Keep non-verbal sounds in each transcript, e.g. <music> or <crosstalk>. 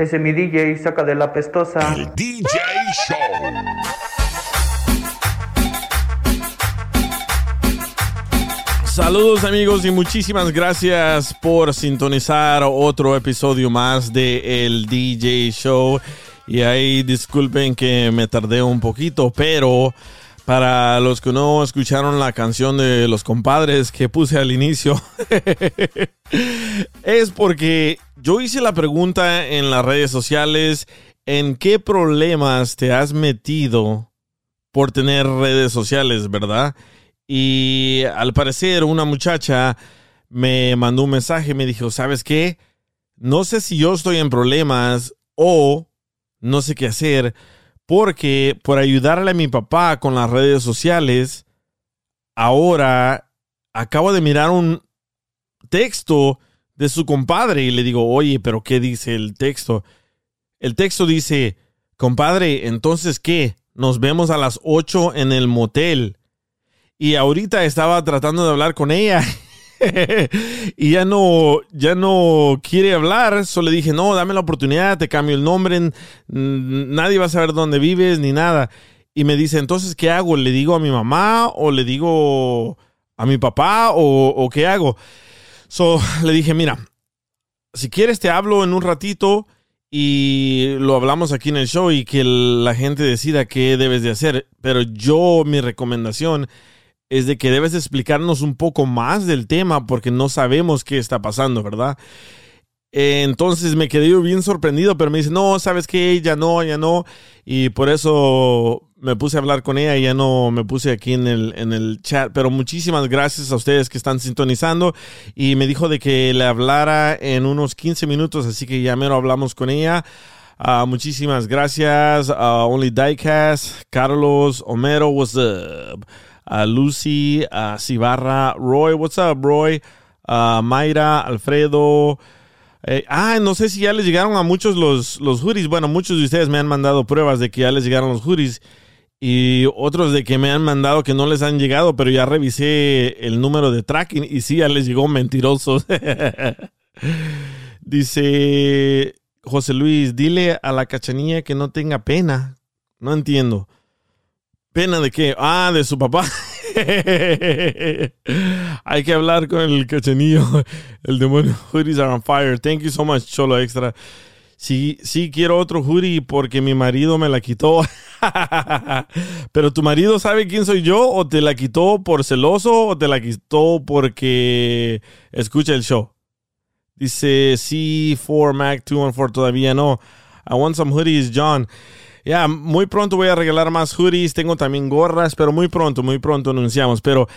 Ese mi DJ saca de la pestosa. El DJ Show. Saludos amigos y muchísimas gracias por sintonizar otro episodio más de El DJ Show. Y ahí disculpen que me tardé un poquito, pero para los que no escucharon la canción de los compadres que puse al inicio, <laughs> es porque yo hice la pregunta en las redes sociales, ¿en qué problemas te has metido por tener redes sociales, verdad? Y al parecer una muchacha me mandó un mensaje me dijo, ¿sabes qué? No sé si yo estoy en problemas o no sé qué hacer porque por ayudarle a mi papá con las redes sociales, ahora acabo de mirar un texto de su compadre y le digo, oye, pero ¿qué dice el texto? El texto dice, compadre, entonces ¿qué? Nos vemos a las 8 en el motel y ahorita estaba tratando de hablar con ella <laughs> <laughs> y ya no, ya no quiere hablar. Solo le dije, no, dame la oportunidad, te cambio el nombre, nadie va a saber dónde vives ni nada. Y me dice, entonces, ¿qué hago? ¿Le digo a mi mamá o le digo a mi papá o, o qué hago? So, <laughs> le dije, mira, si quieres te hablo en un ratito y lo hablamos aquí en el show y que la gente decida qué debes de hacer. Pero yo, mi recomendación es de que debes explicarnos un poco más del tema porque no sabemos qué está pasando, ¿verdad? Entonces me quedé bien sorprendido, pero me dice, no, ¿sabes qué? Ya no, ya no. Y por eso me puse a hablar con ella y ya no me puse aquí en el, en el chat. Pero muchísimas gracias a ustedes que están sintonizando. Y me dijo de que le hablara en unos 15 minutos, así que ya mero hablamos con ella. Uh, muchísimas gracias Only Diecast, Carlos, Homero, what's up? A Lucy, a Cibarra, Roy, what's up, Roy, a Mayra, Alfredo. Ah, no sé si ya les llegaron a muchos los, los hoodies. Bueno, muchos de ustedes me han mandado pruebas de que ya les llegaron los hoodies. Y otros de que me han mandado que no les han llegado, pero ya revisé el número de tracking y sí, ya les llegó mentirosos. <laughs> Dice José Luis, dile a la cachanilla que no tenga pena. No entiendo. ¿Pena de qué? Ah, de su papá. <laughs> Hay que hablar con el cachanillo. El demonio hoodies are on fire. Thank you so much, Cholo Extra. Sí, sí quiero otro hoodie porque mi marido me la quitó. <laughs> Pero tu marido sabe quién soy yo o te la quitó por celoso o te la quitó porque escucha el show. Dice C4 Mac 214 todavía no. I want some hoodies, John. Ya, muy pronto voy a regalar más hoodies, tengo también gorras, pero muy pronto, muy pronto anunciamos. Pero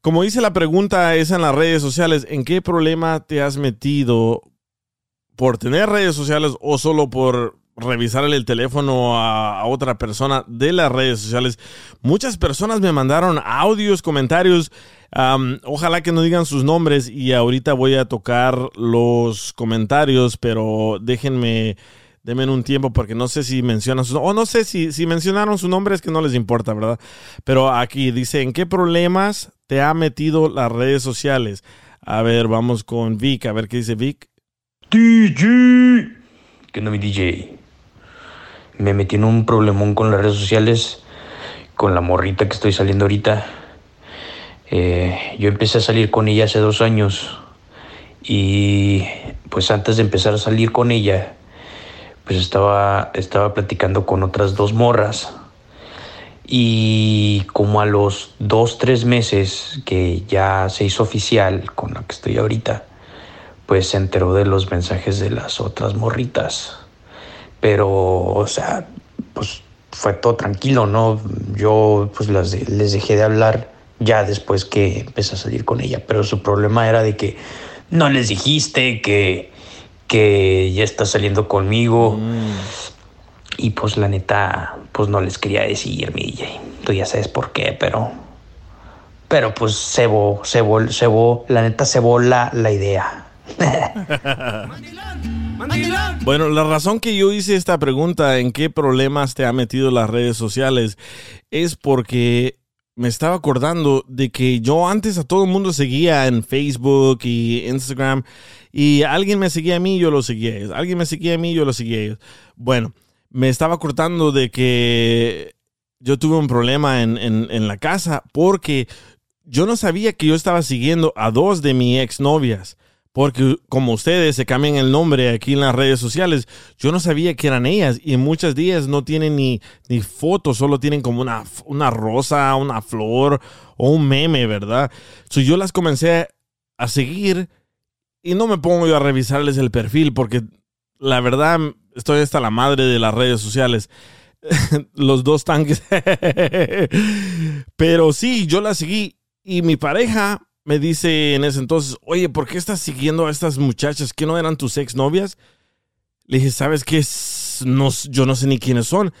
como dice la pregunta es en las redes sociales, ¿en qué problema te has metido por tener redes sociales o solo por revisarle el teléfono a, otra persona de las redes sociales? Muchas personas me mandaron audios, comentarios. ojalá que no digan sus nombres y ahorita voy a tocar los comentarios, pero déjenme Denme un tiempo porque no sé si mencionan su o no sé si, si mencionaron su nombre es que no les importa, ¿verdad? Pero aquí dice, ¿en qué problemas te ha metido las redes sociales? A ver, vamos con Vic, a ver qué dice Vic. DJ. ¿Qué no mi DJ? Me metí en un problemón con las redes sociales, con la morrita que estoy saliendo ahorita. Eh, yo empecé a salir con ella hace dos años y pues antes de empezar a salir con ella, pues estaba, estaba platicando con otras dos morras. Y como a los dos, tres meses que ya se hizo oficial con la que estoy ahorita, pues se enteró de los mensajes de las otras morritas. Pero, o sea, pues fue todo tranquilo, ¿no? Yo pues les dejé de hablar ya después que empecé a salir con ella, pero su problema era de que no les dijiste que, que ya está saliendo conmigo. Mm. Y pues la neta, pues no les quería decir, mi Tú ya sabes por qué, pero. Pero pues se se se la neta se la, la idea. <laughs> bueno, la razón que yo hice esta pregunta, ¿en qué problemas te ha metido las redes sociales? Es porque me estaba acordando de que yo antes a todo el mundo seguía en Facebook y Instagram y alguien me seguía a mí, yo lo seguía. Alguien me seguía a mí, yo lo seguía. Bueno, me estaba acordando de que yo tuve un problema en, en la casa porque yo no sabía que yo estaba siguiendo a dos de mis exnovias. Porque como ustedes se cambian el nombre aquí en las redes sociales, yo no sabía que eran ellas y en muchas días no tienen ni, ni fotos, solo tienen como una, una rosa, una flor o un meme, ¿verdad? So yo las comencé a seguir y no me pongo yo a revisarles el perfil porque la verdad estoy hasta la madre de las redes sociales. <laughs> Los dos tanques. <laughs> Pero sí, yo las seguí y mi pareja me dice en ese entonces, oye, ¿por qué estás siguiendo a estas muchachas que no eran tus exnovias? Le dije, ¿sabes qué? No, yo no sé ni quiénes son.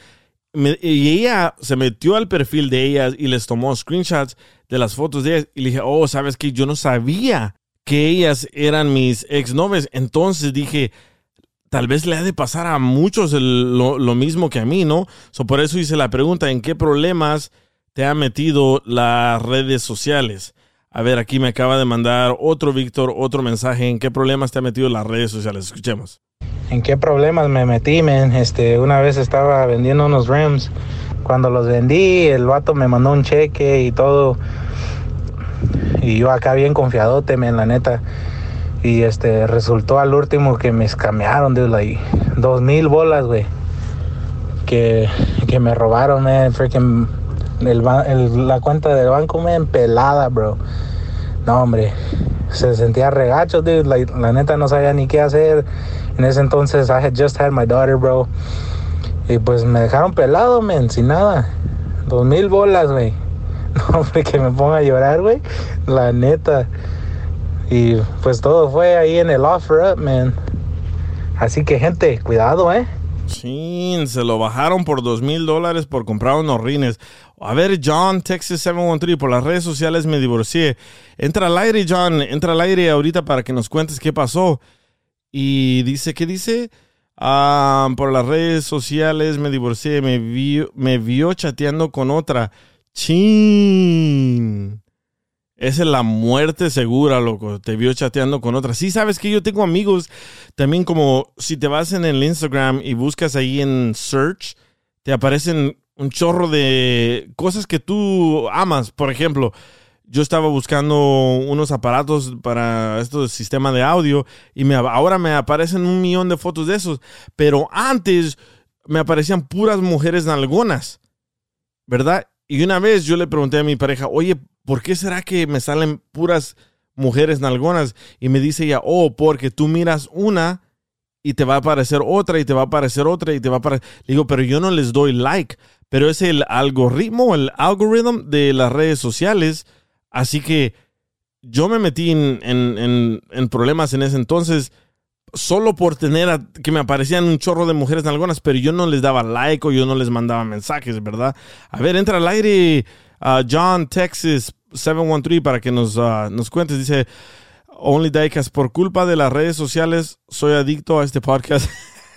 y ella se metió al perfil de ellas y les tomó screenshots de las fotos de ellas. Y le dije, oh, ¿sabes qué? Yo no sabía que ellas eran mis exnovias. Entonces dije, tal vez le ha de pasar a muchos lo, mismo que a mí, ¿no? So, por eso hice la pregunta, ¿en qué problemas te ha metido las redes sociales? A ver, aquí me acaba de mandar otro Víctor, otro mensaje. ¿En qué problemas te ha metido las redes sociales? Escuchemos. ¿En qué problemas me metí, men? Este, una vez estaba vendiendo unos rims. Cuando los vendí, el vato me mandó un cheque y todo. Y yo acá bien confiadote, men, la neta. Y este, resultó al último que me escamearon, de like, dos mil bolas, güey. Que, que me robaron, man. Freaking la cuenta del banco me empelada, bro. No, hombre. Se sentía regacho, dude. La, neta no sabía ni qué hacer. En ese entonces, I had just had my daughter, bro. Y pues me dejaron pelado, men, sin nada. Dos mil bolas, güey. <laughs> No, hombre, que me ponga a llorar, güey. La neta. Y pues todo fue ahí en el offer up, man. Así que, gente, cuidado, eh. Sí, se lo bajaron por dos mil dólares por comprar unos rines. A ver, John, Texas 713, por las redes sociales me divorcié. Entra al aire, John, entra al aire ahorita para que nos cuentes qué pasó. Y dice, ¿qué dice? Ah, por las redes sociales me divorcié, me vio, me chateando con otra. Chin. Esa es la muerte segura, loco. Te vio chateando con otra. Sí, sabes que yo tengo amigos también como si te vas en el Instagram y buscas ahí en search, te aparecen un chorro de cosas que tú amas. Por ejemplo, yo estaba buscando unos aparatos para esto sistema de audio y me, ahora me aparecen un millón de fotos de esos. Pero antes me aparecían puras mujeres nalgonas, ¿verdad? Y una vez yo le pregunté a mi pareja, oye, ¿por qué será que me salen puras mujeres nalgonas? Y me dice ella, oh, porque tú miras una y te va a aparecer otra y te va a aparecer otra y te va a aparecer. Le digo, pero yo no les doy like pero es el algoritmo, el algoritmo de las redes sociales. Así que yo me metí en, problemas en ese entonces solo por tener que me aparecían un chorro de mujeres en algunas, pero yo no les daba like o yo no les mandaba mensajes, ¿verdad? A ver, entra al aire uh, John Texas 713 para que nos, uh, nos cuentes. Dice, Only Diecast, por culpa de las redes sociales soy adicto a este podcast. <laughs>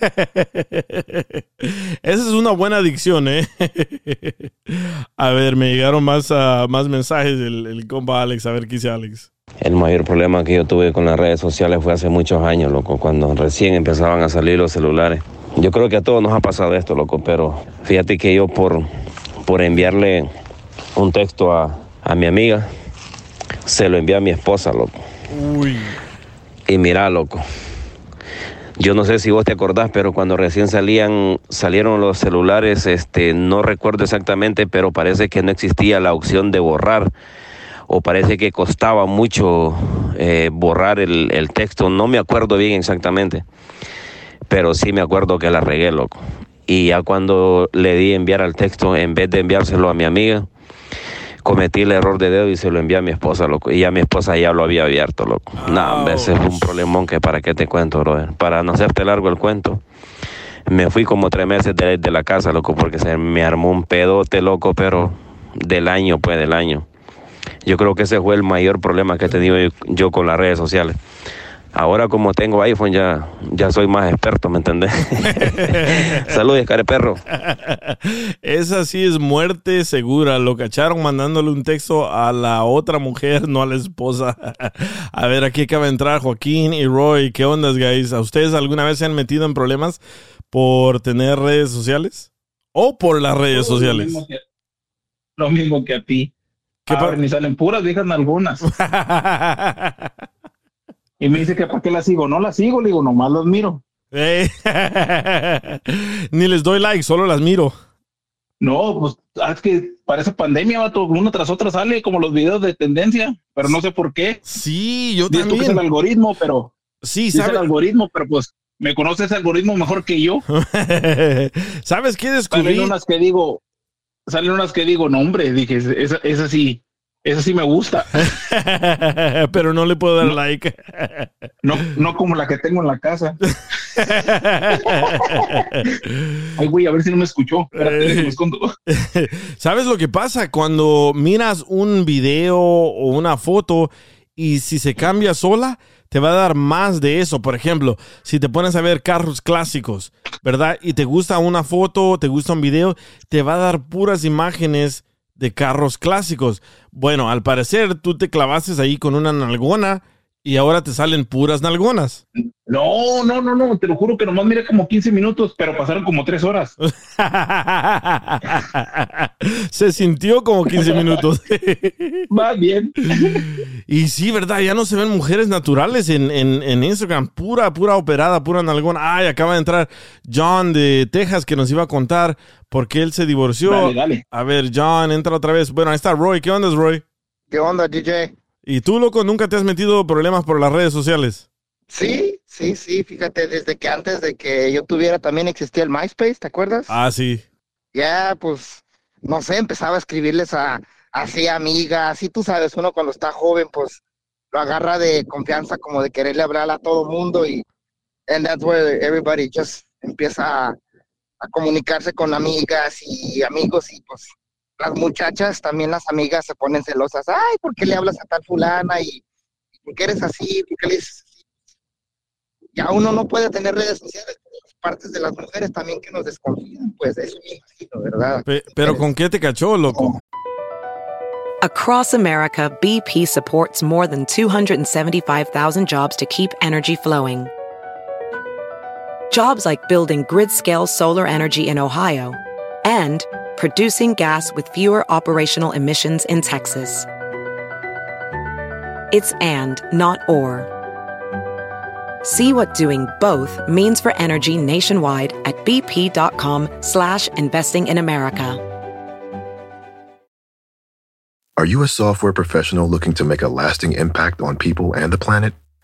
Esa es una buena adicción, ¿eh? <laughs> a ver, me llegaron más, uh, más mensajes del el compa Alex. A ver qué dice Alex. El mayor problema que yo tuve con las redes sociales fue hace muchos años, loco, cuando recién empezaban a salir los celulares. Yo creo que a todos nos ha pasado esto, loco, pero fíjate que yo por, por enviarle un texto a, a mi amiga, se lo envié a mi esposa, loco. Uy. Y mira, loco, Yo no sé si vos te acordás, pero cuando recién salían, salieron los celulares, este, no recuerdo exactamente, pero parece que no existía la opción de borrar o parece que costaba mucho eh, borrar el, el, texto, no me acuerdo bien exactamente, pero sí me acuerdo que la regué, loco. Y ya cuando le di enviar al texto, en vez de enviárselo a mi amiga, cometí el error de dedo y se lo envié a mi esposa, loco. Y ya mi esposa ya lo había abierto, loco. No, ese es un problemón que para qué te cuento, brother. Para no hacerte largo el cuento. Me fui como tres meses de, de la casa, loco, porque se me armó un pedote, loco, pero del año, pues, del año. Yo creo que ese fue el mayor problema que he tenido yo con las redes sociales. Ahora como tengo iPhone ya, ya soy más experto, ¿me entendés? <laughs> Saludos, perro. Esa sí es muerte segura. Lo cacharon mandándole un texto a la otra mujer, no a la esposa. a ver, aquí acaba de entrar Joaquín y Roy. ¿Qué ondas, guys? ¿A ustedes alguna vez se han metido en problemas por tener redes sociales? ¿O por las redes sociales? Lo mismo que, lo mismo que a ti. ¿Qué a ver, ni salen puras viejas algunas. <laughs> y me dice que para qué las sigo. No las sigo, le digo, nomás las miro. <laughs> ni les doy like, solo las miro. No, pues es que parece pandemia, vato, uno tras otra sale como los videos de tendencia, pero no sé por qué. Sí, yo Dices también. que es el algoritmo, pero sí, es el algoritmo, pero pues me conoce ese algoritmo mejor que yo. <laughs> ¿Sabes qué descubrí? Salen unas que digo, salen unas que digo, no hombre, dije, esa, esa sí, esa sí me gusta. <laughs> Pero no le puedo dar like. no, no como la que tengo en la casa. <laughs> Ay, güey, a ver si no me escuchó. Espérate, me escondo. <laughs> ¿Sabes lo que pasa? Cuando miras un video o una foto y si se cambia sola, te va a dar más de eso. Por ejemplo, si te pones a ver carros clásicos, ¿verdad? Y te gusta una foto, te gusta un video, te va a dar puras imágenes de carros clásicos. Bueno, al parecer tú te clavaste ahí con una nalgona y ahora te salen puras nalgonas. No, no, no, no, te lo juro que nomás miré como 15 minutos, pero pasaron como 3 horas. <laughs> Se sintió como 15 minutos. <laughs> Va bien. Y sí, ¿verdad? Ya no se ven mujeres naturales en, en, en, Instagram. Pura, pura operada, pura nalgona. Ay, acaba de entrar John de Texas que nos iba a contar por qué él se divorció. Dale, dale. A ver, John, entra otra vez. Bueno, ahí está Roy. ¿Qué onda, Roy? ¿Qué onda, DJ? ¿Y tú, loco, nunca te has metido problemas por las redes sociales? Sí, sí, sí, fíjate, desde que antes de que yo tuviera también existía el MySpace, ¿te acuerdas? Ah, sí. Ya, pues, no sé, empezaba a escribirles a así amigas, y tú sabes, uno cuando está joven, pues, lo agarra de confianza, como de quererle hablar a todo mundo y and that's where everybody just empieza a, a comunicarse con amigas y amigos y pues las muchachas, también las amigas se ponen celosas. Ay, ¿por qué le hablas a tal fulana? ¿Y por qué eres así? ¿Por qué le dices así? Ya uno no puede tener redes sociales, partes de las mujeres también que nos desconfían, pues eso me imagino, ¿verdad? Pe pero ¿con qué te cachó, loco? Across America, BP supports more than 275,000 jobs to keep energy flowing. Jobs like building grid-scale solar energy in Ohio and producing gas with fewer operational emissions in Texas. It's and, not or. See what doing both means for energy nationwide at bp.com slash investing in America. Are you a software professional looking to make a lasting impact on people and the planet?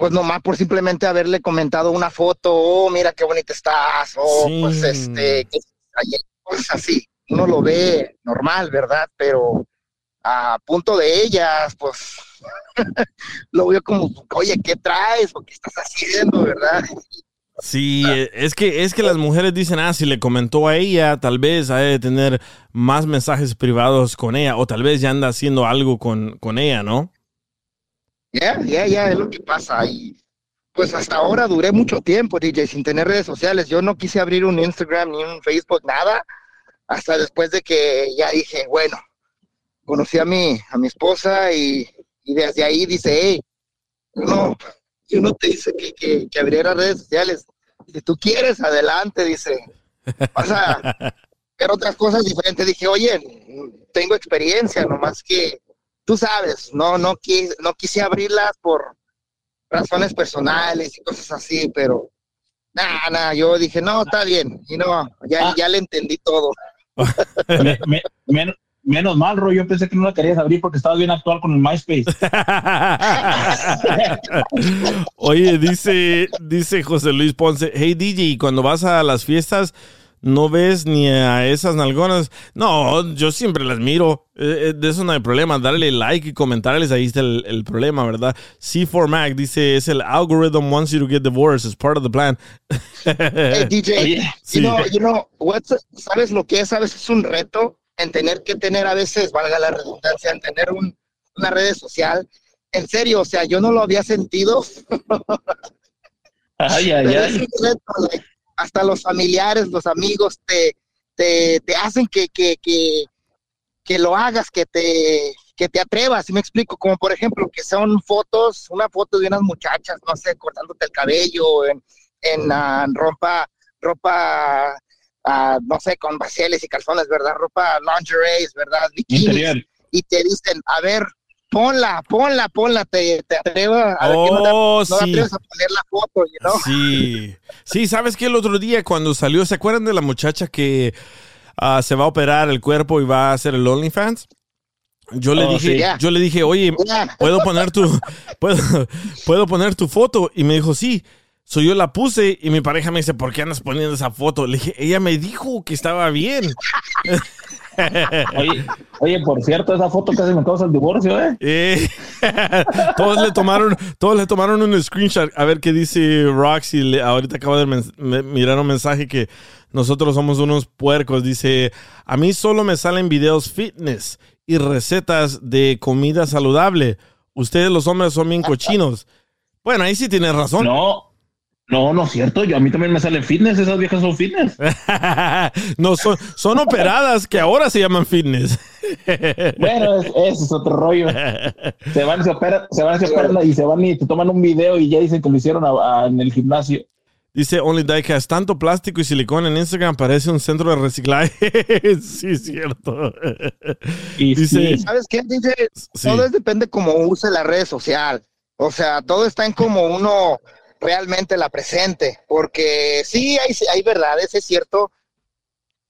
pues nomás por simplemente haberle comentado una foto, oh, mira qué bonita estás, o sí. pues este, pues así, uno lo ve normal, ¿verdad? Pero a punto de ellas, pues <laughs> lo veo como, oye, ¿qué traes? ¿O qué estás haciendo, verdad? Sí, es que, es que las mujeres dicen, ah, si le comentó a ella, tal vez ha de tener más mensajes privados con ella, o tal vez ya anda haciendo algo con, con ella, ¿no? Ya, yeah, ya, yeah, yeah, es lo que pasa. Y pues hasta ahora duré mucho tiempo, DJ, sin tener redes sociales. Yo no quise abrir un Instagram ni un Facebook, nada, hasta después de que ya dije, bueno, conocí a mi, a mi esposa y, y desde ahí dice, hey, no, yo no te dice que, que, que abriera redes sociales. Si tú quieres, adelante, dice. Sea, <laughs> pero otras cosas diferentes. Dije, oye, tengo experiencia, nomás que tú sabes, no, no, quise, no quise abrirlas por razones personales y cosas así, pero nada, nada, yo dije, no, está bien, y no, ya, ya le entendí todo. <laughs> Me- me- men- menos mal, Ro, yo pensé que no la querías abrir porque estabas bien actual con el MySpace. <laughs> Oye, dice, dice José Luis Ponce, hey DJ, ¿y cuando vas a las fiestas, ¿no ves ni a esas nalgonas? No, yo siempre las miro. Eh, eh, de eso no hay problema. Darle like y comentarles, ahí está el, el problema, ¿verdad? C4Mac dice, es el algorithm wants you to get divorced. It's part of the plan. Hey, <laughs> DJ, sí. you know, you know, what's- ¿sabes lo que es? A veces es un reto en tener que tener a veces, valga la redundancia, en tener un, una red social. En serio, o sea, yo no lo había sentido, <laughs> Ay, ay, es ay. un reto, like, hasta los familiares, los amigos te, te, te hacen que, que, que, que lo hagas, que te, que te atrevas, ¿sí me explico? Como por ejemplo, que son fotos, una foto de unas muchachas, no sé, cortándote el cabello, en, en ah, ropa, ropa, ah, no sé, con vaciles y calzones, ¿verdad? Ropa lingerie, ¿verdad? Bikinis, Interior. y te dicen, a ver, ponla, ponla, ponla, te, te atrevas, a ver, ¿quién no te- Oh, no sí. atreves a poner la foto, you know? Sí. Sí, ¿sabes qué? El otro día cuando salió, ¿se acuerdan de la muchacha que ah, se va a operar el cuerpo y va a hacer el OnlyFans? Yo le Oh, dije, sí. yo le dije, oye. <laughs> ¿puedo poner tu, puedo, puedo poner tu foto? Y me dijo, sí. So yo la puse y mi pareja me dice, ¿por qué andas poniendo esa foto? Le dije, ella me dijo que estaba bien. <laughs> Oye, oye, por cierto, esa foto casi me causa el divorcio, ¿eh? Eh, <laughs> todos le tomaron, todos le tomaron un screenshot a ver qué dice Roxy. Le- ahorita acabo de me- mirar un mensaje que nosotros somos unos puercos. Dice, a mí solo me salen videos fitness y recetas de comida saludable. Ustedes los hombres son bien cochinos. Bueno, ahí sí tienes razón. No, no, no es cierto. Yo, a mí también me sale fitness. Esas viejas son fitness. <laughs> no, son, son operadas que ahora se llaman fitness. <laughs> Bueno, es- ese es otro rollo. Se van, se operan, se van, se operan y se van y te toman un video y ya dicen que lo hicieron a- a- en el gimnasio. Dice Only Diecast, tanto plástico y silicón en Instagram parece un centro de reciclaje. <laughs> sí, es cierto. Y Dice, sí. ¿Sabes qué? Dice, Sí. todo es depende cómo use la red social. O sea, todo está en cómo uno realmente la presente. Porque sí, hay, hay verdades, es cierto.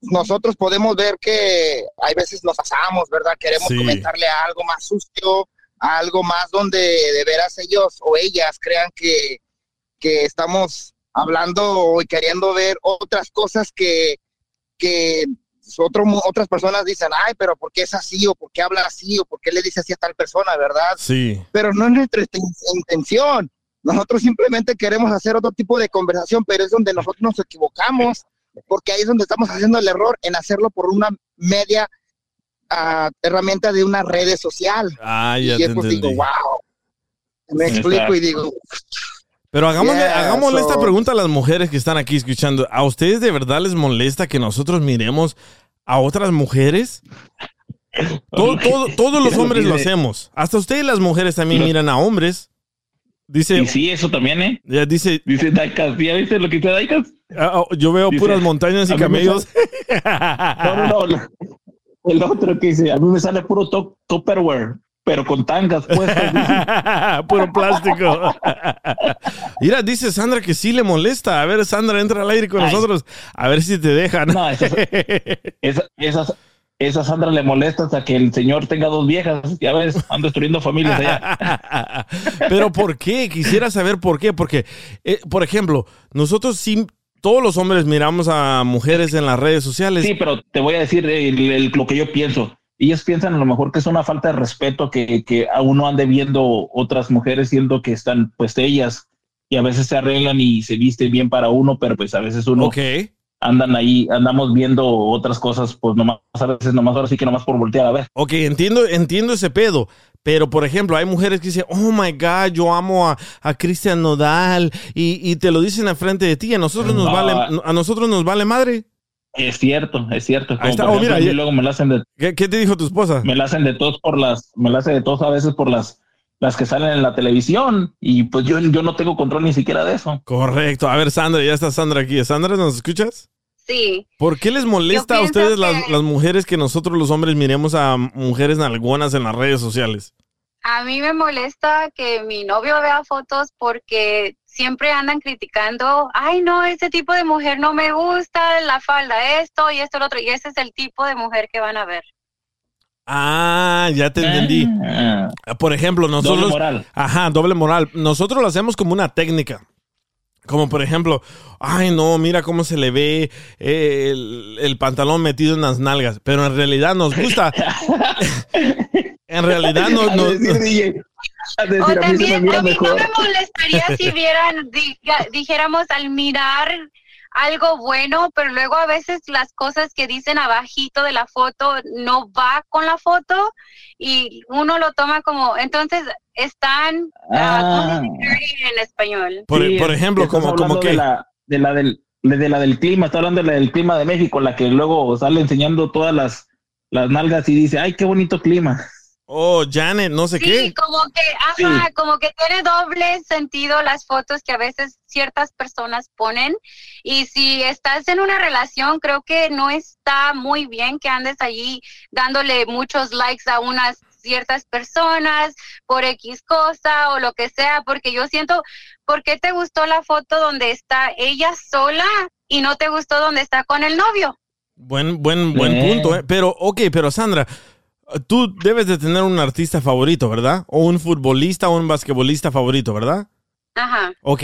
Nosotros podemos ver que hay veces nos asamos, ¿verdad? Queremos Sí. comentarle a algo más sucio, a algo más donde de veras ellos o ellas crean que, que estamos hablando y queriendo ver otras cosas que, que otro, otras personas dicen, ay, pero ¿por qué es así? ¿O por qué habla así? ¿O por qué le dice así a tal persona? ¿Verdad? sí. Pero no es nuestra inten- intención. Nosotros simplemente queremos hacer otro tipo de conversación, pero es donde nosotros nos equivocamos, porque ahí es donde estamos haciendo el error en hacerlo por una media ah, herramienta de una red social. Ah, ya y te después digo, wow. Me explico y digo, Pero hagámosle, Yeah, hagámosle so- esta pregunta a las mujeres que están aquí escuchando. ¿A ustedes de verdad les molesta que nosotros miremos a otras mujeres? Todo- todo- todos los hombres lo hacemos. Hasta ustedes las mujeres también miran a hombres. Dice, Y sí, eso también, ¿eh? ya dice, Dice Daikas. ¿Ya viste lo que dice Daikas? ah, ah, yo veo Dice, puras montañas y camellos. No, no, no. El otro que dice, a mí me sale puro to- Tupperware, pero con tangas puestas. dice. <laughs> Puro plástico. <laughs> Mira, dice Sandra que sí le molesta. A ver, Sandra, entra al aire con Ay. nosotros. A ver si te dejan. No, esas, <laughs> esa, esas, esa Sandra le molesta hasta que el señor tenga dos viejas. Ya ves, ando destruyendo familias allá. <laughs> Pero ¿por qué? Quisiera saber por qué. Porque, eh, por ejemplo, nosotros sí, todos los hombres miramos a mujeres en las redes sociales. Sí, pero te voy a decir el- el- lo que yo pienso. Ellos piensan a lo mejor que es una falta de respeto que, que a uno ande viendo otras mujeres siendo que están pues ellas y a veces se arreglan y se visten bien para uno, pero pues a veces uno Ok. Andan ahí, andamos viendo otras cosas, pues nomás a veces, nomás ahora sí que nomás por voltear a ver. Ok, entiendo, entiendo ese pedo. Pero, por ejemplo, hay mujeres que dicen, oh my God, yo amo a, a Cristian Nodal y, y te lo dicen al frente de ti. A nosotros nos No. vale, a nosotros nos vale madre. Es cierto, es cierto. Como está. por Oh, mira, ejemplo, ya- luego me la hacen de, ¿Qué, qué te dijo tu esposa? me la hacen de todos por las, me la hacen de todos a veces por las, las que salen en la televisión y pues yo, yo no tengo control ni siquiera de eso. Correcto. A ver, Sandra, ya está Sandra aquí. Sandra, ¿nos escuchas? Sí. ¿Por qué les molesta a ustedes las mujeres que nosotros los hombres miremos a mujeres nalgonas en las redes sociales? A mí me molesta que mi novio vea fotos porque siempre andan criticando, ay no, ese tipo de mujer no me gusta, la falda esto y esto lo otro, y ese es el tipo de mujer que van a ver. Ah, ya te entendí. Ah, Por ejemplo, nosotros... doble moral. Ajá, doble moral. Nosotros lo hacemos como una técnica. Como por ejemplo, ay no, mira cómo se le ve eh, el, el pantalón metido en las nalgas. Pero en realidad nos gusta. <laughs> en realidad no, A no- decir, DJ, a decir, O a mí se me también, mira a mí no me molestaría si vieran, dijéramos al mirar algo bueno, pero luego a veces las cosas que dicen abajito de la foto no va con la foto y uno lo toma como, entonces están, ah, ¿cómo se dice dirty en español? por, Sí, por ejemplo, como, como que... de la, de la del de la del clima, está hablando de la del clima de México, la que luego sale enseñando todas las, las nalgas y dice, ay, qué bonito clima. Oh, Janet, no sé Sí, qué. como que, ajá, como que tiene doble sentido las fotos que a veces ciertas personas ponen. Y si estás en una relación, creo que no está muy bien que andes allí dándole muchos likes a unas ciertas personas por X cosa o lo que sea, porque yo siento, ¿por qué te gustó la foto donde está ella sola y no te gustó donde está con el novio? Buen, buen, buen Eh. punto, ¿eh? Pero, ok, pero Sandra, tú debes de tener un artista favorito, ¿verdad? O un futbolista o un basquetbolista favorito, ¿verdad? Ajá. Ok,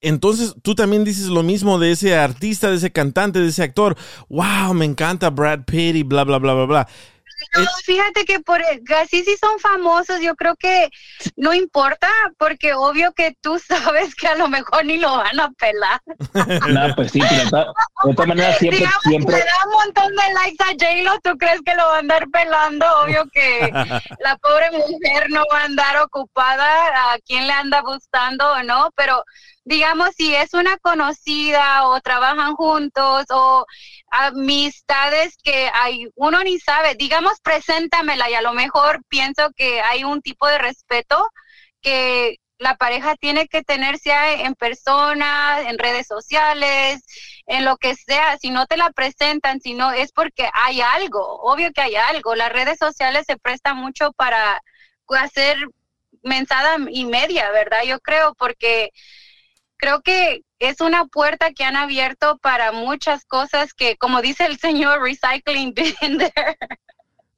entonces tú también dices lo mismo de ese artista, de ese cantante, de ese actor. Wow, me encanta Brad Pitt y bla, bla, bla, bla, bla. No, fíjate que por que así sí son famosos, yo creo que no importa, porque obvio que tú <laughs> sabes que a lo mejor ni lo van a pelar. <laughs> No, pues sí, pero de todas- de todas maneras <laughs> siempre, Digamos, siempre, le da un montón de likes a J-Lo, ¿tú crees que lo va a andar pelando? Obvio que la pobre mujer no va a andar ocupada, a quién le anda buscando o no, pero digamos, si es una conocida o trabajan juntos o amistades que hay, uno ni sabe, digamos, preséntamela y a lo mejor pienso que hay un tipo de respeto que la pareja tiene que tener sea en persona, en redes sociales, en lo que sea, si no te la presentan, si no es porque hay algo, obvio que hay algo. Las redes sociales se prestan mucho para hacer mensada y media, ¿verdad? Yo creo porque creo que es una puerta que han abierto para muchas cosas que, como dice el señor, recycling bin there,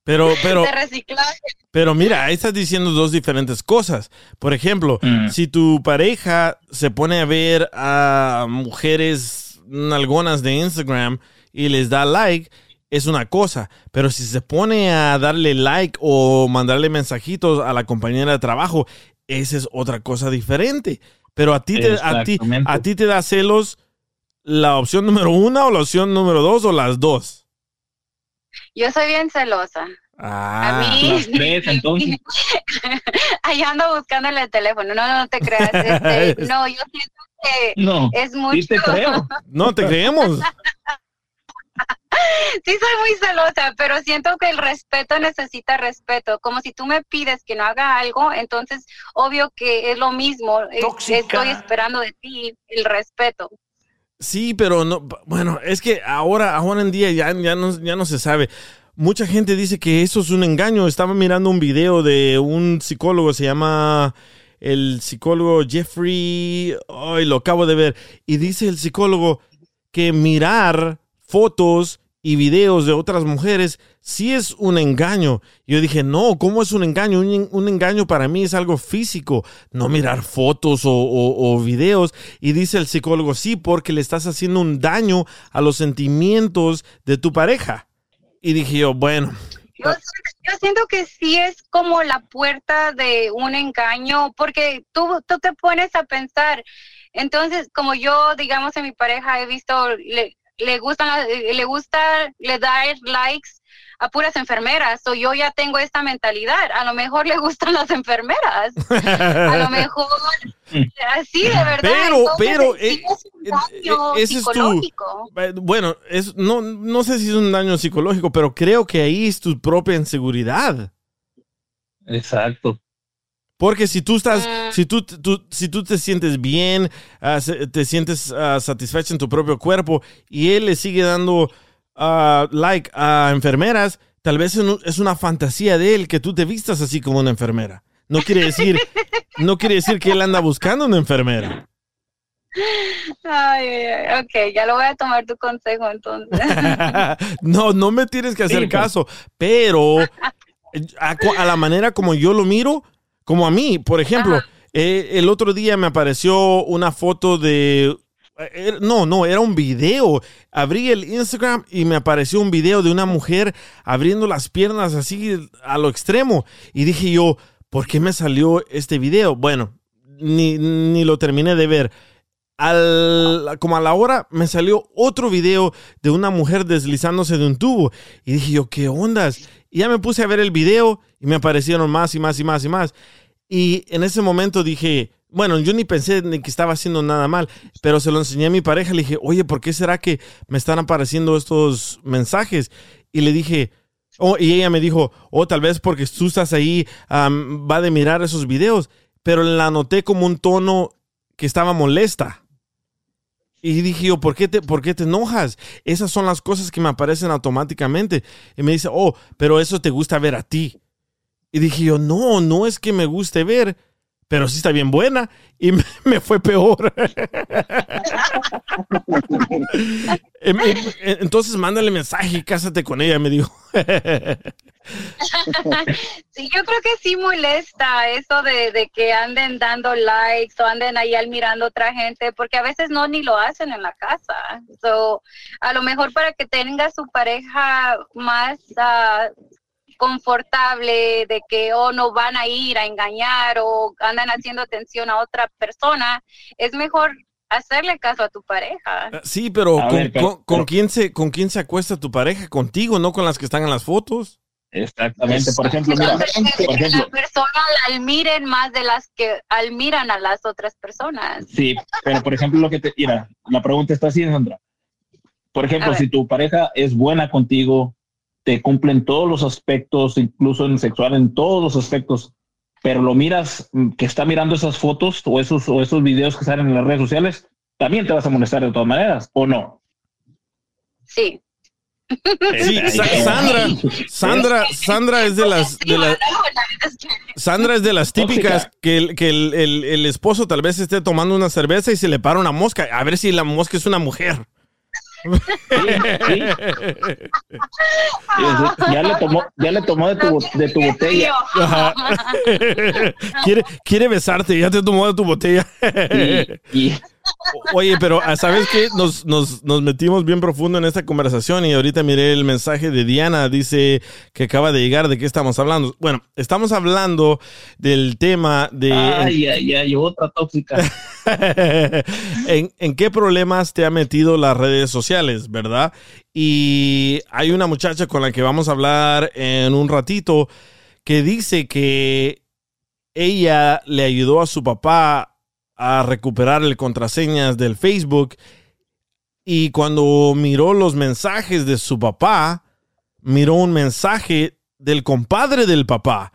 Pero, <laughs> pero, de reciclaje. pero mira, ahí estás diciendo dos diferentes cosas. Por ejemplo, Mm. si tu pareja se pone a ver a mujeres nalgonas de Instagram y les da like, es una cosa. Pero si se pone a darle like o mandarle mensajitos a la compañera de trabajo, esa es otra cosa diferente. Pero a ti te, a ti, a ti te da celos la opción número una o la opción número dos o las dos. Yo soy bien celosa. Ah, A mí. las tres, entonces. <laughs> Ahí ando buscándole el teléfono. No, no te creas. este, <laughs> no, yo siento que No, es mucho. sí te creo. no te creemos. <laughs> Sí soy muy celosa, pero siento que el respeto necesita respeto. Como si tú me pides que no haga algo, entonces obvio que es lo mismo. Tóxica. Estoy esperando de ti el respeto. Sí, pero no, bueno, es que ahora, ahora en día ya, ya, no, ya no se sabe. Mucha gente dice que eso es un engaño. Estaba mirando un video de un psicólogo, se llama el psicólogo Jeffrey, ay, lo acabo de ver, y dice el psicólogo que mirar fotos y videos de otras mujeres sí es un engaño. Yo dije, no, ¿cómo es un engaño? Un, un engaño para mí es algo físico, no mirar fotos o, videos. Y dice el psicólogo, sí, porque le estás haciendo un daño a los sentimientos de tu pareja. Y dije yo, bueno, Yo, yo siento que sí es como la puerta de un engaño, porque tú, tú te pones a pensar. Entonces, como yo, digamos, en mi pareja he visto, le- le gustan, eh, le gusta, le da likes a puras enfermeras. O yo ya tengo esta mentalidad. A lo mejor le <laughs> gustan las enfermeras. A lo mejor <laughs> así de verdad. Pero, Entonces, pero, eh, es un daño ese es tu- psicológico. Eh, Bueno, es, no, no sé si es un daño psicológico, pero creo que ahí es tu propia inseguridad. Exacto. Porque si tú estás, Mm. si tú, tú- si tú te sientes bien, ah, te sientes ah, satisfecho en tu propio cuerpo y él le sigue dando ah, like a enfermeras, tal vez es un- es una fantasía de él que tú te vistas así como una enfermera. No quiere decir, <laughs> no quiere decir que él anda buscando una enfermera. Ay, ay, ay, ok, ya lo voy a tomar tu consejo entonces. <laughs> no, no me tienes que hacer Sí, pues. caso, pero eh, a la manera como yo lo miro, como a mí, por ejemplo, eh, el otro día me apareció una foto de... eh, era- No, no, era un video. Abrí el Instagram y me apareció un video de una mujer abriendo las piernas así a lo extremo. Y dije yo, ¿por qué me salió este video? Bueno, ni, ni lo terminé de ver. Al, como a la hora me salió otro video de una mujer deslizándose de un tubo. Y dije yo, ¿qué ondas? Y ya me puse a ver el video y me aparecieron más y más y más y más. Y en ese momento dije, bueno, yo ni pensé ni que estaba haciendo nada mal, pero se lo enseñé a mi pareja. Le dije, oye, ¿por qué será que me están apareciendo estos mensajes? Y le dije, oh, y ella me dijo, oh, tal vez porque tú estás ahí, am, va de mirar esos videos. Pero la noté como un tono que estaba molesta. Y dije yo, ¿por qué, te, ¿por qué te enojas? Esas son las cosas que me aparecen automáticamente. Y me dice, oh, pero eso te gusta ver a ti. Y dije yo, no, no es que me guste ver, pero sí está bien buena. Y <laughs> me, fue peor. Em, em, Entonces mándale mensaje y cásate con ella, me dijo. <laughs> Sí, yo creo que sí molesta eso de, de que anden dando likes o anden ahí mirando otra gente, porque a veces no ni lo hacen en la casa. So, a lo mejor para que tenga su pareja más ah, confortable de que o no van a ir a engañar o andan haciendo atención a otra persona, es mejor hacerle caso a tu pareja. Sí, pero, ¿con, ver, pero- con- con pero- quién se, ¿con quién se acuesta tu pareja? Contigo, no con las que están en las fotos. Exactamente. Por ejemplo, mira, Entonces, que por la persona la admiren más de las que admiran a las otras personas. sí, pero por ejemplo, lo que te. Mira, la pregunta está así, Sandra. Por ejemplo, si tu pareja es buena contigo, te cumplen todos los aspectos, incluso en sexual, en todos los aspectos, pero lo miras mm, que está mirando esas fotos o esos, o esos videos que salen en las redes sociales, también te vas a molestar de todas maneras, ¿o no? Sí. Sí, Sa- Sandra, Sandra, Sandra es de las, de las, Sandra es de las típicas que, el, que el, el- el esposo tal vez esté tomando una cerveza y se le para una mosca. A ver si la mosca es una mujer. <laughs> Ya le tomó, ya le tomó de tu, de tu botella. Ajá. <laughs> <laughs> quiere, quiere besarte, ya te tomó de tu botella. Y, Oye, pero ah, ¿sabes qué? Nos, nos, nos metimos bien profundo en esta conversación y ahorita miré el mensaje de Diana, dice que acaba de llegar, ¿de qué estamos hablando? Bueno, estamos hablando del tema de... ay, ay, ay, otra tóxica. <laughs> ¿En, en qué problemas te ha metido las redes sociales, verdad? Y hay una muchacha con la que vamos a hablar en un ratito que dice que ella le ayudó a su papá a recuperar el contraseñas del Facebook y cuando miró los mensajes de su papá, miró un mensaje del compadre del papá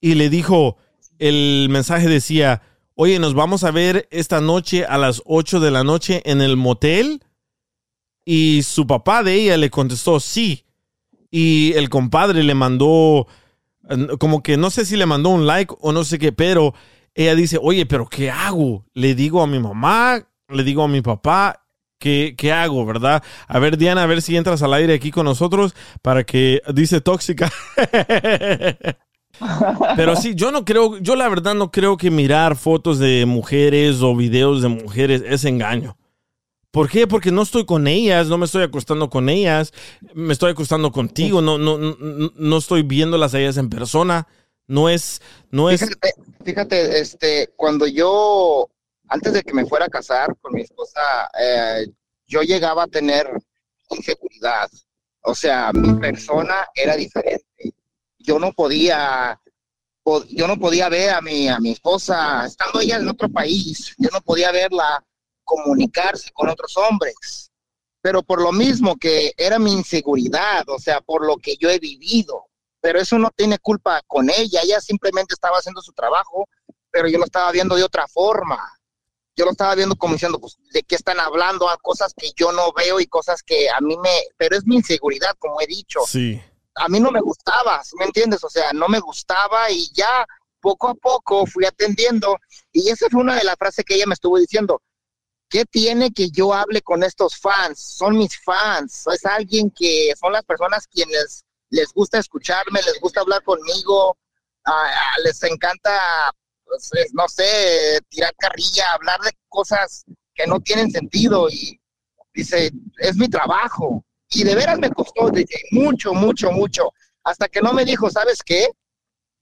y le dijo, el mensaje decía, oye, nos vamos a ver esta noche a las 8 de la noche en el motel. Y su papá de ella le contestó sí. Y el compadre le mandó, eh, como que no sé si le mandó un like o no sé qué, pero ella dice, oye, pero ¿qué hago? Le digo a mi mamá, le digo a mi papá, ¿qué, qué hago, verdad? A ver, Diana, a ver si entras al aire aquí con nosotros para que, dice tóxica. <laughs> Pero sí, yo no creo, yo la verdad no creo que mirar fotos de mujeres o videos de mujeres es engaño. ¿Por qué? Porque no estoy con ellas, no me estoy acostando con ellas, me estoy acostando contigo, no, no, no, no estoy viéndolas a ellas en persona. No es, no es. Fíjate, este, cuando yo, antes de que me fuera a casar con mi esposa, eh, yo llegaba a tener inseguridad. O sea, mi persona era diferente. Yo no podía, po- yo no podía ver a mi, a mi esposa, estando ella en otro país, yo no podía verla comunicarse con otros hombres. Pero por lo mismo que era mi inseguridad, o sea, por lo que yo he vivido. Pero eso no tiene culpa con ella, ella simplemente estaba haciendo su trabajo, pero yo lo estaba viendo de otra forma yo lo estaba viendo como diciendo, pues, ¿de qué están hablando? A cosas que yo no veo y cosas que a mí me, pero es mi inseguridad, como he dicho. Sí. A mí no me gustaba, ¿sí ¿me entiendes? O sea, no me gustaba y ya poco a poco fui atendiendo. Y esa fue una de las frases que ella me estuvo diciendo. ¿Qué tiene que yo hable con estos fans? Son mis fans. Es alguien que son las personas quienes les gusta escucharme, les gusta hablar conmigo, ah, les encanta pues, es, no sé, tirar carrilla, hablar de cosas que no tienen sentido y dice, es mi trabajo. Y de veras me costó mucho, mucho, mucho, hasta que no me dijo, ¿sabes qué?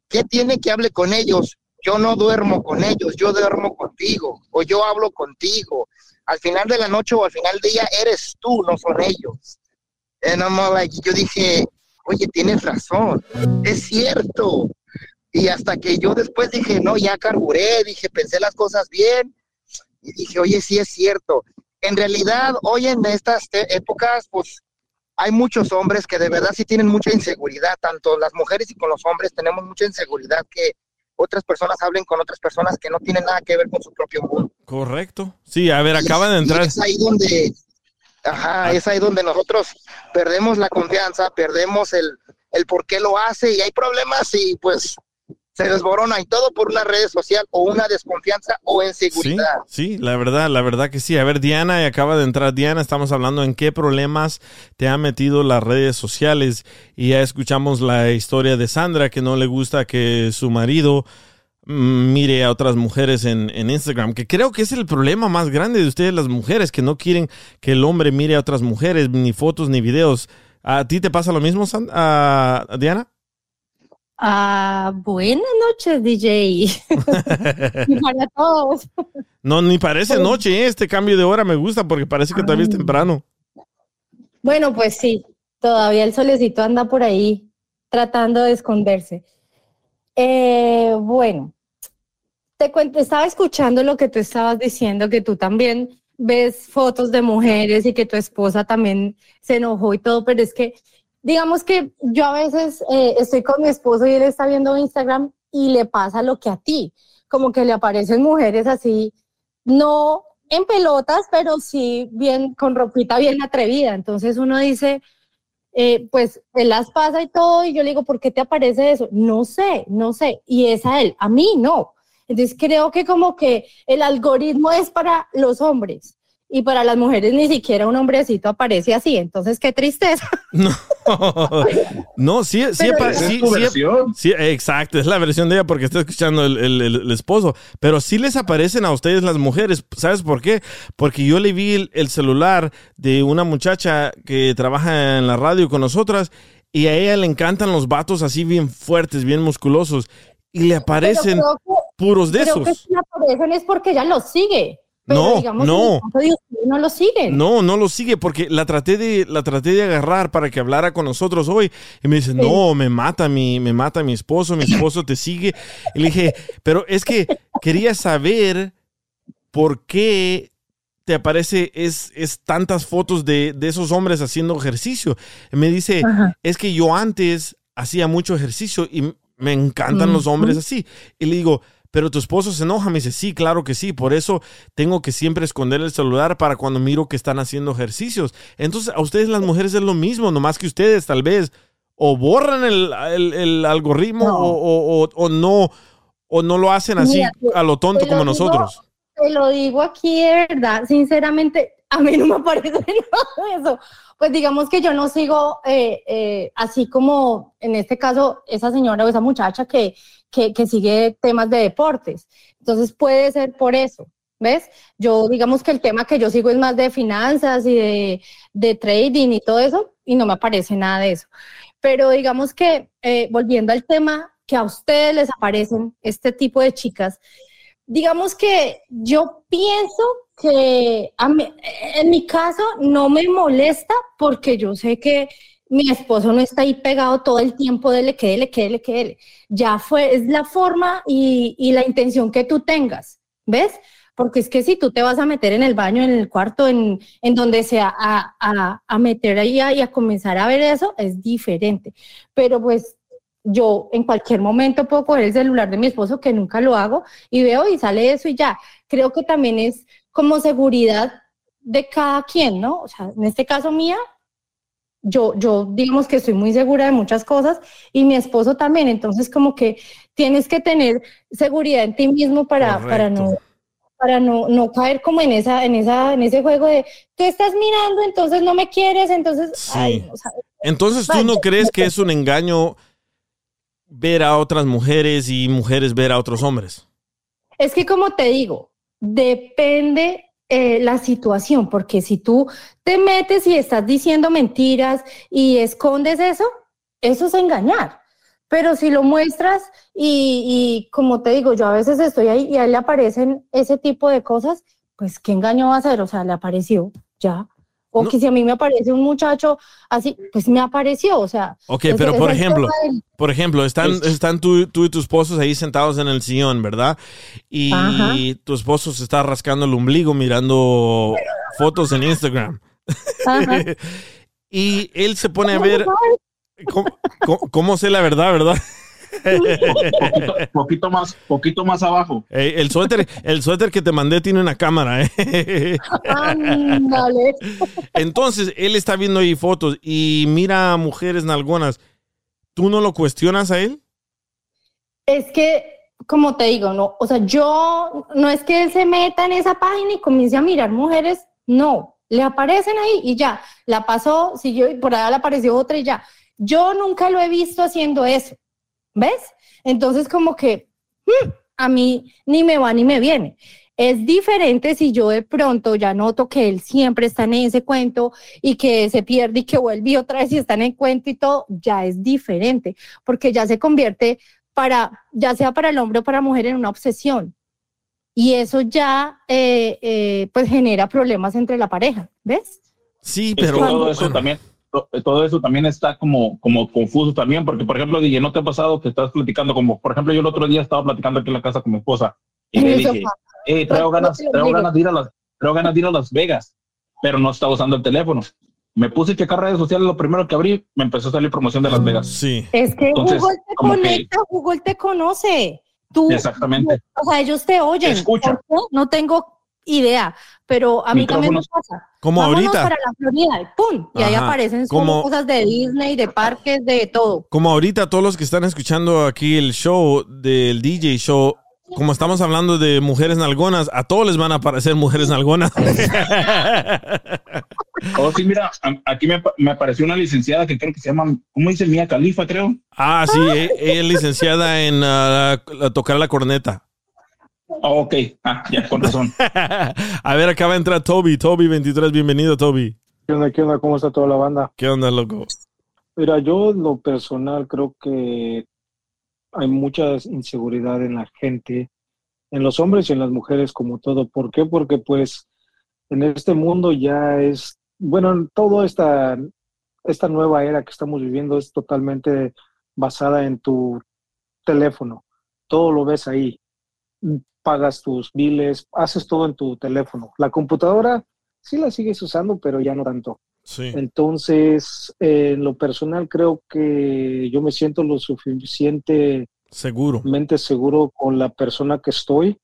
¿Qué tiene que hable con ellos? Yo no duermo con ellos, yo duermo contigo, o yo hablo contigo. Al final de la noche o al final del día eres tú, no son ellos. Yo dije, oye, tienes razón, es cierto. Y hasta que yo después dije, no, ya carburé, dije, pensé las cosas bien. Y dije, oye, sí es cierto. En realidad, hoy en estas épocas, pues hay muchos hombres que de verdad sí tienen mucha inseguridad, tanto las mujeres y con los hombres tenemos mucha inseguridad que otras personas hablen con otras personas que no tienen nada que ver con su propio mundo. Correcto. Sí, a ver, acaba de Y entrar. es ahí donde, ajá, es ahí donde nosotros perdemos la confianza, perdemos el, el por qué lo hace y hay problemas y pues se desborona y todo por una red social o una desconfianza o Sí, inseguridad. sí, la verdad, la verdad que sí. A ver, Diana, y acaba de entrar Diana, estamos hablando en qué problemas te han metido las redes sociales y ya escuchamos la historia de Sandra que no le gusta que su marido mire a otras mujeres en, en Instagram, que creo que es el problema más grande de ustedes las mujeres, que no quieren que el hombre mire a otras mujeres, ni fotos ni videos. ¿A ti te pasa lo mismo, San- a- a Diana? Ah, buenas noches, <laughs> DJ. y para todos. No, ni parece noche, ¿eh? este cambio de hora me gusta porque parece que todavía es temprano. Bueno, pues sí, todavía el solecito anda por ahí tratando de esconderse. Eh, bueno, te cuento, estaba escuchando lo que tú estabas diciendo, que tú también ves fotos de mujeres y que tu esposa también se enojó y todo, pero es que, digamos que yo a veces eh, estoy con mi esposo y él está viendo Instagram y le pasa lo que a ti, como que le aparecen mujeres así, no en pelotas, pero sí bien con ropita bien atrevida. Entonces uno dice, eh, pues él las pasa y todo, y yo le digo, ¿por qué te aparece eso? No sé, no sé. Y es a él, a mí no. Entonces creo que como que el algoritmo es para los hombres y para las mujeres ni siquiera un hombrecito aparece así. Entonces qué tristeza. <laughs> No, sí, sí, Pero esa es sí, sí, sí, exacto, es la versión de ella porque está escuchando el, el- el- el esposo. Pero sí les aparecen a ustedes las mujeres. ¿Sabes por qué? Porque yo le vi el, el celular de una muchacha que trabaja en la radio con nosotras y a ella le encantan los vatos así bien fuertes, bien musculosos. Y le aparecen que- puros de creo que esos. si le aparecen es porque ella los sigue. Pero No, digamos, no. no lo siguen. No, no lo sigue porque la traté de la traté de agarrar para que hablara con nosotros hoy y me dice, "No, me mata mi me mata mi esposo, mi esposo te sigue." Y le dije, "Pero es que quería saber por qué te aparece es, es tantas fotos de, de esos hombres haciendo ejercicio." Y me dice, "Es que yo antes hacía mucho ejercicio y me encantan los hombres así." Y le digo, pero tu esposo se enoja, me dice, sí, claro que sí, por eso tengo que siempre esconder el celular para cuando miro que están haciendo ejercicios. Entonces, a ustedes las mujeres es lo mismo, nomás que ustedes tal vez o borran el, el- el algoritmo o, o- o- o no o no lo hacen así Mira, te- a lo tonto lo como digo- nosotros. Te lo digo aquí de verdad, sinceramente, a mí no me aparece <laughs> nada de eso. Pues digamos que yo no sigo eh, eh, así como en este caso esa señora o esa muchacha que, que, sigue temas de deportes. Entonces puede ser por eso, ¿ves? Yo digamos que el tema que yo sigo es más de finanzas y de, de trading y todo eso y no me aparece nada de eso. Pero digamos que eh, volviendo al tema que a ustedes les aparecen este tipo de chicas, digamos que yo pienso que a mí- en mi caso no me molesta porque yo sé que mi esposo no está ahí pegado todo el tiempo, dele, que dele, que dele. Ya fue, es la forma y, y la intención que tú tengas, ¿ves? Porque es que si tú te vas a meter en el baño, en el cuarto, en, en donde sea, a, a, a meter ahí y a comenzar a ver eso, es diferente. Pero pues yo en cualquier momento puedo coger el celular de mi esposo, que nunca lo hago, y veo y sale eso y ya. Creo que también es como seguridad de cada quien, ¿no? O sea, en este caso mía, yo, yo digamos que estoy muy segura de muchas cosas y mi esposo también, entonces como que tienes que tener seguridad en ti mismo para, para no para no, no caer como en esa, en esa, en ese juego de tú estás mirando, entonces no me quieres, entonces ay, Sí. o sea, Entonces, ¿tú no crees que es un engaño ver a otras mujeres y mujeres ver a otros hombres? Es que como te digo, depende eh, la situación, porque si tú te metes y estás diciendo mentiras y escondes eso, eso es engañar. Pero si lo muestras y, y como te digo, yo a veces estoy ahí y a él le aparecen ese tipo de cosas, pues qué engaño va a ser, o sea, le apareció ya. O que si a mí me aparece un muchacho así, pues me apareció, o sea. Ok, ese- pero por ejemplo, del- por ejemplo, están, están tú, tú y tu esposo ahí sentados en el sillón, ¿verdad? Y Ajá. tu esposo se está rascando el ombligo mirando fotos en Instagram. Ajá. <laughs> y él se pone a ver cómo, cómo- cómo sé la verdad, ¿verdad? Poquito, <laughs> poquito más, poquito más abajo. Eh, el suéter, el suéter que te mandé tiene una cámara, ¿eh? Entonces, él está viendo ahí fotos y mira a mujeres nalgonas. ¿Tú no lo cuestionas a él? Es que, como te digo, no, o sea, yo, no es que él se meta en esa página y comience a mirar mujeres, no, le aparecen ahí y ya, la pasó, siguió y por allá le apareció otra y ya. Yo nunca lo he visto haciendo eso, ¿ves? Entonces, como que mm, a mí ni me va ni me viene. Es diferente si yo de pronto ya noto que él siempre está en ese cuento y que se pierde y que vuelve y otra vez y está en el cuento y todo, ya es diferente, porque ya se convierte para, ya sea para el hombre o para la mujer, en una obsesión. Y eso ya, eh, eh, pues, genera problemas entre la pareja, ¿ves? Sí, Es pero todo eso también, to- todo eso también está como, como confuso también, porque por ejemplo, DJ, ¿no te ha pasado que estás platicando como, por ejemplo, yo el otro día estaba platicando aquí en la casa con mi esposa y le dije, eh, traigo ganas, traigo ganas de ir a las, traigo ganas de ir a Las Vegas, pero no estaba usando el teléfono. Me puse a checar redes sociales, lo primero que abrí, me empezó a salir promoción de Las Vegas. Sí. Es que Entonces, Google te como que- conecta, Google te conoce. Tú, Exactamente. o sea, ellos te oyen. Te escucha. No tengo idea, pero a mí también me Micrófonos. pasa. Como Vámonos ahorita. para la Florida y ¡pum! Y ahí Ajá. aparecen solo Como- cosas de Disney, de parques, de todo. Como ahorita todos los que están escuchando aquí el show del DJ show, como estamos hablando de mujeres nalgonas, a todos les van a aparecer mujeres nalgonas. <laughs> Oh, sí, mira, aquí me, me apareció una licenciada que creo que se llama, ¿cómo dice? Mía Califa, creo. ah, sí, e- ella es licenciada en ah, la- tocar la corneta. Oh, ok, ah, ya, con razón. <laughs> A ver, acaba de entrar Toby, Toby 23, bienvenido Toby. ¿Qué onda? ¿Qué onda? ¿Cómo está toda la banda? ¿Qué onda, loco? Mira, yo en lo personal creo que hay mucha inseguridad en la gente, en los hombres y en las mujeres como todo. ¿Por qué? Porque pues en este mundo ya es, bueno, en toda esta, esta nueva era que estamos viviendo es totalmente basada en tu teléfono. Todo lo ves ahí. Pagas tus biles, haces todo en tu teléfono. La computadora sí la sigues usando, pero ya no tanto. Sí. Entonces, eh, en lo personal creo que yo me siento lo suficientemente Seguro. seguro con la persona que estoy.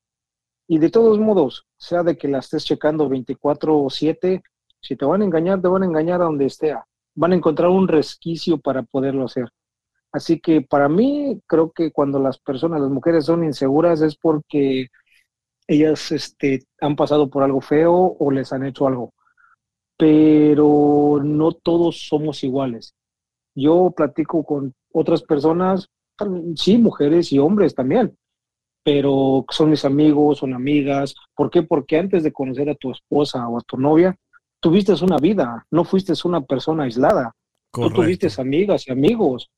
Y de todos modos, sea de que la estés checando 24 o 7, si te van a engañar, te van a engañar a donde esté. Van a encontrar un resquicio para poderlo hacer. Así que para mí, creo que cuando las personas, las mujeres son inseguras es porque ellas este, han pasado por algo feo o les han hecho algo. Pero no todos somos iguales. Yo platico con otras personas, sí, mujeres y hombres también, pero son mis amigos, son amigas. ¿Por qué? Porque antes de conocer a tu esposa o a tu novia, tuviste una vida, no fuiste una persona aislada. Correcto. Tú tuviste amigas y amigos.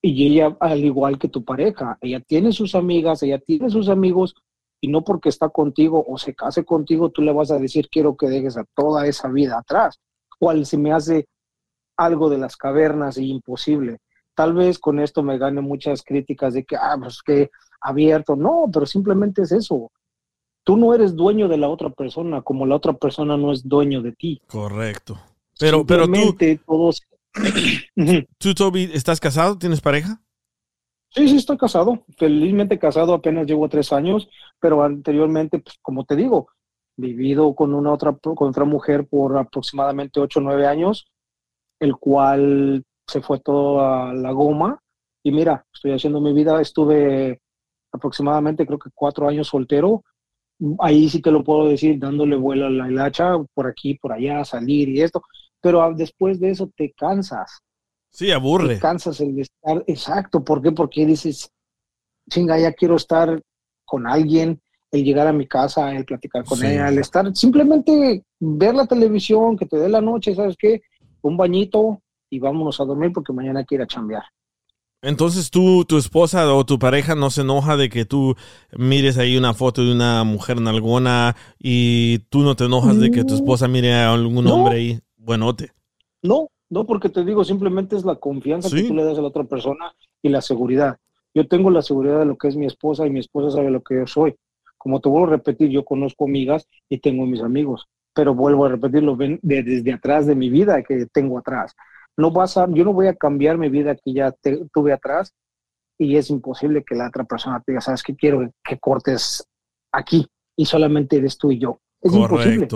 Y ella, al igual que tu pareja, ella tiene sus amigas, ella tiene sus amigos, Y no porque está contigo o se case contigo, tú le vas a decir quiero que dejes a toda esa vida atrás. Cual se me hace algo de las cavernas y imposible. Tal vez con esto me gane muchas críticas de que, ah, pues que abierto. No, pero simplemente es eso. Tú no eres dueño de la otra persona, como la otra persona no es dueño de ti. Correcto. Pero, pero tú, todos. Tú, Toby, ¿estás casado? ¿Tienes pareja? Sí, sí, estoy casado. Felizmente casado, apenas llevo tres años, pero anteriormente, pues, como te digo, vivido con una otra, con otra mujer por aproximadamente ocho o nueve años, el cual se fue todo a la goma. Y mira, estoy haciendo mi vida, estuve aproximadamente creo que cuatro años soltero. Ahí sí te lo puedo decir, dándole vuelo a la hilacha, por aquí, por allá, salir y esto. Pero después de eso te cansas. Sí, aburre. Te cansas el de estar, exacto. ¿Por qué? Porque dices, chinga, ya quiero estar con alguien, el llegar a mi casa, el platicar con Sí. ella, el estar, simplemente ver la televisión, que te dé la noche, ¿sabes qué? Un bañito y vámonos a dormir porque mañana a chambear. Entonces tú, tu esposa o tu pareja no se enoja de que tú mires ahí una foto de una mujer nalgona y tú no te enojas de que tu esposa mire a algún No. hombre ahí buenote. No, no, porque te digo, simplemente es la confianza que tú le das a la otra persona y la seguridad. Yo tengo la seguridad de lo que es mi esposa y mi esposa sabe lo que yo soy. Como te vuelvo a repetir, yo conozco amigas y tengo mis amigos, pero vuelvo a repetirlo, ven de- desde atrás de mi vida que tengo atrás. No vas a, yo no voy a cambiar mi vida que ya te- tuve atrás y es imposible que la otra persona te diga, sabes que quiero que cortes aquí y solamente eres tú y yo. Es imposible.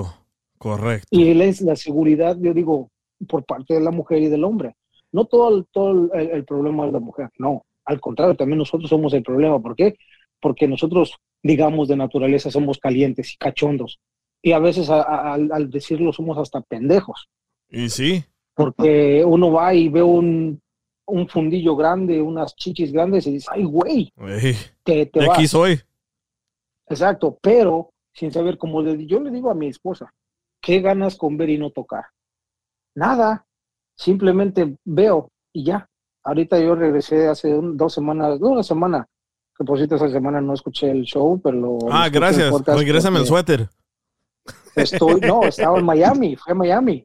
Correcto. Y él es la seguridad, yo digo, por parte de la mujer y del hombre. No todo el, todo el, el problema es la mujer, no. Al contrario, también nosotros somos el problema. ¿Por qué? Porque nosotros, digamos, de naturaleza somos calientes y cachondos. Y a veces a- a- al, al decirlo somos hasta pendejos. Y sí, Porque uno va y ve un, un fundillo grande, unas chichis grandes y dice, ay, güey, ey, te, te de vas. aquí soy. Exacto, pero sin saber, como le, yo le digo a mi esposa, ¿qué ganas con ver y no tocar? Nada, simplemente veo y ya. Ahorita yo regresé hace un- dos semanas, no una semana, que por cierto esa semana no escuché el show, pero... lo Ah, gracias. Regrésame el suéter. Estoy, no, estaba en Miami, fue a Miami.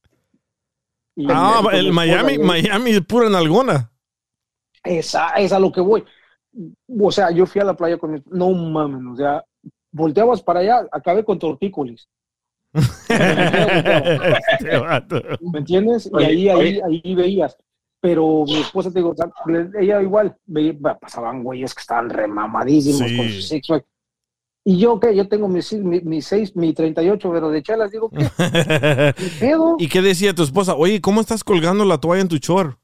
Y Ah, el Miami. Miami es pura nalgona. Esa es a lo que voy. O sea, yo fui a la playa con mi... No mames, o sea, volteabas para allá, acabé con tortícolis. <laughs> ¿Me entiendes? Y ahí, ahí, ahí veías. Pero mi esposa, te digo, ella igual, veía, pasaban güeyes que estaban remamadísimos Sí. con su six pack. Y yo, ¿qué? Yo tengo mi, si- mi, mi seis, mi 38, pero de chelas, digo, ¿qué? <laughs> ¿Qué pedo? ¿Y qué decía tu esposa? Oye, ¿cómo estás colgando la toalla en tu chor?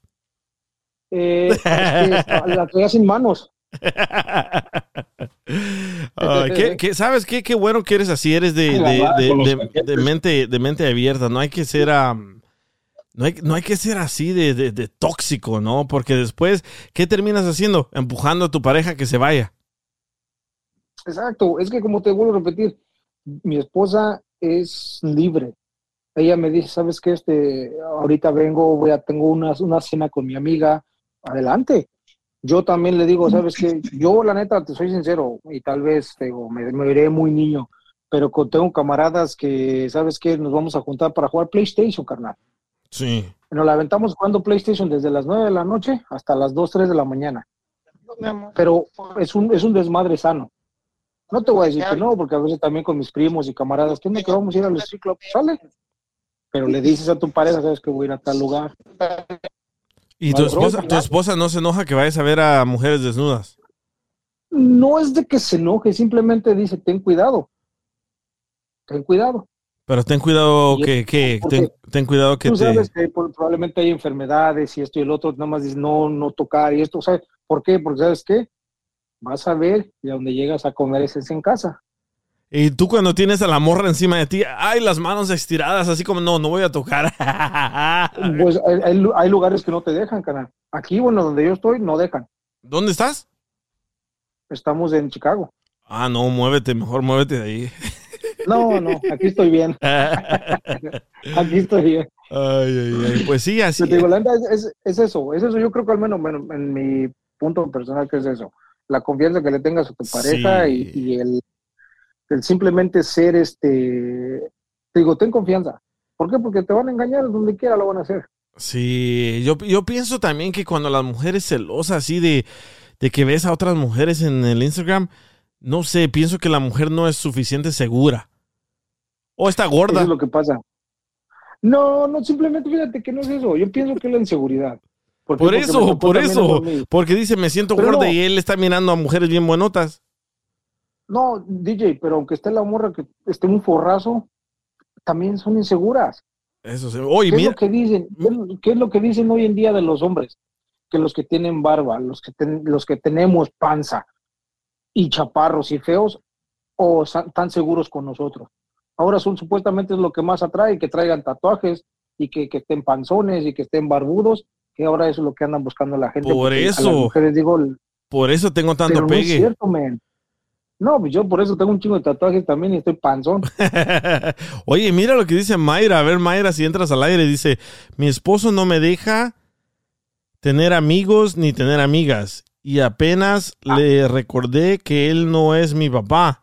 Eh, es que está- la traía sin manos. <laughs> Ah, ¿qué- qué- sabes qué? Qué bueno que eres así, eres de, de- de- mente, de mente abierta. No hay que ser, no, hay, no hay que ser así de, de- de tóxico, ¿no? Porque después, ¿qué terminas haciendo? Empujando a tu pareja que se vaya. Exacto, es que como te vuelvo a repetir, mi esposa es libre. Ella me dice, ¿sabes qué? Este, ahorita vengo, voy a, tengo una, una cena con mi amiga, adelante. Yo también le digo, ¿sabes qué? <laughs> Yo la neta, te soy sincero, y tal vez te digo, me, me veré muy niño, pero con- tengo camaradas que, ¿sabes qué? Nos vamos a juntar para jugar PlayStation, carnal. Sí. Nos la aventamos jugando PlayStation desde las 9 de la noche hasta las 2, 3 de la mañana. Pero es un, es un desmadre sano. No te voy a decir que no, porque a veces también con mis primos y camaradas, ¿qué onda que vamos a ir al street club? Sale. Pero le dices a tu pareja, sabes que voy a ir a tal lugar. ¿Y tu esposa, tu esposa no se enoja que vayas a ver a mujeres desnudas? No es de que se enoje, simplemente dice, ten cuidado. Ten cuidado. Pero ten cuidado que, que ten, ten cuidado que Tú te... sabes que por- probablemente hay enfermedades y esto y el otro, nada más dices, no, no tocar y esto, ¿sabes? ¿Por qué? Porque ¿sabes qué? Vas a ver y a donde llegas a comer es en casa. Y tú cuando tienes a la morra encima de ti, ay, las manos estiradas, así como, no, no voy a tocar. <laughs> Pues hay, hay lu- hay lugares que no te dejan, canal. Aquí, bueno, donde yo estoy, no dejan. ¿Dónde estás? Estamos en Chicago. Ah, no, muévete, mejor muévete de ahí. No, no, aquí estoy bien. <laughs> Aquí estoy bien. Ay, ay, ay. Pues sí, así. Te digo, es, es, es eso, es eso. Yo creo que al menos bueno, en mi punto personal que es eso. La confianza que le tengas a tu pareja Sí. y, y el, El simplemente ser este, te digo, ten confianza. ¿Por qué? Porque te van a engañar donde quiera lo van a hacer. Sí, yo, yo pienso también que cuando las mujeres celosas así de, de que ves a otras mujeres en el Instagram, no sé, pienso que la mujer no es suficiente segura. O está gorda. Eso es lo que pasa. No, no, simplemente fíjate que no es eso. Yo pienso que es la inseguridad. ¿Por, eso, por eso. Porque dice, me siento Pero gorda no. y él está mirando a mujeres bien buenotas. No, DJ, pero aunque esté la morra que esté un forrazo, también son inseguras. Eso sí. Oye, ¿Qué es lo que dicen? ¿Qué es- ¿Qué es lo que dicen hoy en día de los hombres? Que los que tienen barba, los que, ten- los que tenemos panza y chaparros y feos, o tan seguros con nosotros. Ahora son supuestamente es lo que más atrae, que traigan tatuajes y que, que estén panzones y que estén barbudos, que ahora eso es lo que andan buscando la gente. Por porque a las eso. mujeres digo, por eso tengo tanto pero no es pegue. cierto, man. No, pues yo por eso tengo un chingo de tatuajes también y estoy panzón. <laughs> Oye, mira lo que dice Mayra. A ver, Mayra, si entras al aire, dice, mi esposo no me deja tener amigos ni tener amigas. Y apenas le recordé que él no es mi papá.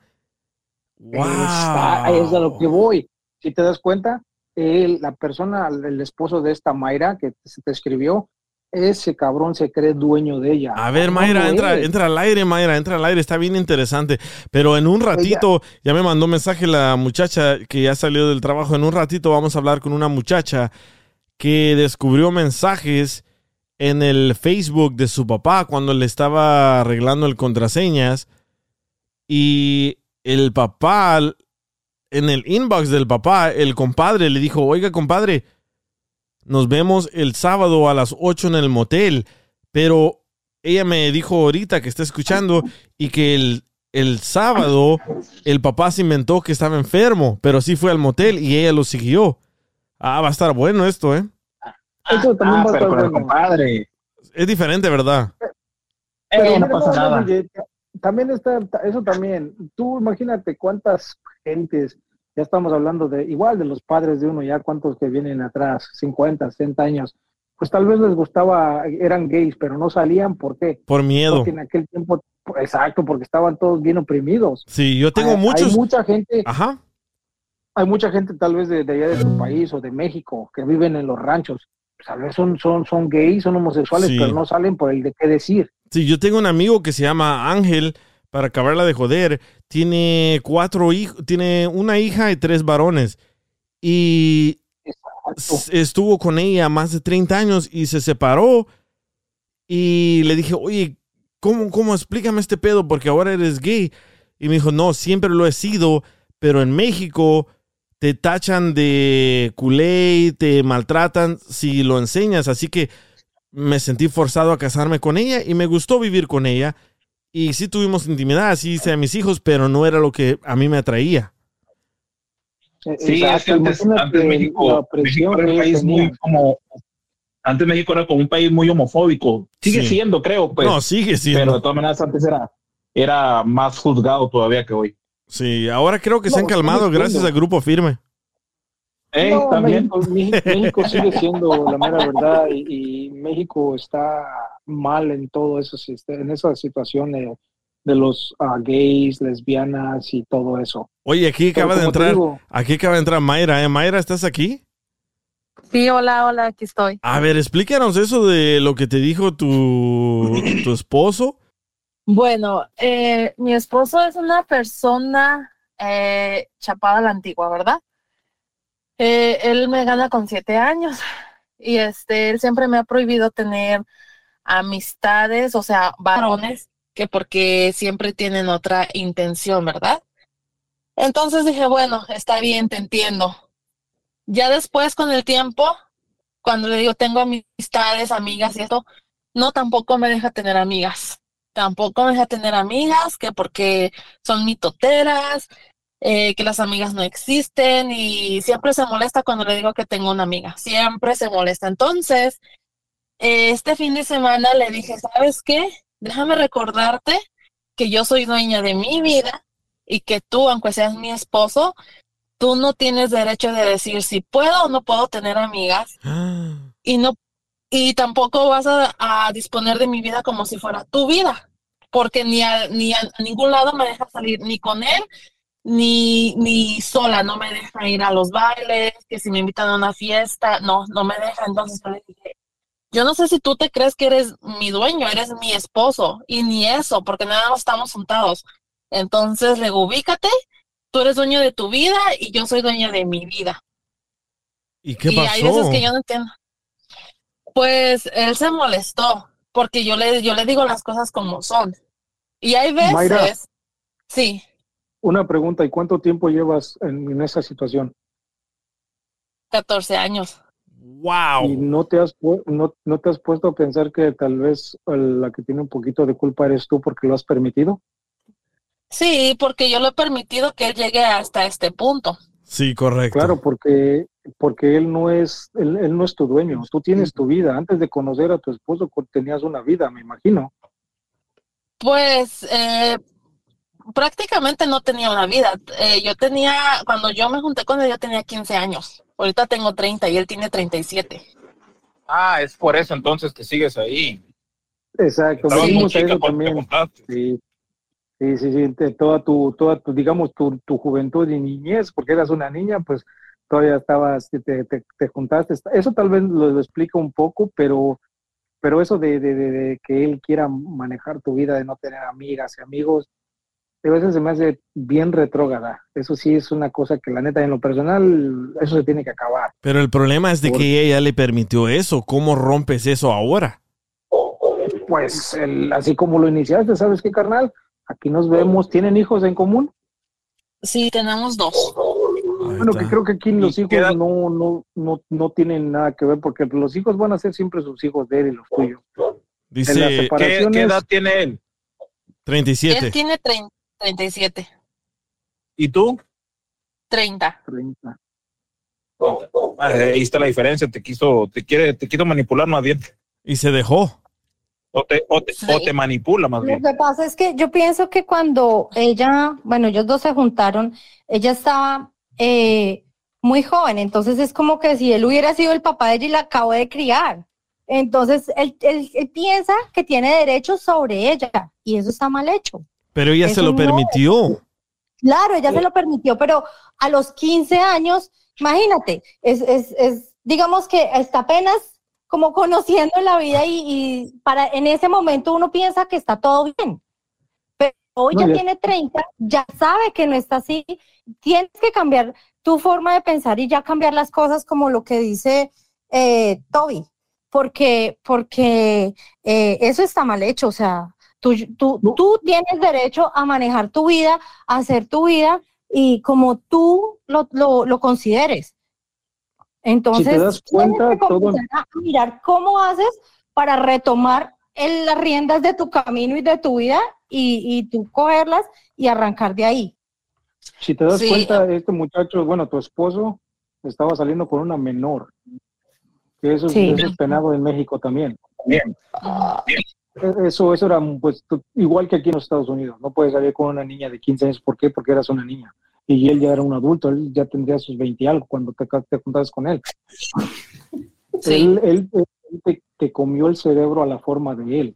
Está, es a lo que voy. Si te das cuenta, él, la persona, el esposo de esta Mayra que se te escribió, ese cabrón se cree dueño de ella. A ver, No Mayra, entra, entra al aire, Mayra, entra al aire, está bien interesante. Pero en un ratito, ya me mandó mensaje la muchacha que ya salió del trabajo. En un ratito vamos a hablar con una muchacha que descubrió mensajes en el Facebook de su papá cuando le estaba arreglando el contraseñas. Y el papá, en el inbox del papá, el compadre le dijo, oiga, compadre, nos vemos el sábado a las 8 en el motel. Pero ella me dijo ahorita que está escuchando y que el, el sábado el papá se inventó que estaba enfermo, pero sí fue al motel y ella lo siguió. Ah, va a estar bueno esto, ¿eh? Eso también Ah, va a estar con el bueno. compadre. Es diferente, ¿verdad? Pero Eh, no pasa nada. También está, eso también. Tú imagínate cuántas gentes, ya estamos hablando de, igual de los padres de uno, ya cuántos que vienen atrás, 50, 60 años, pues tal vez les gustaba, eran gays, pero no salían, ¿por qué? Por miedo. Porque en aquel tiempo, exacto, porque estaban todos bien oprimidos. Sí, yo tengo Hay- muchos. Hay mucha gente, Ajá. hay mucha gente tal vez de, de allá de tu país o de México que viven en los ranchos. Tal vez son, son, son gays, son homosexuales, Sí. pero no salen por el de qué decir. Sí, yo tengo un amigo que se llama Ángel, para acabarla de joder, tiene cuatro hijos, tiene una hija y tres varones. Y estuvo con ella más de 30 años y se separó. Y le dije, oye, ¿cómo, cómo explícame este pedo? Porque ahora eres gay. Y me dijo, no, siempre lo he sido, pero en México te tachan de culé, te maltratan si lo enseñas. Así que me sentí forzado a casarme con ella y me gustó vivir con ella. Y sí tuvimos intimidad, sí hice a mis hijos, pero no era lo que a mí me atraía. Sí, es que Exacto, antes, antes México, era un país muy como antes México era como un país muy homofóbico. Sigue Sí. siendo, creo, pues. No, sigue siendo. Pero de todas maneras antes era, era más juzgado todavía que hoy. Sí, ahora creo que se han calmado gracias al grupo firme. Eh, No, también. México, sigue siendo la mera verdad y, y México está mal en todo eso, en esa situación de, de los ah, gays, lesbianas y todo eso. Oye, aquí Pero acaba de entrar, digo- aquí acaba de entrar Mayra, ¿eh? Mayra, ¿estás aquí? Sí, hola, hola, aquí estoy. A ver, explícanos eso de lo que te dijo tu, tu esposo. Bueno, eh, mi esposo es una persona eh, chapada a la antigua, ¿verdad? Eh, él me gana con siete años y este, él siempre me ha prohibido tener amistades, o sea, varones, que porque siempre tienen otra intención, ¿verdad? Entonces dije, bueno, está bien, te entiendo. Ya después, con el tiempo, cuando le digo tengo amistades, amigas y esto, no tampoco me deja tener amigas. Tampoco me deja tener amigas, que porque son mitoteras, eh, que las amigas no existen y siempre se molesta cuando le digo que tengo una amiga. Siempre se molesta. Entonces, eh, este fin de semana le dije, ¿sabes qué? Déjame recordarte que yo soy dueña de mi vida y que tú, aunque seas mi esposo, tú no tienes derecho de decir si puedo o no puedo tener amigas <gasps> y no y tampoco vas a, a disponer de mi vida como si fuera tu vida porque ni a, ni a, a ningún lado me dejas salir ni con él ni, ni sola, no me deja ir a los bailes, que si me invitan a una fiesta, no, no me deja. Entonces yo le dije, yo no sé si tú te crees que eres mi dueño, eres mi esposo, y ni eso, porque nada más estamos juntados. Entonces le digo, ubícate, tú eres dueño de tu vida y yo soy dueña de mi vida. ¿Y qué y hay veces que yo no entiendo. Pues él se molestó, porque yo le, yo le digo las cosas como son. Y hay veces, Mayra. sí, Una pregunta, ¿y cuánto tiempo llevas en, en esa situación? 14 años. ¡Wow! ¿Y no te, has, no, no te has puesto a pensar que tal vez eh, la que tiene un poquito de culpa eres tú porque lo has permitido? Sí, porque yo lo he permitido que él llegue hasta este punto. Sí, correcto. Claro, porque, porque él no es, él, él no es tu dueño, tú tienes tu vida. Antes de conocer a tu esposo tenías una vida, me imagino. Pues eh, prácticamente no tenía una vida. Eh, yo tenía, cuando yo me junté con él, yo tenía 15 años. Ahorita tengo 30 y él tiene 37. Ah, es por eso entonces que sigues ahí. Exacto, venimos a eso también. Sí, sí, sí, sí, toda tu, toda tu, digamos, tu, tu juventud y niñez, porque eras una niña, pues todavía estabas, te, te, te juntaste. Eso tal vez lo, lo explica un poco, pero, pero eso de, de, de- de que él quiera manejar tu vida, de no tener amigas y amigos, a veces se me hace bien retrógrada. Eso sí es una cosa que la neta, en lo personal, eso se tiene que acabar. Pero el problema es de que ella le permitió eso. ¿Cómo rompes eso ahora? Pues el- así como lo iniciaste, ¿sabes qué, carnal? Aquí nos vemos. ¿Tienen hijos en común? Sí, tenemos dos. Bueno, que creo que aquí los hijos no, no, no, no tienen nada que ver porque los hijos van a ser siempre sus hijos de él y los tuyos. Dice, ¿Qué, qué edad tiene él? 37. Él tiene 30, 37, ¿Y tú? 30. Ah, ahí está la diferencia, te quiso, te quiere, te quiso manipular más bien. Y se dejó. O te, o te, o te manipula más Lo bien. que pasa es que yo pienso que cuando ella, bueno, ellos dos se juntaron, ella estaba eh, muy joven, entonces es como que si él hubiera sido el papá de ella y la acabó de criar. Entonces él, él- él piensa que tiene derechos sobre ella y eso está mal hecho. Pero ella se lo no. permitió. Claro, ella se lo permitió, pero a los 15 años, imagínate, es, es, es digamos que está apenas como conociendo la vida y, y para en ese momento uno piensa que está todo bien. Pero hoy No, ya ya- tiene 30, ya sabe que no está así. Tienes que cambiar tu forma de pensar y ya cambiar las cosas como lo que dice eh, Toby, porque, porque eh, eso está mal hecho, o sea, tú, tú, tú tienes derecho a manejar tu vida, a hacer tu vida y como tú lo, lo, lo consideres. Entonces, Si te das tienes cuenta, que todo- comenzar a mirar cómo haces para retomar el- las riendas de tu camino y de tu vida y, y tú cogerlas y arrancar de ahí. si te das Sí. cuenta, este muchacho, bueno, tu esposo estaba saliendo con una menor. Que eso, es- Sí. eso es penado en México también. E- Eso, eso era pues igual que aquí en los Estados Unidos. No puedes salir con una niña de 15 años. ¿Por qué? Porque eras una niña. Y él ya era un adulto. Él ya tendría sus 20 y algo cuando te, te juntabas con él. Él, él- él te, te comió el cerebro a la forma de él.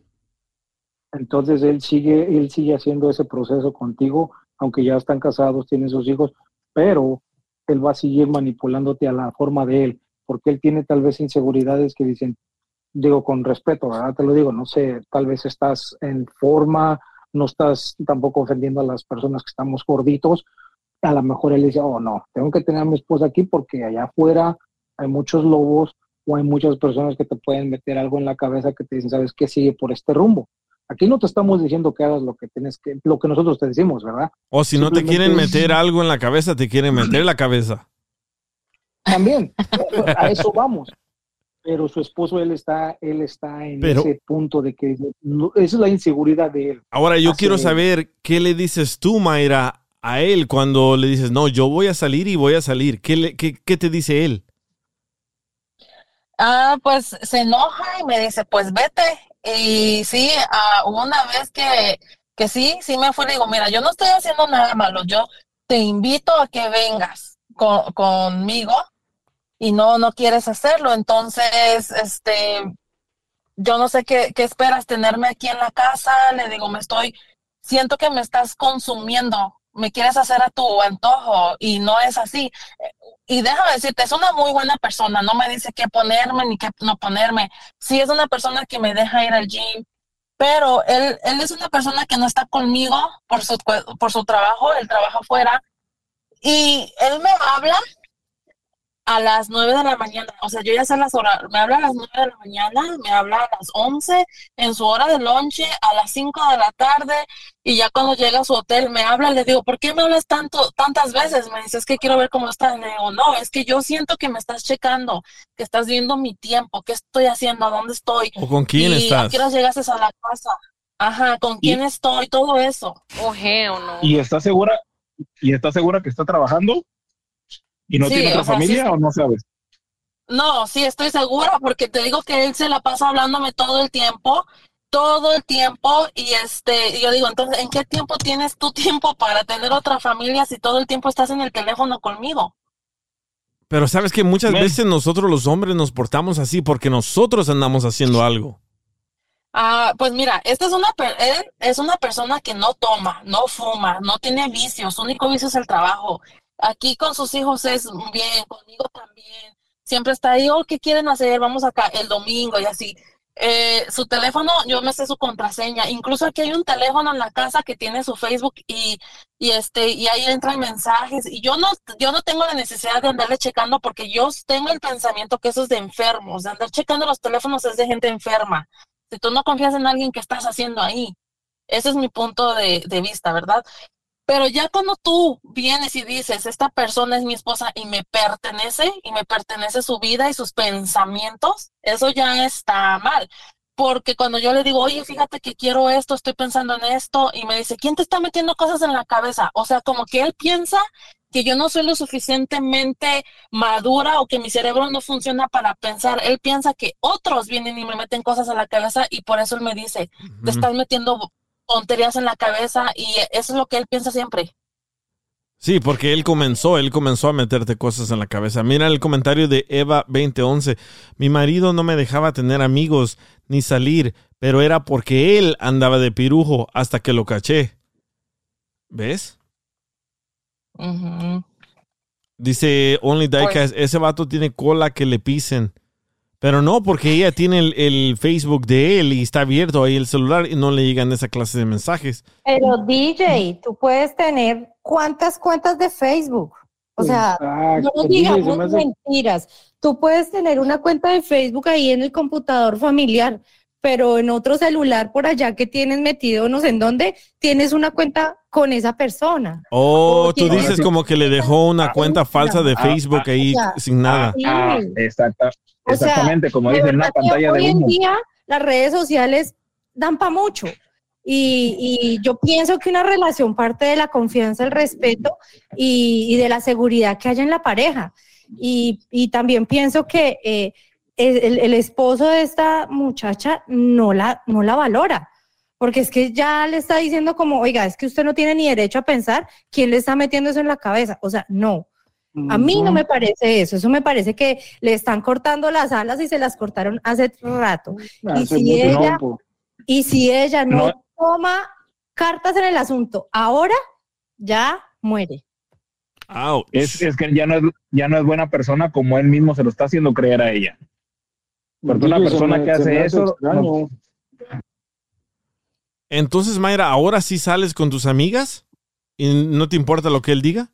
Entonces él sigue, él sigue haciendo ese proceso contigo, aunque ya están casados, tienen sus hijos, pero él va a seguir manipulándote a la forma de él, porque él tiene tal vez inseguridades que dicen, digo con respeto, ¿verdad? Te lo digo, no sé, tal vez estás en forma, no estás tampoco ofendiendo a las personas que estamos gorditos, a lo mejor él dice, oh no, tengo que tener a mi esposa aquí porque allá afuera hay muchos lobos o hay muchas personas que te pueden meter algo en la cabeza que te dicen, ¿sabes qué? Sigue por este rumbo. Aquí no te estamos diciendo que hagas lo que tienes que, lo que nosotros te decimos, ¿verdad? O si no te quieren meter algo en la cabeza, te quieren meter la cabeza. También, a eso vamos. Pero su esposo, él está, él está en Pero- ese punto de que no- esa es la inseguridad de él. Ahora yo quiero él. saber qué le dices tú, Mayra, a él cuando le dices, no, yo voy a salir y voy a salir. ¿Qué, le- qué, qué te dice él? Ah, pues se enoja y me dice, pues vete. Y sí, ah, hubo una vez que, que sí, sí me fui, le digo, mira, yo no estoy haciendo nada malo, yo te invito a que vengas con- conmigo y no, no quieres hacerlo. Entonces, este, yo no sé qué, qué esperas tenerme aquí en la casa, le digo, me estoy, siento que me estás consumiendo me quieres hacer a tu antojo y no es así. Y déjame decirte, es una muy buena persona, no me dice qué ponerme ni qué no ponerme. Sí es una persona que me deja ir al gym, pero él, él es una persona que no está conmigo por su, por su trabajo, él trabaja fuera, y él me habla a las 9 de la mañana, o sea, yo ya sé las horas, me habla a las 9 de la mañana, me habla a las 11 en su hora de lonche, a las 5 de la tarde, y ya cuando llega a su hotel me habla, le digo, ¿por qué me hablas tanto, tantas veces? Me dice, es que quiero ver cómo estás. Le digo, no, es que yo siento que me estás checando, que estás viendo mi tiempo, qué estoy haciendo, a dónde estoy. ¿O con quién y estás? ¿A qué horas llegaste a la casa? Ajá, ¿con quién estoy? Todo eso. Oje o no. ¿Y está segura? ¿Y está segura que está trabajando? ¿Y no Sí, tiene otra o sea, sí familia o no sabes? No, sí, estoy segura porque te digo que él se la pasa hablándome todo el tiempo, todo el tiempo y este, yo digo, entonces, ¿en qué tiempo tienes tu tiempo para tener otra familia si todo el tiempo estás en el teléfono conmigo? Pero sabes que muchas veces nosotros los hombres nos portamos así porque nosotros andamos haciendo algo. Ah, pues mira, esta es una, per- él es una persona que no toma, no fuma, no tiene vicios, su único vicio es el trabajo. Aquí con sus hijos es bien, conmigo también. Siempre está ahí, oh, ¿qué quieren hacer? Vamos acá el domingo y así. Eh, su teléfono, yo me sé su contraseña. Incluso aquí hay un teléfono en la casa que tiene su Facebook y, y este, y ahí entran mensajes. Y yo no, yo no tengo la necesidad de andarle checando porque yo tengo el pensamiento que eso es de enfermos. De andar checando los teléfonos es de gente enferma. Si tú no confías en alguien, ¿qué estás haciendo ahí? Ese es mi punto de, de vista, ¿verdad? Pero ya cuando tú vienes y dices, esta persona es mi esposa y me pertenece, y me pertenece su vida y sus pensamientos, eso ya está mal. Porque cuando yo le digo, oye, fíjate que quiero esto, estoy pensando en esto, y me dice, ¿quién te está metiendo cosas en la cabeza? O sea, como que él piensa que yo no soy lo suficientemente madura o que mi cerebro no funciona para pensar. Él piensa que otros vienen y me meten cosas a la cabeza y por eso él me dice, te estás metiendo tonterías en la cabeza y eso es lo que él piensa siempre. Sí, porque él comenzó, él comenzó a meterte cosas en la cabeza. Mira el comentario de Eva 2011. Mi marido no me dejaba tener amigos ni salir, pero era porque él andaba de pirujo hasta que lo caché. ¿Ves? Dice Only Diecast, ese vato tiene cola que le pisen. Pero no, porque ella tiene el, el Facebook de él y está abierto ahí el celular y no le llegan esa clase de mensajes. Pero DJ, tú puedes tener cuántas cuentas de Facebook. O sea, no nos digamos hace- mentiras. Tú puedes tener una cuenta de Facebook ahí en el computador familiar, pero en otro celular por allá que tienes metido, no sé en dónde, tienes una cuenta con esa persona. Oh, tú dices como que le dejó una cuenta falsa de Ah, Facebook ahí sea, sin nada. sí. Ah, exacta, O sea, exactamente, como dicen, una pantalla de hoy en día las redes sociales dan para mucho. Y, y yo pienso que una relación parte de la confianza, el respeto y, y de la seguridad que haya en la pareja. Y, y también pienso que eh, el, el esposo de esta muchacha no la, no la valora. Porque es que ya le está diciendo como, oiga, es que usted no tiene ni derecho a pensar quién le está metiendo eso en la cabeza. O sea, no. A mí no me parece eso, eso me parece que le están cortando las alas y se las cortaron hace rato. Y si ella, y si ella no, No. toma cartas en el asunto, ahora ya muere. Es, es que ya no es, ya no es buena persona como él mismo se lo está haciendo creer a ella. Porque una persona me- que hace eso, no- Entonces, Mayra, ¿ahora sí sales con tus amigas? ¿Y no te importa lo que él diga?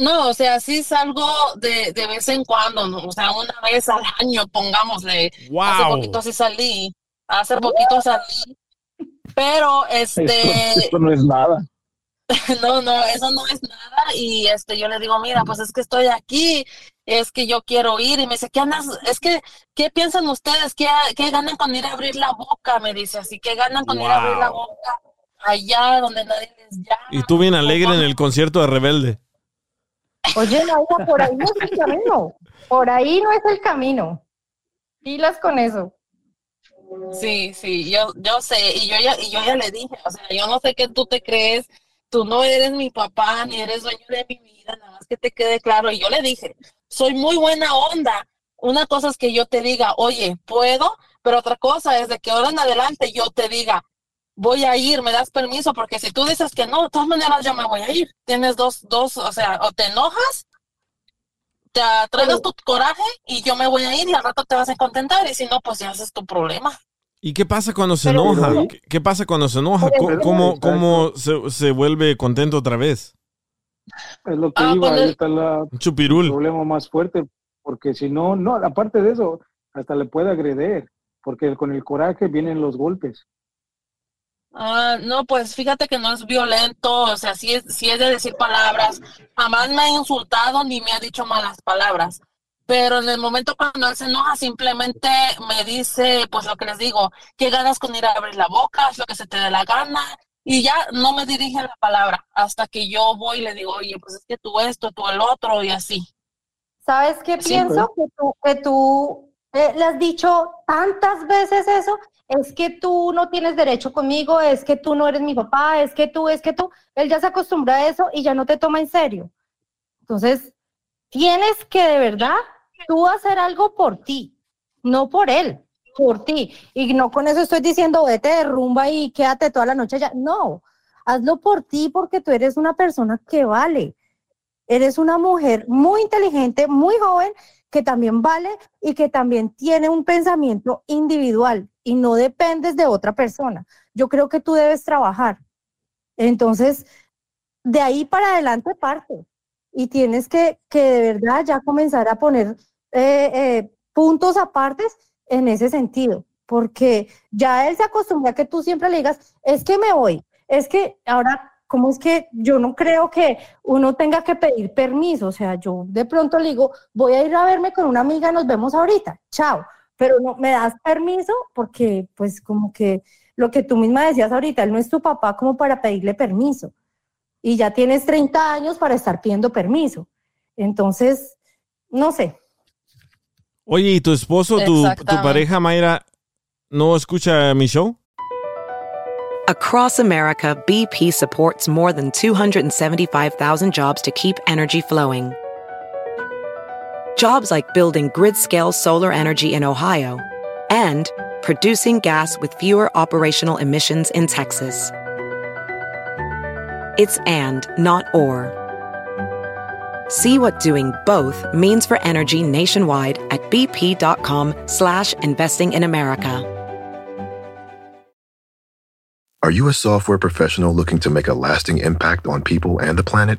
No, o sea, sí salgo de, de vez en cuando, ¿no? o sea, una vez al año, pongámosle. Hace ¡Wow! poquito sí salí, hace poquito salí, pero esto, este, esto no es nada. <laughs> no, no, eso no es nada. Y este, yo le digo, mira, pues es que estoy aquí, es que yo quiero ir. Y me dice, ¿qué andas? Es que, ¿qué piensan ustedes? ¿Qué, qué ganan con ir a abrir la boca? Me dice así, ¿qué ganan con ir a abrir la boca allá donde nadie les llama? Y tú bien alegre en el concierto de Rebelde. Oye, Laura, por ahí no es el camino. Por ahí no es el camino. Pilas con eso. Sí, sí, yo, yo sé, y yo ya, y yo ya le dije, o sea, yo no sé qué tú te crees, tú no eres mi papá, ni eres dueño de mi vida, nada más que te quede claro. Y yo le dije, soy muy buena onda. Una cosa es que yo te diga, oye, puedo, pero otra cosa es de que ahora en adelante yo te diga, voy a ir, me das permiso, porque si tú dices que no, de todas maneras yo me voy a ir. Tienes dos, dos, o sea, o te enojas, te traes tu coraje y yo me voy a ir y al rato te vas a contentar y si no, pues ya haces tu problema. ¿Y qué pasa cuando se Pero- enoja? ¿Qué, qué pasa cuando se enoja? ¿Cómo, cómo, se, se vuelve contento otra vez? Es lo que Ah, iba, cuando ahí el- está la, chupirul. el problema más fuerte, porque si no, no, aparte de eso, hasta le puede agredir, porque con el coraje vienen los golpes. Ah, no, pues fíjate que no es violento, o sea, sí es, sí es de decir palabras. Jamás me ha insultado ni me ha dicho malas palabras. Pero en el momento cuando él se enoja, simplemente me dice, pues lo que les digo, qué ganas con ir a abrir la boca, es lo que se te dé la gana. Y ya no me dirige la palabra hasta que yo voy y le digo, oye, pues es que tú esto, tú el otro, y así. ¿Sabes qué Sí, pienso? Que tú, que tú eh, le has dicho tantas veces eso, es que tú no tienes derecho conmigo, es que tú no eres mi papá, es que tú, es que tú, él ya se acostumbra a eso y ya no te toma en serio. Entonces, tienes que de verdad tú hacer algo por ti, no por él, por ti. Y no con eso estoy diciendo, vete de rumba y quédate toda la noche allá. No, hazlo por ti porque tú eres una persona que vale. Eres una mujer muy inteligente, muy joven, que también vale y que también tiene un pensamiento individual y no dependes de otra persona. Yo creo que tú debes trabajar. Entonces, de ahí para adelante parte y tienes que, que de verdad ya comenzar a poner eh, eh, puntos apartes en ese sentido, porque ya él se acostumbra a que tú siempre le digas, es que me voy, es que ahora, ¿cómo es que yo no creo que uno tenga que pedir permiso? O sea, yo de pronto le digo, voy a ir a verme con una amiga, nos vemos ahorita, chao, pero no me das permiso porque pues como que lo que tú misma decías ahorita, él no es tu papá como para pedirle permiso y ya tienes 30 años para estar pidiendo permiso. Entonces, no sé, Oye, ¿y tu esposo, tu, tu pareja Mayra, no escucha mi show? Across America, BP supports more than 275,000 jobs to keep energy flowing. Jobs like building grid scale solar energy in Ohio and producing gas with fewer operational emissions in Texas. It's and, not or. See what doing both means for energy nationwide at bp.com slash investing in America. Are you a software professional looking to make a lasting impact on people and the planet?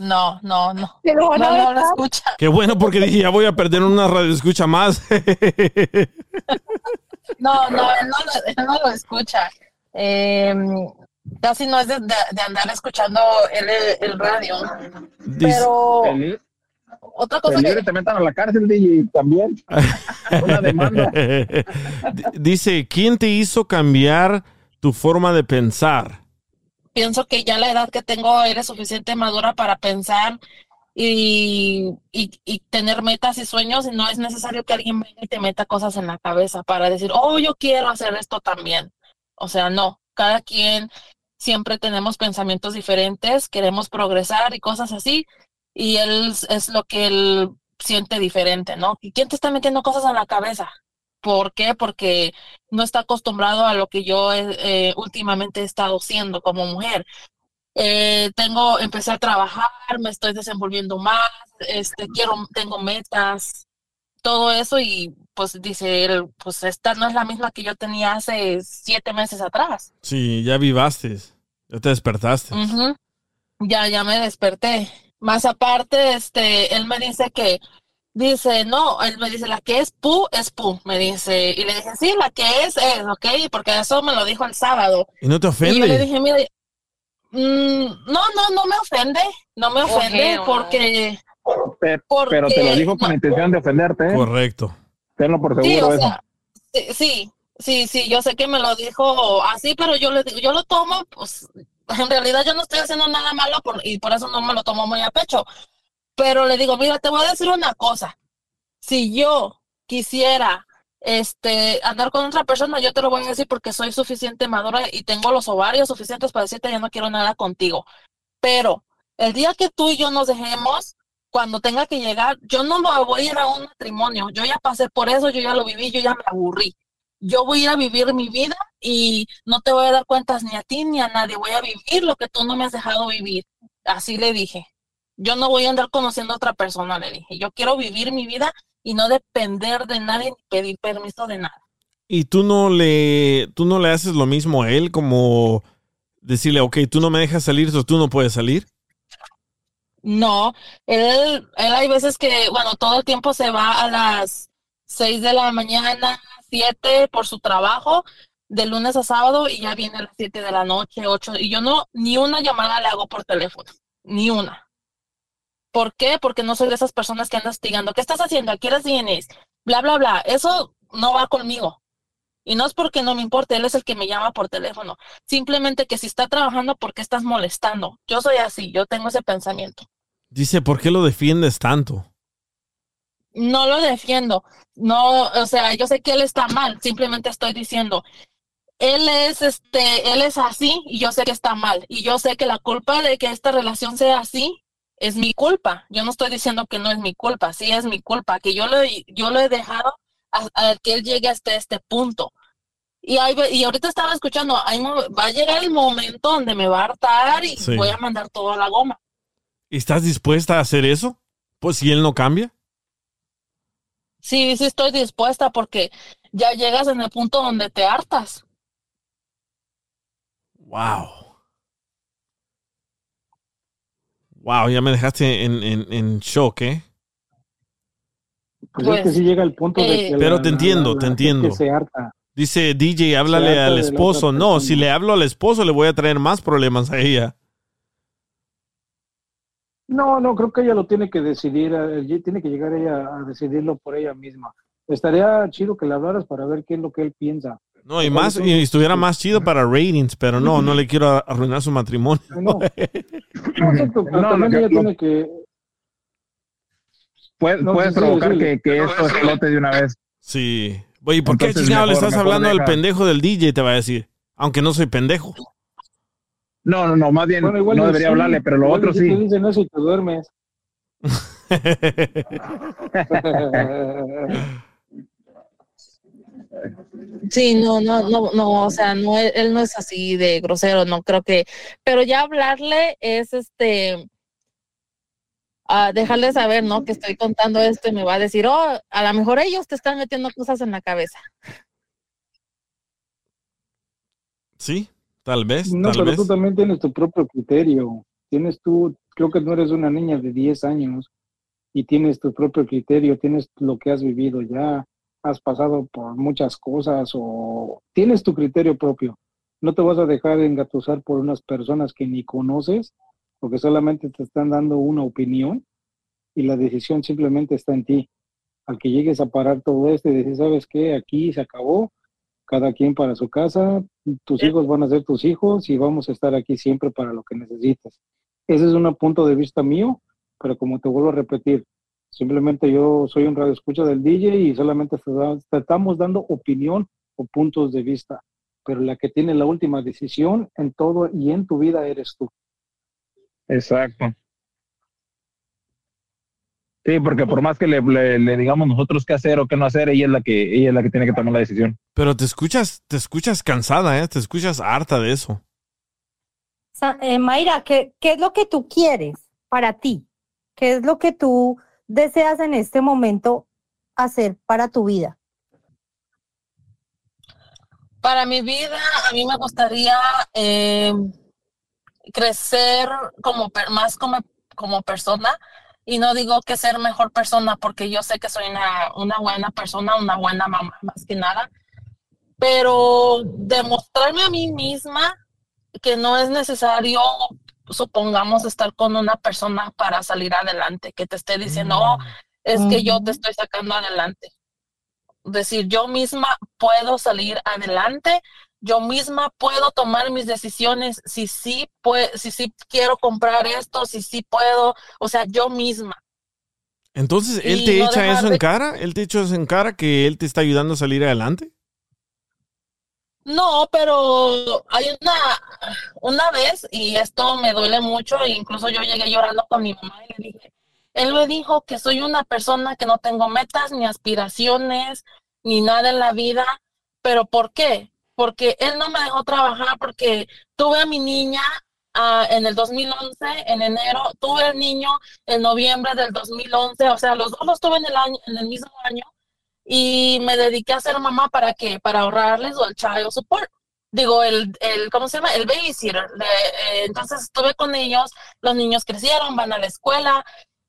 No, no, no. Pero no, van a no lo escucha. Qué bueno, porque dije, ya voy a perder una radio escucha más. <laughs> No, no, él no, él no lo escucha. Eh, casi no es de, de- de andar escuchando el, el radio. Pero otra cosa que... te metan a la cárcel, DJ, también. <laughs> Una demanda. Dice, ¿quién te hizo cambiar tu forma de pensar? Pienso que ya la edad que tengo eres suficiente madura para pensar y, y, y tener metas y sueños y no es necesario que alguien venga y te meta cosas en la cabeza para decir, oh, yo quiero hacer esto también. O sea, no, cada quien siempre tenemos pensamientos diferentes, queremos progresar y cosas así y él es- lo que él siente diferente, ¿no? ¿Y quién te está metiendo cosas en la cabeza? ¿Por qué? Porque no está acostumbrado a lo que yo eh, últimamente he estado haciendo como mujer. Eh, tengo, empecé a trabajar, me estoy desenvolviendo más, este, quiero, tengo metas, todo eso y pues dice él, pues esta no es la misma que yo tenía hace siete meses atrás. Sí, ya vivaste, ya te despertaste. Ujú. Ya, ya me desperté. Más aparte, este, él me dice que, dice, no, él me dice, la que es pu, es pu, me dice. Y le dije, sí, la que es, es, ok, porque eso me lo dijo el sábado. ¿Y no te Y yo le ofende? dije, mire, mm, no, no, no me ofende, no me ofende porque, Pero, Porque- pero te lo dijo con la intención de ofenderte, ¿eh? Correcto. Tenlo por sí, seguro o eso. sea, sí, sí, sí, sí, yo sé que me lo dijo así, pero yo le digo, yo lo tomo, pues, en realidad yo no estoy haciendo nada malo por, y por eso no me lo tomo muy a pecho. Pero le digo, mira, te voy a decir una cosa. Si yo quisiera este andar con otra persona, yo te lo voy a decir porque soy suficiente madura y tengo los ovarios suficientes para decirte ya no quiero nada contigo. Pero el día que tú y yo nos dejemos, cuando tenga que llegar, yo no me voy a ir a un matrimonio. Yo ya pasé por eso, yo ya lo viví, yo ya me aburrí. Yo voy a ir a vivir mi vida y no te voy a dar cuentas ni a ti ni a nadie. Voy a vivir lo que tú no me has dejado vivir. Así le dije. Yo no voy a andar conociendo a otra persona, le dije. Yo quiero vivir mi vida y no depender de nadie ni pedir permiso de nada. ¿Y tú no le, tú no le haces lo mismo a él como decirle, ok, tú no me dejas salir, entonces tú no puedes salir? No, él, él hay veces que, bueno, todo el tiempo se va a las seis de la mañana, siete por su trabajo, de lunes a sábado y ya viene a las siete de la noche, ocho, y yo no, ni una llamada le hago por teléfono, ni una. ¿Por qué? Porque no soy de esas personas que andan hostigando. ¿Qué estás haciendo? ¿A qué horas vienes? Bla, bla, bla. Eso no va conmigo. Y no es porque no me importe, él es el que me llama por teléfono. Simplemente que si está trabajando, ¿por qué estás molestando? Yo soy así, yo tengo ese pensamiento. Dice, ¿por qué lo defiendes tanto? No lo defiendo. No, o sea, yo sé que él está mal, simplemente estoy diciendo, él es este, él es así y yo sé que está mal y yo sé que la culpa de que esta relación sea así es mi culpa. Yo no estoy diciendo que no es mi culpa, sí es mi culpa, que yo lo, yo lo he dejado a, que él llegue hasta este punto. Y, y ahorita estaba escuchando, va a llegar el momento donde me va a hartar y voy a mandar todo a la goma. ¿Estás dispuesta a hacer eso? Pues si él no cambia. Sí, sí estoy dispuesta porque ya llegas en el punto donde te hartas. Wow. Wow, ya me dejaste en, en, en shock, ¿eh? Pues, es que pues, sí llega el punto de eh, que Pero te entiendo, te entiendo. Se harta. Dice DJ, háblale al esposo. No, si le hablo al esposo le voy a traer más problemas a ella. No, no, creo que ella lo tiene que decidir, eh, tiene que llegar ella a decidirlo por ella misma. Estaría chido que le hablaras para ver qué es lo que él piensa. No, y más, y estuviera más chido para ratings, pero no, no le quiero arruinar su matrimonio. No, no, <laughs> también ella tiene que... Puedes, provocar Que, que, esto explote de una vez. Sí. Oye, ¿por qué chingado le estás hablando al pendejo del DJ? Te va a decir. Aunque no soy pendejo. No, no, no, más bien no debería hablarle, pero lo otro sí. Te dicen eso y te duermes. <laughs> <laughs> Sí, no, no, no, no, o sea, no, él no es así de grosero, no creo que, pero ya hablarle es este, a dejarle saber, ¿no? Que estoy contando esto y me va a decir, oh, a lo mejor ellos te están metiendo cosas en la cabeza. Sí, tal vez. No, pero tú también tienes tu propio criterio. Tienes tú, creo que no eres una niña de 10 años y tienes tu propio criterio, tienes lo que has vivido ya has pasado por muchas cosas o tienes tu criterio propio. No te vas a dejar engatusar por unas personas que ni conoces, porque solamente te están dando una opinión y la decisión simplemente está en ti. Al que llegues a parar todo esto y decir, ¿sabes qué? Aquí se acabó, cada quien para su casa, tus hijos van a ser tus hijos y vamos a estar aquí siempre para lo que necesites. Ese es un punto de vista mío, pero como te vuelvo a repetir, Simplemente yo soy un radio escucha del DJ y solamente estamos dando opinión o puntos de vista, pero la que tiene la última decisión en todo y en tu vida eres tú. Exacto. Sí, porque por más que le, le, digamos nosotros qué hacer o qué no hacer, ella es la que ella es la que tiene que tomar la decisión. Pero te escuchas, te escuchas cansada, ¿eh? Te escuchas harta de eso. Eh, Mayra, ¿qué, ¿qué es lo que tú quieres para ti? ¿Qué es lo que tú deseas en este momento hacer para tu vida? Para mi vida, a mí me gustaría eh, crecer como más como, como persona y no digo que ser mejor persona porque yo sé que soy una, una buena persona, una buena mamá, más que nada, pero demostrarme a mí misma que no es necesario supongamos estar con una persona para salir adelante, que te esté diciendo, oh, es que yo te estoy sacando adelante. Decir, yo misma puedo salir adelante, yo misma puedo tomar mis decisiones, si sí, pue- si sí quiero comprar esto, si sí puedo, o sea, yo misma. Entonces, ¿él Y te no echa eso en cara? ¿Él te echa eso en cara que él te está ayudando a salir adelante? No, pero hay una, una vez, y esto me duele mucho, e incluso yo llegué llorando con mi mamá y le dije, él me dijo que soy una persona que no tengo metas ni aspiraciones ni nada en la vida, pero ¿por qué? Porque él no me dejó trabajar porque tuve a mi niña ah, en el 2011, en enero, tuve el niño en noviembre del 2011, o sea, los dos los tuve en el año, en el mismo año, y me dediqué a ser mamá para qué, para ahorrarles el child support. Digo, el, el ¿cómo se llama? El babysitter. Eh, entonces estuve con ellos, los niños crecieron, van a la escuela,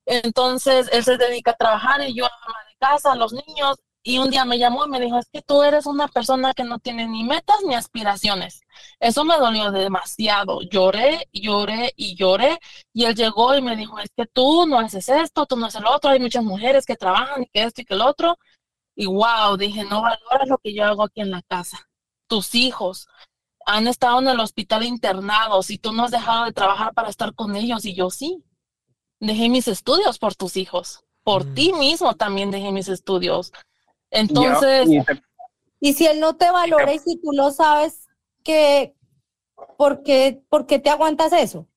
entonces él se dedica a trabajar y yo ama de casa, los niños, y un día me llamó y me dijo, es que tú eres una persona que no tiene ni metas ni aspiraciones. Eso me dolió demasiado. Lloré, lloré y lloré. Y él llegó y me dijo, es que tú no haces esto, tú no haces lo otro. Hay muchas mujeres que trabajan y que esto y que el otro. Y wow, dije, no valoras lo que yo hago aquí en la casa. Tus hijos han estado en el hospital internados y tú no has dejado de trabajar para estar con ellos y yo sí. Dejé mis estudios por tus hijos. Por ti mismo también dejé mis estudios. Entonces, Y si él no te valora y si tú lo sabes, que, ¿por qué, por qué te aguantas eso?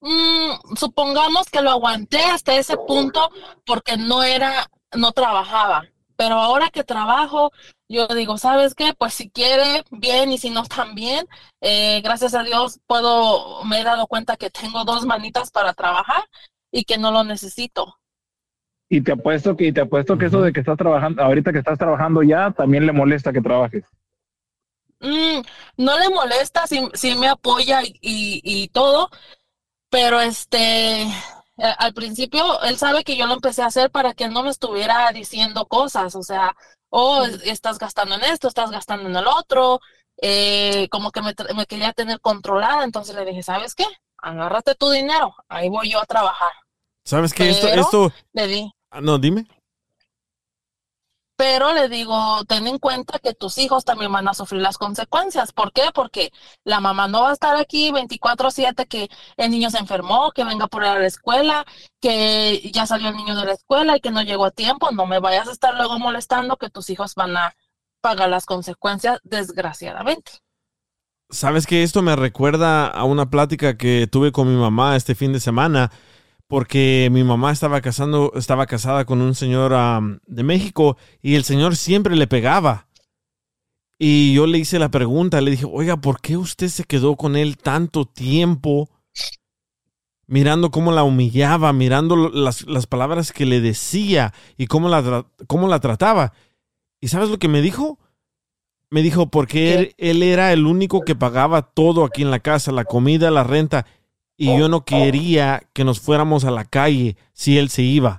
mm, supongamos que lo aguanté hasta ese punto porque no era, no trabajaba. Pero ahora que trabajo, yo digo, ¿sabes qué? Pues si quiere, bien, y si no, también. Eh, gracias a Dios puedo, me he dado cuenta que tengo dos manitas para trabajar y que no lo necesito. Y te apuesto que, y te apuesto que eso de que estás trabajando, ahorita que estás trabajando ya, también le molesta que trabajes. Mm, no le molesta, sí, sí me apoya y, y, y todo, pero este, eh, al principio él sabe que yo lo empecé a hacer para que él no me estuviera diciendo cosas, o sea, oh, es- estás gastando en esto, estás gastando en el otro, eh, como que me, me quería tener controlada, entonces le dije, ¿sabes qué? Agárrate tu dinero, ahí voy yo a trabajar. ¿Sabes qué? Esto, Pero esto, le di, Ah, no, dime. Pero le digo, ten en cuenta que tus hijos también van a sufrir las consecuencias. ¿Por qué? Porque la mamá no va a estar aquí 24/7, que el niño se enfermó, que venga por a la escuela, que ya salió el niño de la escuela y que no llegó a tiempo. No me vayas a estar luego molestando que tus hijos van a pagar las consecuencias, desgraciadamente. Sabes que esto me recuerda a una plática que tuve con mi mamá este fin de semana, porque mi mamá estaba casando, estaba casada con un señor am, de México y el señor siempre le pegaba. Y yo le hice la pregunta, le dije, oiga, ¿por qué usted se quedó con él tanto tiempo? Mirando cómo la humillaba, mirando las, las palabras que le decía y cómo la, cómo la trataba. ¿Y sabes lo que me dijo? Me dijo, porque él, él era el único que pagaba todo aquí en la casa, la comida, la renta, y yo no quería que nos fuéramos a la calle si él se iba.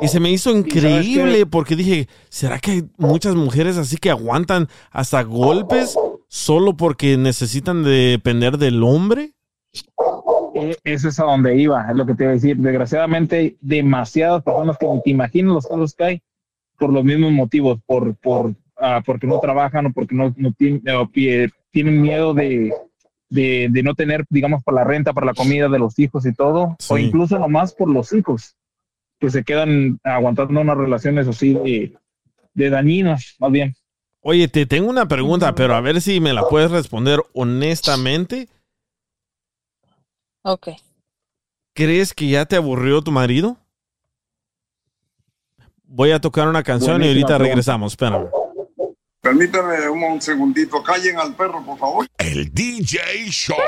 Y se me hizo increíble porque dije, ¿será que hay muchas mujeres así que aguantan hasta golpes solo porque necesitan de depender del hombre? E- Eso es a donde iba, es lo que te iba a decir. Desgraciadamente, demasiadas personas que ni te imaginas los casos que hay por los mismos motivos, por, por, ah, porque no trabajan o porque no, no tienen, o que tienen miedo de, de, de no tener, digamos, para la renta, para la comida de los hijos y todo, o incluso nomás por los hijos, que se quedan aguantando unas relaciones así de, de dañinas, más bien. Oye, te tengo una pregunta, pero a ver si me la puedes responder honestamente. Ok. ¿Crees que ya te aburrió tu marido? Voy a tocar una canción y ahorita pregunta. regresamos. Espérame. Permíteme un, un segundito. Callen al perro, por favor. El DJ Show.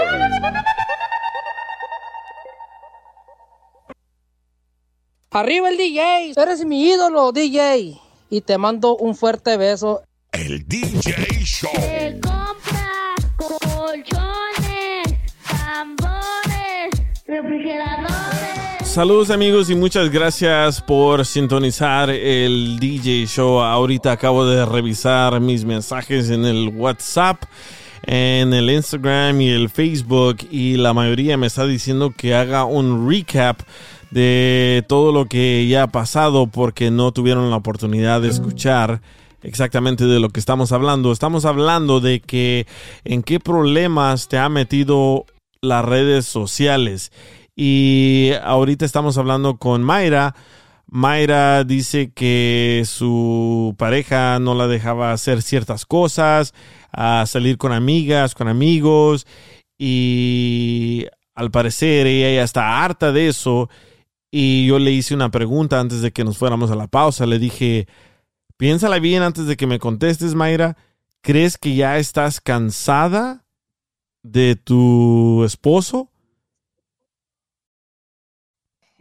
Arriba el DJ, eres mi ídolo, DJ. Y te mando un fuerte beso. El DJ Show. Saludos amigos y muchas gracias por sintonizar el DJ Show. Ahorita acabo de revisar mis mensajes en el WhatsApp, en el Instagram y el Facebook y la mayoría me está diciendo que haga un recap de todo lo que ya ha pasado porque no tuvieron la oportunidad de escuchar exactamente de lo que estamos hablando. Estamos hablando de que en qué problemas te ha metido las redes sociales. Y ahorita estamos hablando con Mayra. Mayra dice que su pareja no la dejaba hacer ciertas cosas, a salir con amigas, con amigos, y al parecer ella ya está harta de eso. Y yo le hice una pregunta antes de que nos fuéramos a la pausa. Le dije, piénsala bien antes de que me contestes, Mayra. ¿Crees que ya estás cansada de tu esposo?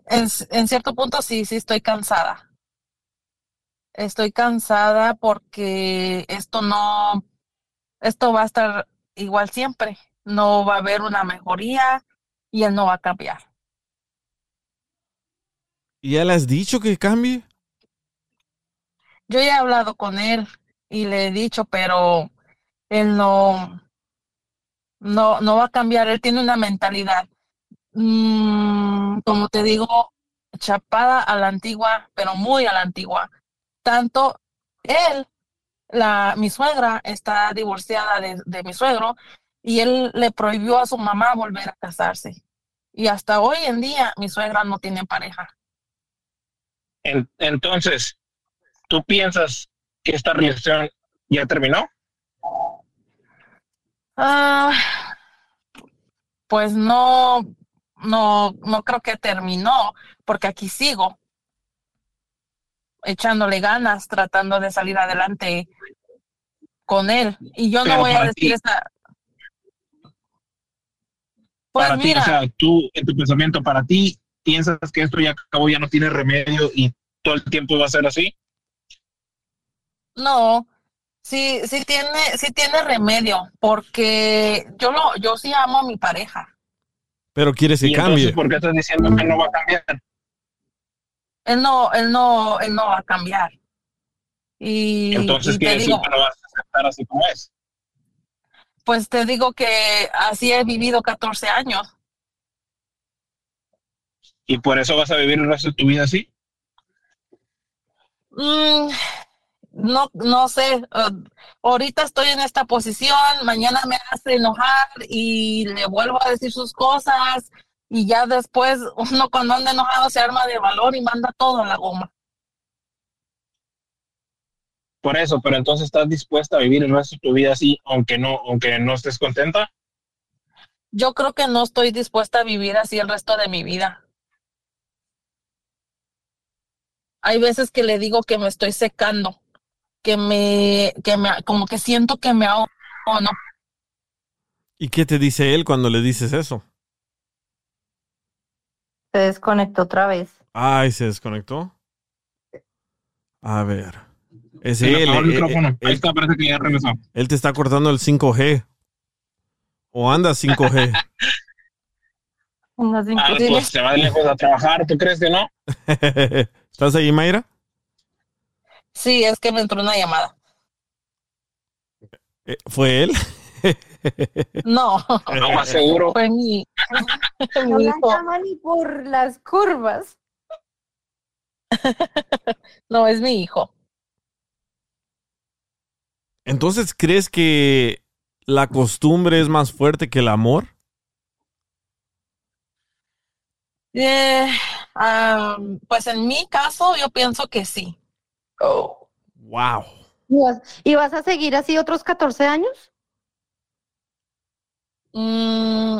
En, en cierto punto sí, sí estoy cansada. Estoy cansada porque esto no, esto va a estar igual siempre. No va a haber una mejoría y él no va a cambiar. ¿Y ya le has dicho que cambie? Yo ya he hablado con él y le he dicho, pero él no, no, no va a cambiar. Él tiene una mentalidad, mm, como te digo, chapada a la antigua, pero muy a la antigua. Tanto él, la, mi suegra está divorciada de, de mi suegro y él le prohibió a su mamá volver a casarse. Y hasta hoy en día mi suegra no tiene pareja. En- entonces, ¿tú piensas que esta relación ya terminó? Ah, pues no, no, no creo que terminó, porque aquí sigo echándole ganas, tratando de salir adelante con él. Y yo no voy a decir ti- esa. Pues para ti, o sea, tú, en tu pensamiento, para ti, piensas que esto ya acabó, ya no tiene remedio y todo el tiempo va a ser así. no, sí, sí tiene, sí tiene remedio, porque yo lo, yo sí amo a mi pareja. Pero quieres que cambie. ¿por qué estás diciendo que no va a cambiar? Él no, él no, él no va a cambiar. Y, Entonces, y quiere te decir que lo vas a aceptar así como es. pues te digo que así he vivido 14 años. Y por eso vas a vivir el resto de tu vida así. Mm, no, no sé. eh, ahorita estoy en esta posición, mañana me hace enojar y le vuelvo a decir sus cosas. Y ya después, uno cuando anda enojado se arma de valor y manda todo a la goma. Por eso, pero entonces estás dispuesta a vivir el resto de tu vida así, aunque no, aunque no estés contenta. Yo creo que no estoy dispuesta a vivir así el resto de mi vida. Hay veces que le digo que me estoy secando, que me, que me, como que siento que me ahogo, no ¿Y qué te dice él cuando le dices eso? Se desconectó otra vez. Ay, se desconectó. A ver. Es él. el eh, micrófono. eh, Ahí está, parece que ya regresó. Él te está cortando el 5G. O anda 5G. <laughs> Unas Ah, pues se va de lejos a trabajar, ¿tú crees que no? <laughs> ¿Estás ahí, Mayra? Sí, es que me entró una llamada. Eh, ¿Fue él? <laughs> No, No, más seguro. fue mi, <laughs> mi la hijo. ni por las curvas. <laughs> No, es mi hijo. Entonces, ¿crees que la costumbre es más fuerte que el amor? Eh, pues en mi caso, yo pienso que sí. Wow. ¿Y vas, y vas a seguir así otros 14 años? Mm,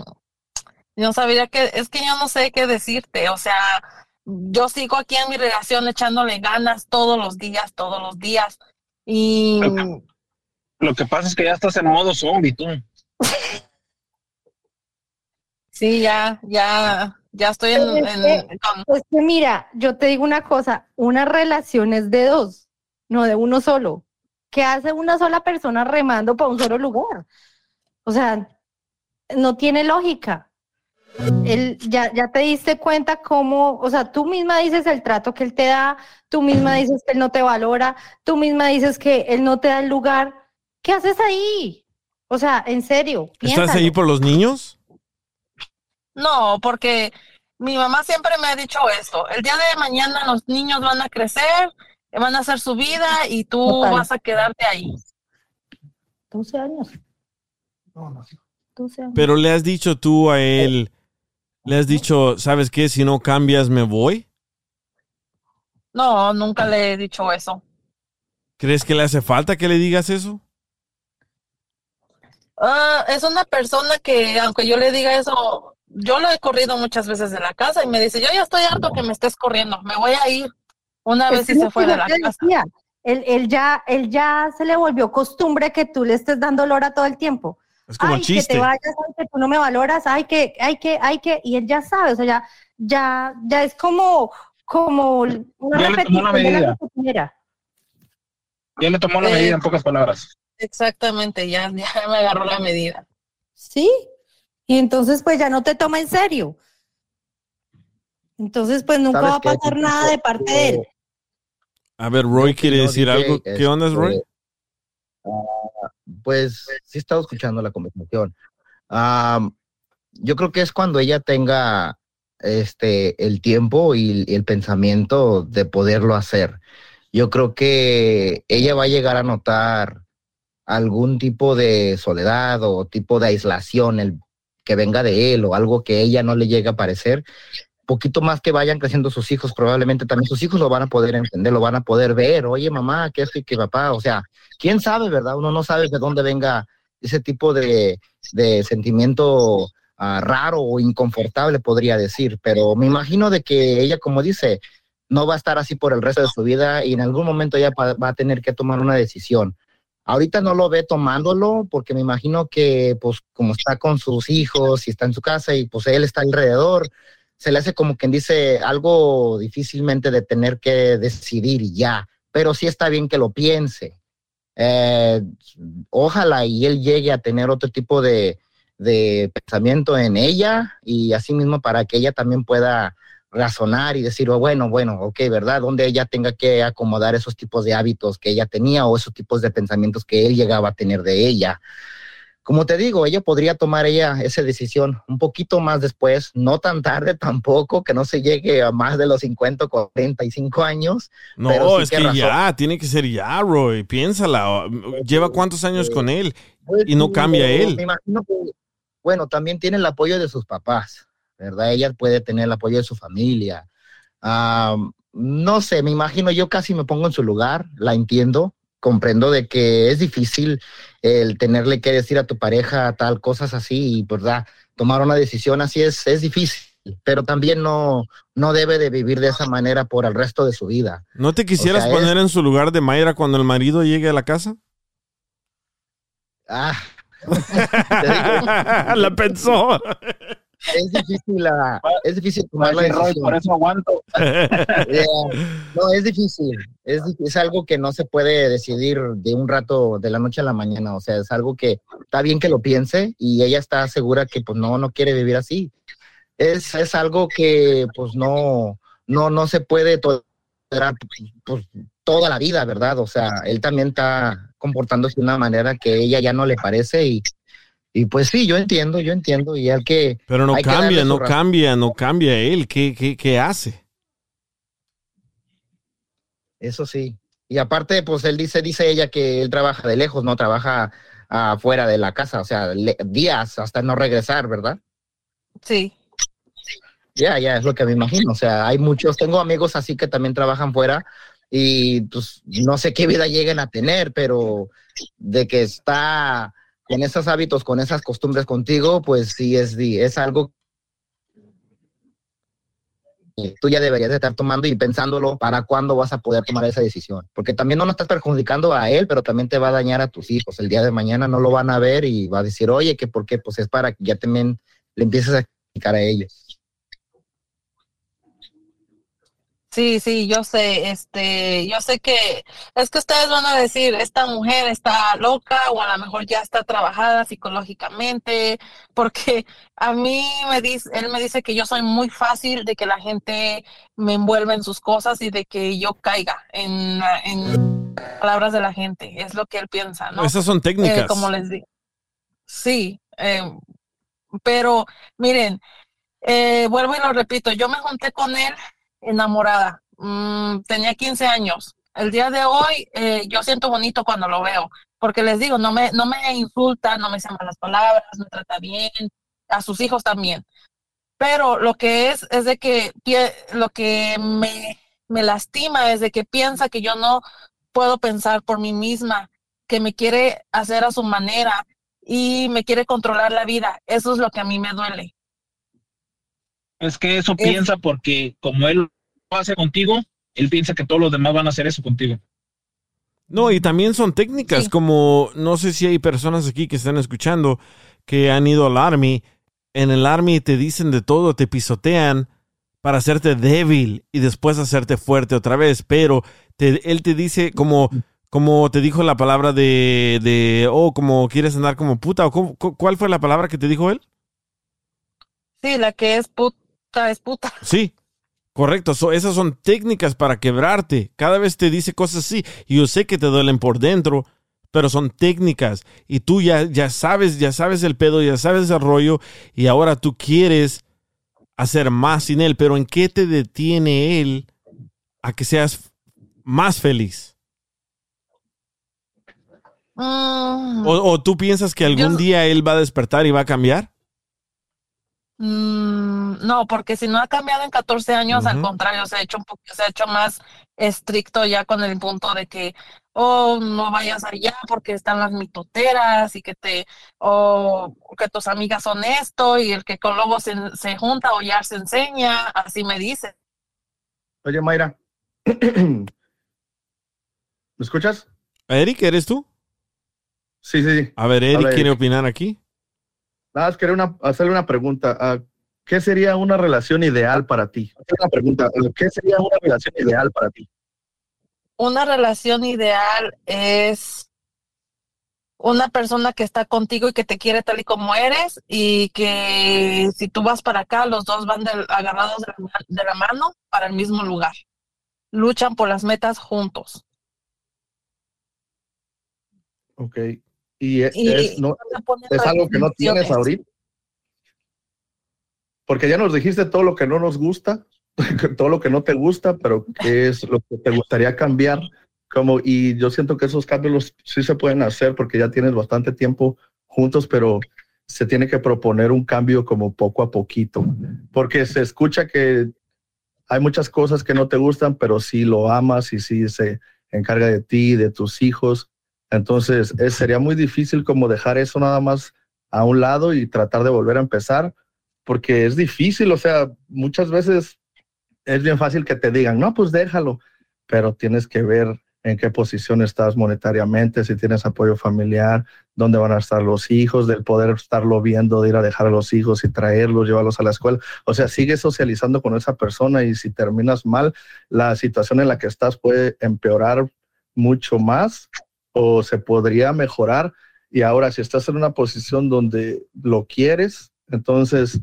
yo sabría que, es que yo no sé qué decirte, o sea, yo sigo aquí en mi relación echándole ganas todos los días, todos los días. Y Lo que pasa es que ya estás en modo zombie, tú. sí, ya, ya, ya estoy en, Pero es en- que- con- Es que mira, yo te digo una cosa, una relación es de dos, no de uno solo. ¿Qué hace una sola persona remando para un solo lugar? O sea, no tiene lógica. Él, ya, ya te diste cuenta cómo, o sea, tú misma dices el trato que él te da, tú misma dices que él no te valora, tú misma dices que él no te da el lugar. ¿Qué haces ahí? O sea, en serio, ¿Estás ahí por los niños? No, porque mi mamá siempre me ha dicho esto, el día de mañana los niños van a crecer van a hacer su vida y tú Total. vas a quedarte ahí. 12 años. 12 años. Pero le has dicho tú a él, le has dicho, ¿sabes qué? Si no cambias, me voy. No, nunca le he dicho eso. ¿Crees que le hace falta que le digas eso? Ah, es una persona que, aunque yo le diga eso, yo lo he corrido muchas veces de la casa y me dice, yo ya estoy harto que me estés corriendo, me voy a ir. Una vez Es lo se que fue de la casa. decía. Él, él ya, él ya se le volvió costumbre que tú le estés dando lora todo el tiempo. Es como ay, que chiste. te vayas, ay, que tú no me valoras, ay, que, ay, que, ay, que, y él ya sabe, o sea, ya, ya, ya es como, como una Ya le tomó la repetición de la medida. Ya le tomó la Eh, medida en pocas palabras. Exactamente, ya, ya me agarró la medida. Sí, y entonces pues ya no te toma en serio. Entonces pues nunca ¿Sabes va a pasar nada de parte de él. A ver, Roy quiere decir algo. ¿Qué onda, este, Roy? ah, pues sí he estado escuchando la conversación. Yo creo que es cuando ella tenga este el tiempo y, y el pensamiento de poderlo hacer. Yo creo que ella va a llegar a notar algún tipo de soledad o tipo de aislación el que venga de él o algo que ella no le llegue a parecer poquito más que vayan creciendo sus hijos, probablemente también sus hijos lo van a poder entender, lo van a poder ver, oye mamá, que esto y que papá, o sea, quién sabe, ¿verdad? Uno no sabe de dónde venga ese tipo de, de sentimiento ah, raro o inconfortable, podría decir, pero me imagino de que ella, como dice, no va a estar así por el resto de su vida y en algún momento pa- va a tener que tomar una decisión. Ahorita no lo ve tomándolo porque me imagino que pues como está con sus hijos y está en su casa y pues él está alrededor, se le hace como quien dice algo difícilmente de tener que decidir ya, pero sí está bien que lo piense. Eh, ojalá y él llegue a tener otro tipo de, de pensamiento en ella y así mismo para que ella también pueda razonar y decir, oh, bueno, bueno, ok, ¿verdad? Donde ella tenga que acomodar esos tipos de hábitos que ella tenía o esos tipos de pensamientos que él llegaba a tener de ella. Como te digo, ella podría tomar ella esa decisión un poquito más después, no tan tarde tampoco, que no se llegue a más de los 50 o 45 años. No, pero sí es que ya, tiene que ser ya, Roy. Piénsala. Lleva cuántos años con él Pues, y no cambia Me él. imagino que, bueno, también tiene el apoyo de sus papás, ¿verdad? Ella puede tener el apoyo de su familia. No sé, me imagino, yo casi me pongo en su lugar, la entiendo, comprendo de que es difícil el tenerle que decir a tu pareja tal cosas así y, ¿verdad? Tomar una decisión así es, es difícil, pero también no, no debe de vivir de esa manera por el resto de su vida. ¿No te quisieras O sea, es- poner en su lugar de Mayra cuando el marido llegue a la casa? Ah. <laughs> la pensó. <laughs> Es difícil, la, <laughs> es difícil tomar la Roy, por eso aguanto. <laughs> Yeah. No, es difícil. Es, es algo que no se puede decidir de un rato, de la noche a la mañana. O sea, es algo que está bien que lo piense y ella está segura que pues no, no quiere vivir así. Es, es algo que pues no, no, no se puede tolerar pues, toda la vida, ¿verdad? O sea, él también está comportándose de una manera que ella ya no le parece y, y pues sí, yo entiendo, yo entiendo y hay que... Pero no cambia, no razón. cambia, no cambia él. ¿Qué, qué, qué hace? Eso sí. Y aparte, pues él dice, dice ella que él trabaja de lejos, no trabaja afuera de la casa, o sea, le- días hasta no regresar, ¿verdad? Sí. Ya, ya, es lo que me imagino. O sea, hay muchos, tengo amigos así que también trabajan fuera y pues no sé qué vida lleguen a tener, pero de que está con esos hábitos, con esas costumbres contigo, pues sí es, es algo que tú ya deberías de estar tomando y pensándolo para cuándo vas a poder tomar esa decisión. Porque también no lo estás perjudicando a él, pero también te va a dañar a tus hijos. El día de mañana no lo van a ver y va a decir, oye, que por qué, pues es para que ya también le empieces a explicar a ellos. Sí, sí, yo sé, este, yo sé que es que ustedes van a decir, esta mujer está loca o a lo mejor ya está trabajada psicológicamente, porque a mí me dice, él me dice que yo soy muy fácil de que la gente me envuelva en sus cosas y de que yo caiga en, en palabras de la gente, es lo que él piensa, ¿no? Esas son técnicas. Eh, como les digo. Sí, eh, pero miren, eh, vuelvo y lo repito, yo me junté con él enamorada. Mm, tenía 15 años El día de hoy eh, yo siento bonito cuando lo veo, porque les digo, no me, no me insulta, no me dice malas palabras, me trata bien, a sus hijos también. Pero lo que es, es de que lo que me, me lastima es de que piensa que yo no puedo pensar por mí misma, que me quiere hacer a su manera y me quiere controlar la vida. Eso es lo que a mí me duele. Es que eso piensa porque como él lo hace contigo, él piensa que todos los demás van a hacer eso contigo. No, y también son técnicas como, no sé si hay personas aquí que están escuchando que han ido al Army. En el Army te dicen de todo, te pisotean para hacerte débil y después hacerte fuerte otra vez, pero él te dice como, como te dijo la palabra de, de, oh, como quieres andar como puta, o ¿cuál fue la palabra que te dijo él? Sí, la que es puta, es puta. Sí, Correcto, esas son técnicas para quebrarte. Cada vez te dice cosas así. Y yo sé que te duelen por dentro, pero son técnicas. Y tú ya, ya sabes, ya sabes el pedo, ya sabes el rollo. Y ahora tú quieres hacer más sin él. Pero ¿en qué te detiene él a que seas más feliz? Mm. ¿O, tú piensas que algún día él va a despertar y va a cambiar? Mm, no, porque si no ha cambiado en 14 años, al contrario, se ha hecho un poquito, se ha hecho más estricto ya con el punto de que, oh, no vayas allá porque están las mitoteras y que te, o que tus amigas son esto y el que con lobos se, se junta o ya se enseña, así me dice. Oye, Mayra, <clears throat> ¿me escuchas? Eric, ¿eres tú? Sí, sí, A ver, Eric quiere opinar aquí. Nada, quería una, hacerle una pregunta. Ah, ¿Qué sería una relación ideal para ti? Una pregunta. Ah, ¿Qué sería una relación ideal para ti? Una relación ideal es una persona que está contigo y que te quiere tal y como eres y que si tú vas para acá, los dos van agarrados de la, mano para el mismo lugar. Luchan por las metas juntos. Ok. Y, es, algo que no tienes ahorita. Porque ya nos dijiste todo lo que no nos gusta, <laughs> todo lo que no te gusta, pero qué es lo que te gustaría cambiar. Como, y yo siento que esos cambios sí se pueden hacer porque ya tienes bastante tiempo juntos, pero se tiene que proponer un cambio como poco a poquito, porque se escucha que hay muchas cosas que no te gustan, pero sí lo amas y sí se encarga de ti, de tus hijos, entonces, sería muy difícil como dejar eso nada más a un lado y tratar de volver a empezar, porque es difícil, o sea, muchas veces es bien fácil que te digan, no, pues déjalo, pero tienes que ver en qué posición estás monetariamente, si tienes apoyo familiar, dónde van a estar los hijos, del poder estarlo viendo, de ir a dejar a los hijos y traerlos, llevarlos a la escuela. O sea, sigue socializando con esa persona y si terminas mal, la situación en la que estás puede empeorar mucho más o se podría mejorar. Y ahora, si estás en una posición donde lo quieres, entonces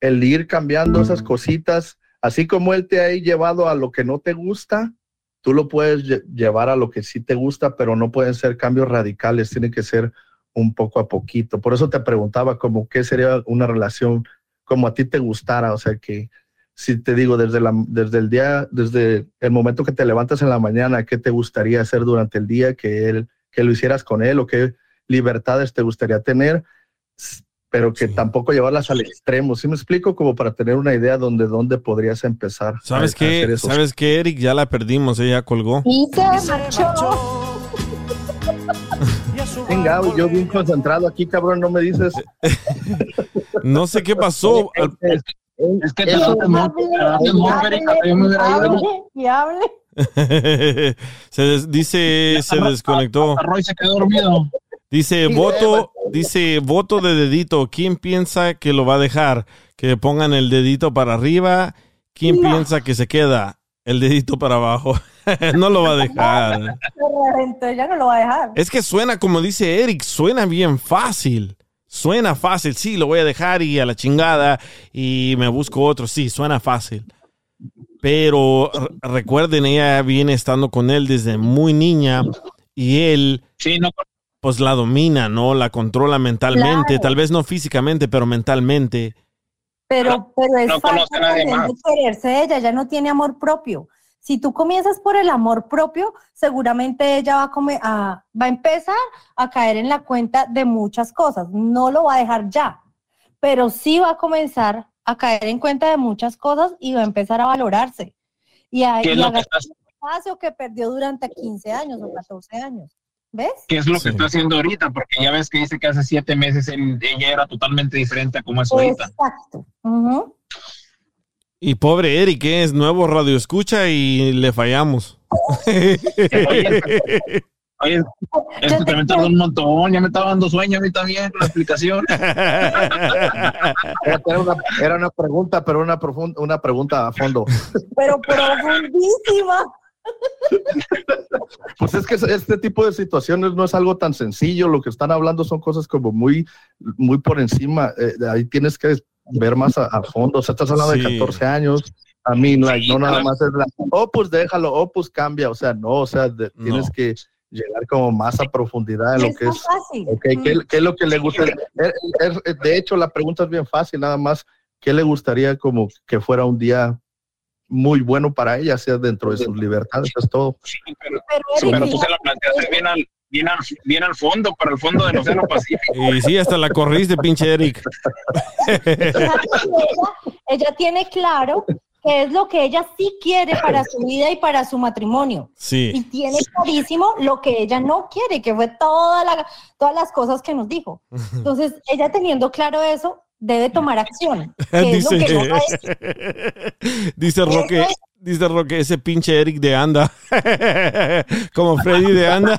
el ir cambiando esas cositas, así como él te ha llevado a lo que no te gusta, tú lo puedes llevar a lo que sí te gusta, pero no pueden ser cambios radicales, tiene que ser un poco a poquito. Por eso te preguntaba como qué sería una relación como a ti te gustara, o sea que si te digo desde la desde el día desde el momento que te levantas en la mañana, qué te gustaría hacer durante el día que él que lo hicieras con él o qué libertades te gustaría tener, pero que tampoco llevarlas al extremo. ¿Sí me explico? Como para tener una idea donde dónde podrías empezar. ¿Sabes qué? ¿Sabes qué, Eric? Ya la perdimos, ella colgó. Y se <laughs> Venga, yo bien concentrado aquí, cabrón, no me dices. <laughs> no sé qué pasó. Es que te y hable. <laughs> se dice, se desconectó. Roy se quedó dormido. Dice, voto, dice, voto de dedito. ¿Quién piensa que lo va a dejar? Que pongan el dedito para arriba. ¿Quién piensa que se queda? El dedito para abajo. <laughs> no lo va a dejar. <laughs> ya no lo va a dejar. Es que suena, como dice Eric, suena bien fácil. Suena fácil, sí, lo voy a dejar y a la chingada y me busco otro, sí, suena fácil. Pero recuerden, ella viene estando con él desde muy niña y él pues la domina, ¿no? La controla mentalmente, tal vez no físicamente, pero mentalmente. Pero, pero es falta de quererse ella, ya no tiene amor propio. Si tú comienzas por el amor propio, seguramente ella va a, come- a- va a empezar a caer en la cuenta de muchas cosas. No lo va a dejar ya, pero sí va a comenzar a caer en cuenta de muchas cosas y va a empezar a valorarse. Y a, ¿Qué es y a lo que ganar estás- el espacio que perdió durante 15 años o 14 años. ¿Ves? ¿Qué es lo que está haciendo ahorita? Porque ya ves que dice que hace siete meses él- ella era totalmente diferente a como es ahorita. Exacto. Ujú. Y pobre Eric, que es nuevo radio escucha y le fallamos. Oye, esto también tardó un montón, ya me estaba dando sueño a mí también con la explicación. Era una, era una pregunta, pero una, profunda, una pregunta a fondo. Pero profundísima. Pues es que este tipo de situaciones no es algo tan sencillo. Lo que están hablando son cosas como muy, muy por encima. Eh, ahí tienes que ver más a, a fondo. O sea, estás hablando Sí. de 14 años. A mí, like, no nada más es la, oh, pues déjalo, oh, pues cambia. O sea, no, o sea, de- tienes que llegar como más a profundidad en lo Es que es. fácil. ok, ¿qué, qué es lo que le gusta? Eh, eh, de hecho, la pregunta es bien fácil, nada más, ¿qué le gustaría como que fuera un día muy bueno para ella, sea dentro de sus libertades? Es todo. Pero, pero tú se la planteaste bien al, bien, al, bien al fondo, para el fondo del Océano Pacífico. <laughs> Y sí, hasta la corriste, pinche Eric. ella, <laughs> ella tiene claro qué es lo que ella sí quiere para su vida y para su matrimonio. Y Sí. tiene clarísimo lo que ella no quiere, que fue toda la- todas las cosas que nos dijo. Entonces, ella teniendo claro eso, debe tomar acción. <laughs> Que es lo Dice, que no hecho. dice Roque, dice Roque, ese pinche Eric de Anda. <laughs> Como Freddy de Anda.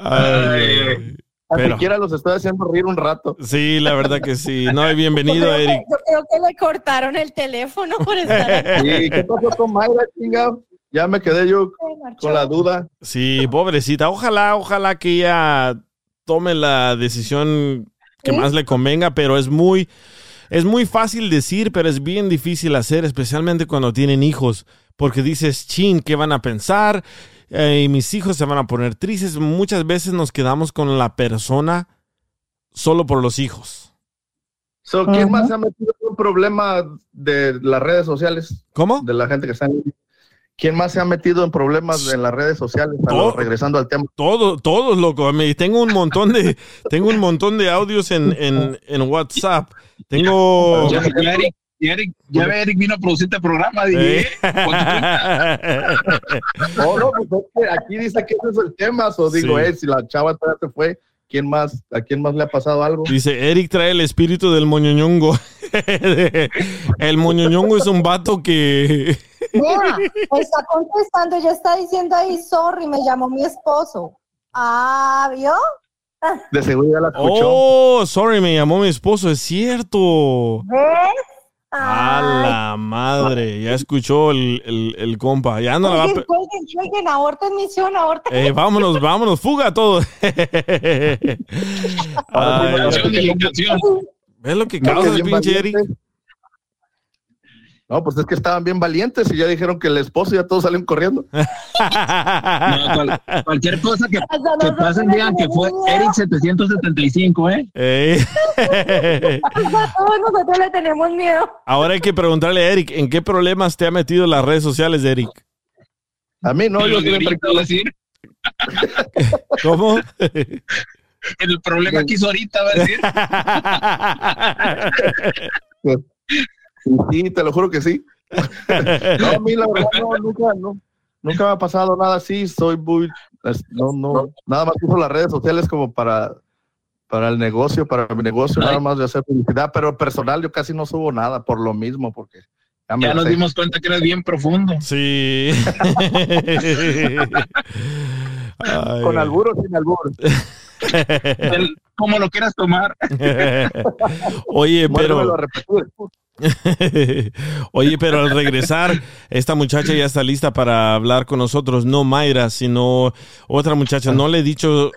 Ay, pero- siquiera los estoy haciendo reír un rato. sí, la verdad que sí. No, y bienvenido, Eric. Yo creo que le cortaron el teléfono por <laughs> estar aquí. ¿Y qué pasó con Mayra, chingado? Ya me quedé yo con la duda. Sí, pobrecita. Ojalá, ojalá que ella tome la decisión que más le convenga, pero es muy, es muy fácil decir, pero es bien difícil hacer, especialmente cuando tienen hijos, porque dices, chin, ¿qué van a pensar? Eh, y mis hijos se van a poner tristes. Muchas veces nos quedamos con la persona solo por los hijos. So, ¿Quién más se ha metido en un problema de las redes sociales? ¿Cómo? De la gente que está en ¿Quién más se ha metido en problemas en las redes sociales? Todo. regresando al tema. Todo, todos, loco. Tengo un montón de, <laughs> tengo un montón de audios en, en, en WhatsApp. Tengo. Ya, ya Eric, ya Eric, ya ve, Eric vino a producirte el programa, dije. Eh. Oh, <laughs> no, pues aquí dice que ese es el tema. O digo, Sí. eh, si la chava todavía se fue, ¿quién más, ¿a quién más le ha pasado algo? Dice, Eric trae el espíritu del moñoñongo. <laughs> el moñoñongo es un vato que... Mira, está contestando, ella está diciendo ahí, sorry, me llamó mi esposo. Ah, ¿vio? De seguro ya la escuchó. Oh, sorry, me llamó mi esposo, es cierto. ¿Ves? A la madre, ya escuchó el, el, el compa. Ya no la va a... Cuelguen, pe- cuelguen, cuelguen, aborta en misión, aborta. Eh, vámonos, vámonos, fuga todo. <laughs> Ay. ¿Ves lo que causa el pinche Eric? No, pues es que estaban bien valientes y ya dijeron que el esposo y ya todos salen corriendo. <laughs> No, cual- cualquier cosa que, que pasen digan que fue. Eric 775, ¿eh? Eh. <laughs> A todos nosotros le tenemos miedo. Ahora hay que preguntarle a Eric, ¿en qué problemas te ha metido las redes sociales, Eric? A mí no, yo siempre a decir. <laughs> ¿Cómo? El problema que hizo ahorita va a decir. Sí, te lo juro que sí. <laughs> No, a mí la verdad no, nunca, no, nunca me ha pasado nada así. Soy muy, no, no, nada más uso las redes sociales como para, para el negocio, para mi negocio, nada más de hacer publicidad, pero personal yo casi no subo nada por lo mismo, porque ya me Ya nos sé. dimos cuenta que eres bien profundo. Sí. <laughs> <laughs> Ay, Con alburo o sin alburo. <laughs> Como lo quieras tomar. <laughs> Oye, pero... <laughs> Oye, pero al regresar, esta muchacha ya está lista para hablar con nosotros. No Mayra, sino otra muchacha. No le he dicho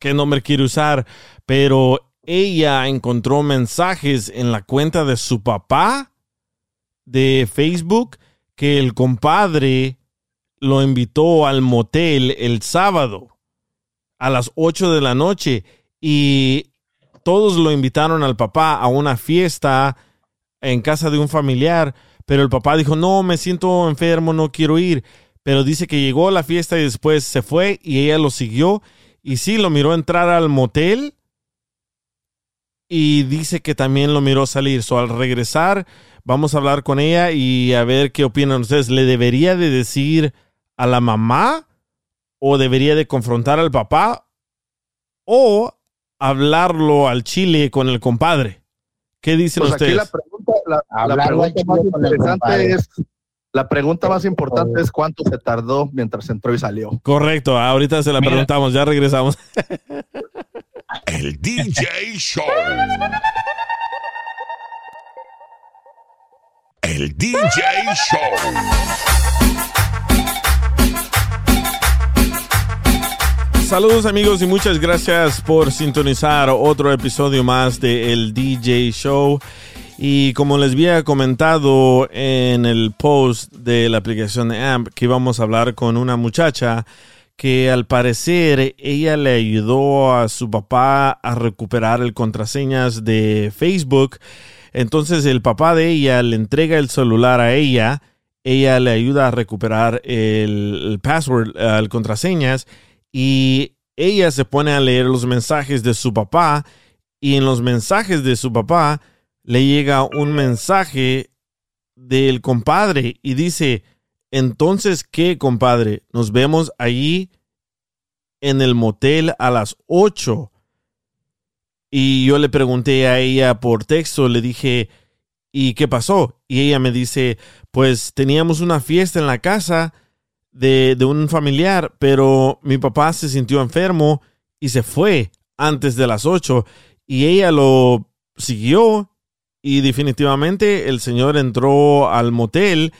qué nombre quiere usar, pero ella encontró mensajes en la cuenta de su papá de Facebook que el compadre lo invitó al motel el sábado a las 8 de la noche y todos lo invitaron al papá a una fiesta en casa de un familiar, pero el papá dijo, no, me siento enfermo, no quiero ir. Pero dice que llegó a la fiesta y después se fue y ella lo siguió y sí, lo miró entrar al motel y dice que también lo miró salir. So, al regresar, vamos a hablar con ella y a ver qué opinan ustedes. ¿Le debería de decir a la mamá o debería de confrontar al papá o hablarlo al chile con el compadre? ¿Qué dicen Pues ustedes? aquí la pregunta, la, la Hablarlo al pregunta más interesante es, la pregunta más importante es cuánto se tardó mientras entró y salió. Correcto, ahorita se la preguntamos, ya regresamos. <laughs> El DJ Show. El DJ Show. Saludos amigos y muchas gracias por sintonizar otro episodio más de El DJ Show. Y como les había comentado en el post de la aplicación de AMP, que íbamos a hablar con una muchacha que al parecer ella le ayudó a su papá a recuperar el contraseñas de Facebook. Entonces el papá de ella le entrega el celular a ella, ella le ayuda a recuperar el, el password, el contraseñas y ella se pone a leer los mensajes de su papá y en los mensajes de su papá le llega un mensaje del compadre y dice, entonces, ¿qué, compadre? Nos vemos allí en el motel a las 8. Y yo le pregunté a ella por texto, le dije, ¿y qué pasó? Y ella me dice, pues teníamos una fiesta en la casa de, un familiar, pero mi papá se sintió enfermo y se fue antes de las 8. Y ella lo siguió y definitivamente el señor entró al motel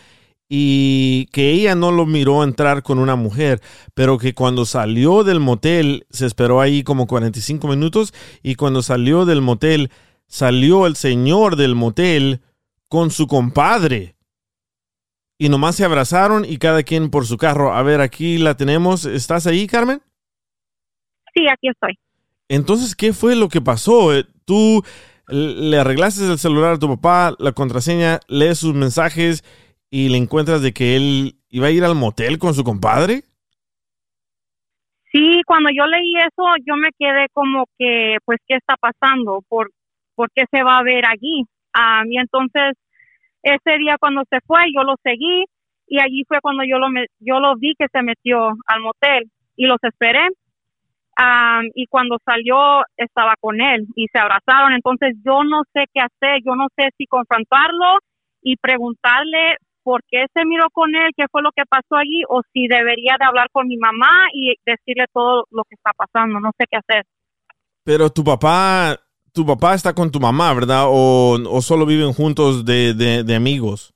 y que ella no lo miró entrar con una mujer, pero que cuando salió del motel se esperó ahí como 45 minutos y cuando salió del motel salió el señor del motel con su compadre. Y nomás se abrazaron y cada quien por su carro. A ver, aquí la tenemos. ¿Estás ahí, Carmen? Sí, aquí estoy. Entonces, ¿qué fue lo que pasó? Eh, Tú le arreglaste el celular a tu papá, la contraseña, lees sus mensajes y le encuentras de que él iba a ir al motel con su compadre. Sí, cuando yo leí eso, yo me quedé como que, pues, ¿qué está pasando? ¿Por, por qué se va a ver allí? Ah, y entonces, ese día cuando se fue, yo lo seguí y allí fue cuando yo lo, yo lo vi que se metió al motel y los esperé. Ah, y cuando salió, estaba con él y se abrazaron. Entonces, yo no sé qué hacer, yo no sé si confrontarlo y preguntarle por qué se miró con él, qué fue lo que pasó allí, o si debería de hablar con mi mamá y decirle todo lo que está pasando. No sé qué hacer. Pero tu papá, tu papá está con tu mamá, ¿verdad? O, o solo viven juntos de, de- de amigos.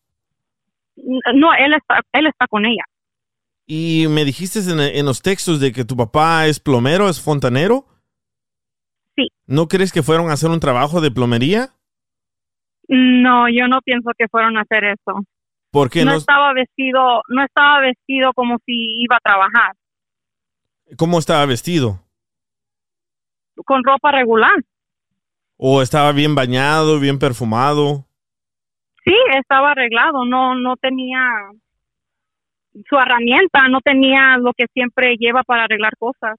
No, él está, él está con ella. Y me dijiste en, en los textos de que tu papá es plomero, es fontanero. Sí. ¿No crees que fueron a hacer un trabajo de plomería? No, yo no pienso que fueron a hacer eso. ¿Por qué no, no? estaba vestido, no estaba vestido como si iba a trabajar, ¿Cómo estaba vestido? con ropa regular. ¿O estaba bien bañado, bien perfumado? Sí, estaba arreglado, no, no tenía su herramienta, no tenía lo que siempre lleva para arreglar cosas.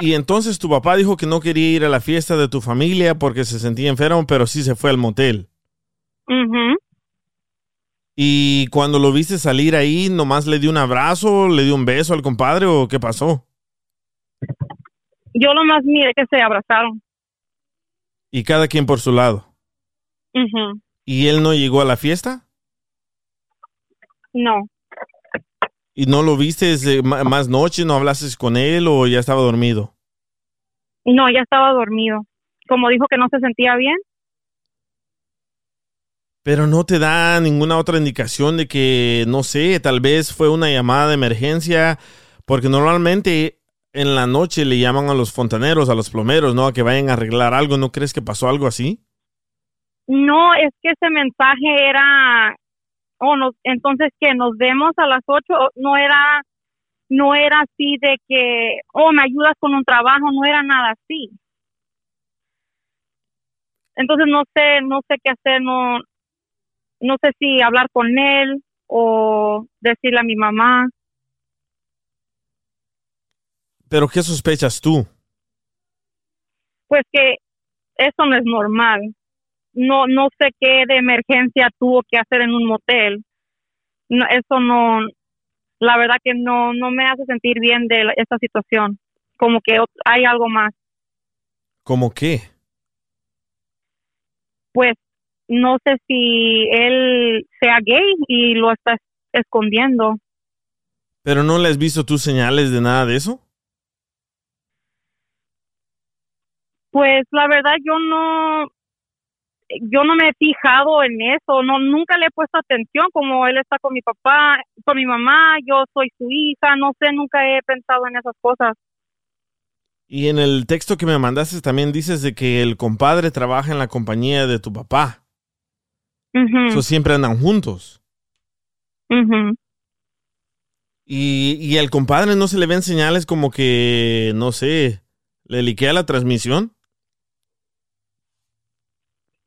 Y entonces tu papá dijo que no quería ir a la fiesta de tu familia porque se sentía enfermo, pero sí se fue al motel. Y cuando lo viste salir ahí, nomás le dio un abrazo, le dio un beso al compadre o qué pasó? Yo lo más miré que se abrazaron. Y cada quien por su lado. ¿Y él no llegó a la fiesta? No, ¿Y no lo viste más noche? ¿No hablaste con él o ya estaba dormido? no, ya estaba dormido. Como dijo que no se sentía bien, Pero no te da ninguna otra indicación de que, no sé, tal vez fue una llamada de emergencia, porque normalmente en la noche le llaman a los fontaneros, a los plomeros, ¿no? A que vayan a arreglar algo. ¿No crees que pasó algo así? No, es que ese mensaje era, oh, nos, entonces que nos vemos a las ocho, no era, no era así de que, oh, me ayudas con un trabajo, no era nada así. entonces no sé, no sé qué hacer, no, no sé si hablar con él o decirle a mi mamá. ¿Pero qué sospechas tú? Pues que eso no es normal. No, no sé qué de emergencia tuvo que hacer en un motel. No, eso no, la verdad que no, no me hace sentir bien de la- esta situación. Como que hay algo más. ¿Cómo qué? Pues no sé si él sea gay y lo está es- escondiendo. ¿Pero no le has visto tus señales de nada de eso? Pues la verdad yo no yo no me he fijado en eso, no nunca le he puesto atención como él está con mi papá, con mi mamá, yo soy su hija, no sé, nunca he pensado en esas cosas. Y en el texto que me mandaste también dices de que el compadre trabaja en la compañía de tu papá. Eso siempre andan juntos. Y, y el compadre no se le ven señales como que, no sé, le liquea la transmisión.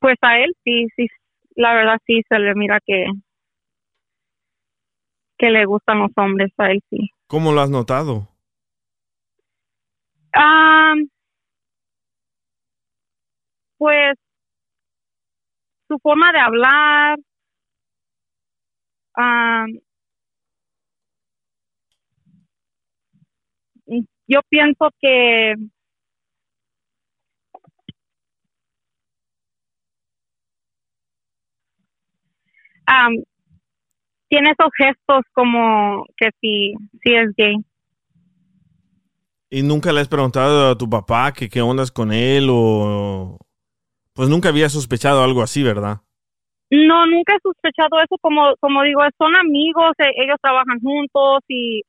Pues a él sí, sí, la verdad sí se le mira que que le gustan los hombres, a él sí. ¿Cómo lo has notado? Ah, pues su forma de hablar, ah, yo pienso que ah, tiene esos gestos como que sí, sí es gay. ¿Y nunca le has preguntado a tu papá que qué ondas con él o... Pues nunca había sospechado algo así, ¿verdad? No, nunca he sospechado eso, como, como digo, son amigos, e- ellos trabajan juntos y,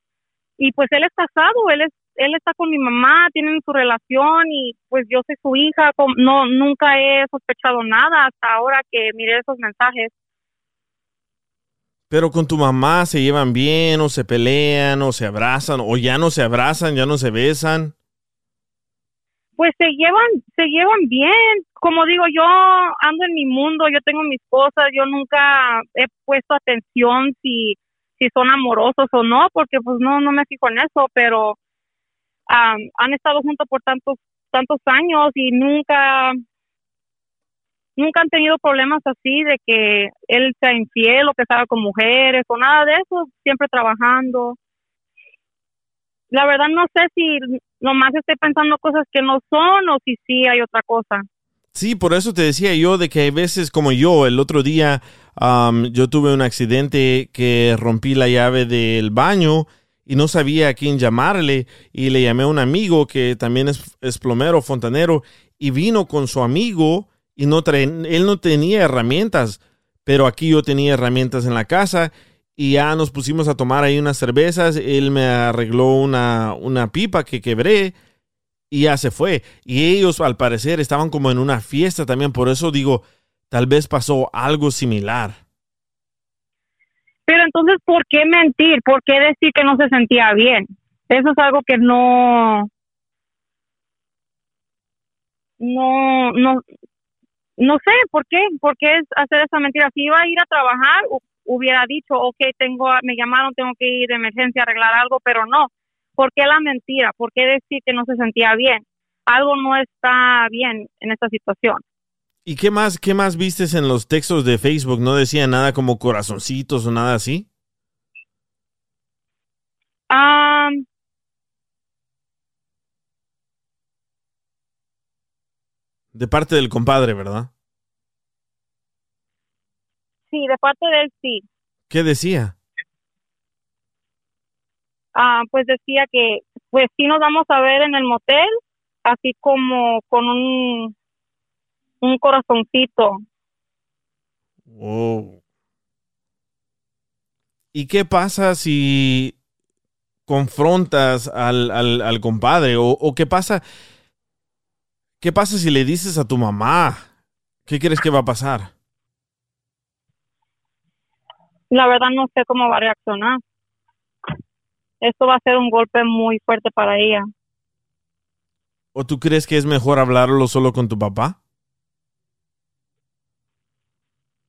y pues él es casado, él es, él está con mi mamá, tienen su relación y pues yo soy su hija, no, nunca he sospechado nada hasta ahora que miré esos mensajes. Pero con tu mamá se llevan bien o se pelean o se abrazan o ya no se abrazan, ya no se besan. Pues se llevan, se llevan bien, como digo, yo ando en mi mundo, yo tengo mis cosas, yo nunca he puesto atención si, si son amorosos o no, porque pues no, no me fijo en eso, pero am, han estado juntos por tantos, tantos años y nunca, nunca han tenido problemas así de que él sea infiel o que estaba con mujeres o nada de eso, siempre trabajando. La verdad no sé si nomás estoy pensando cosas que no son o si sí hay otra cosa. Sí, por eso te decía yo de que hay veces como yo, el otro día am, yo tuve un accidente que rompí la llave del baño y no sabía a quién llamarle y le llamé a un amigo que también es, es plomero, fontanero y vino con su amigo y no él no tenía herramientas, pero aquí yo tenía herramientas en la casa y ya nos pusimos a tomar ahí unas cervezas, él me arregló una, una pipa que quebré y ya se fue. Y ellos al parecer estaban como en una fiesta también, por eso digo, tal vez pasó algo similar. Pero entonces, ¿por qué mentir? ¿Por qué decir que no se sentía bien? Eso es algo que no, no, no, no sé por qué, por qué es hacer esa mentira. Si iba a ir a trabajar, hu- hubiera dicho, ok, tengo, me llamaron, tengo que ir de emergencia a arreglar algo, pero no. ¿Por qué la mentira? ¿Por qué decir que no se sentía bien? Algo no está bien en esta situación. ¿Y qué más, qué más vistes en los textos de Facebook? ¿No decía nada como corazoncitos o nada así? Ah, De parte del compadre, ¿verdad? sí, de parte de él sí. ¿Qué decía? Ah, pues decía que pues sí nos vamos a ver en el motel, así como con un un corazoncito. Wow. ¿Y qué pasa si confrontas al, al- al compadre? O, o qué pasa? ¿Qué pasa si le dices a tu mamá? ¿Qué crees que va a pasar? La verdad no sé cómo va a reaccionar. Esto va a ser un golpe muy fuerte para ella. ¿O tú crees que es mejor hablarlo solo con tu papá?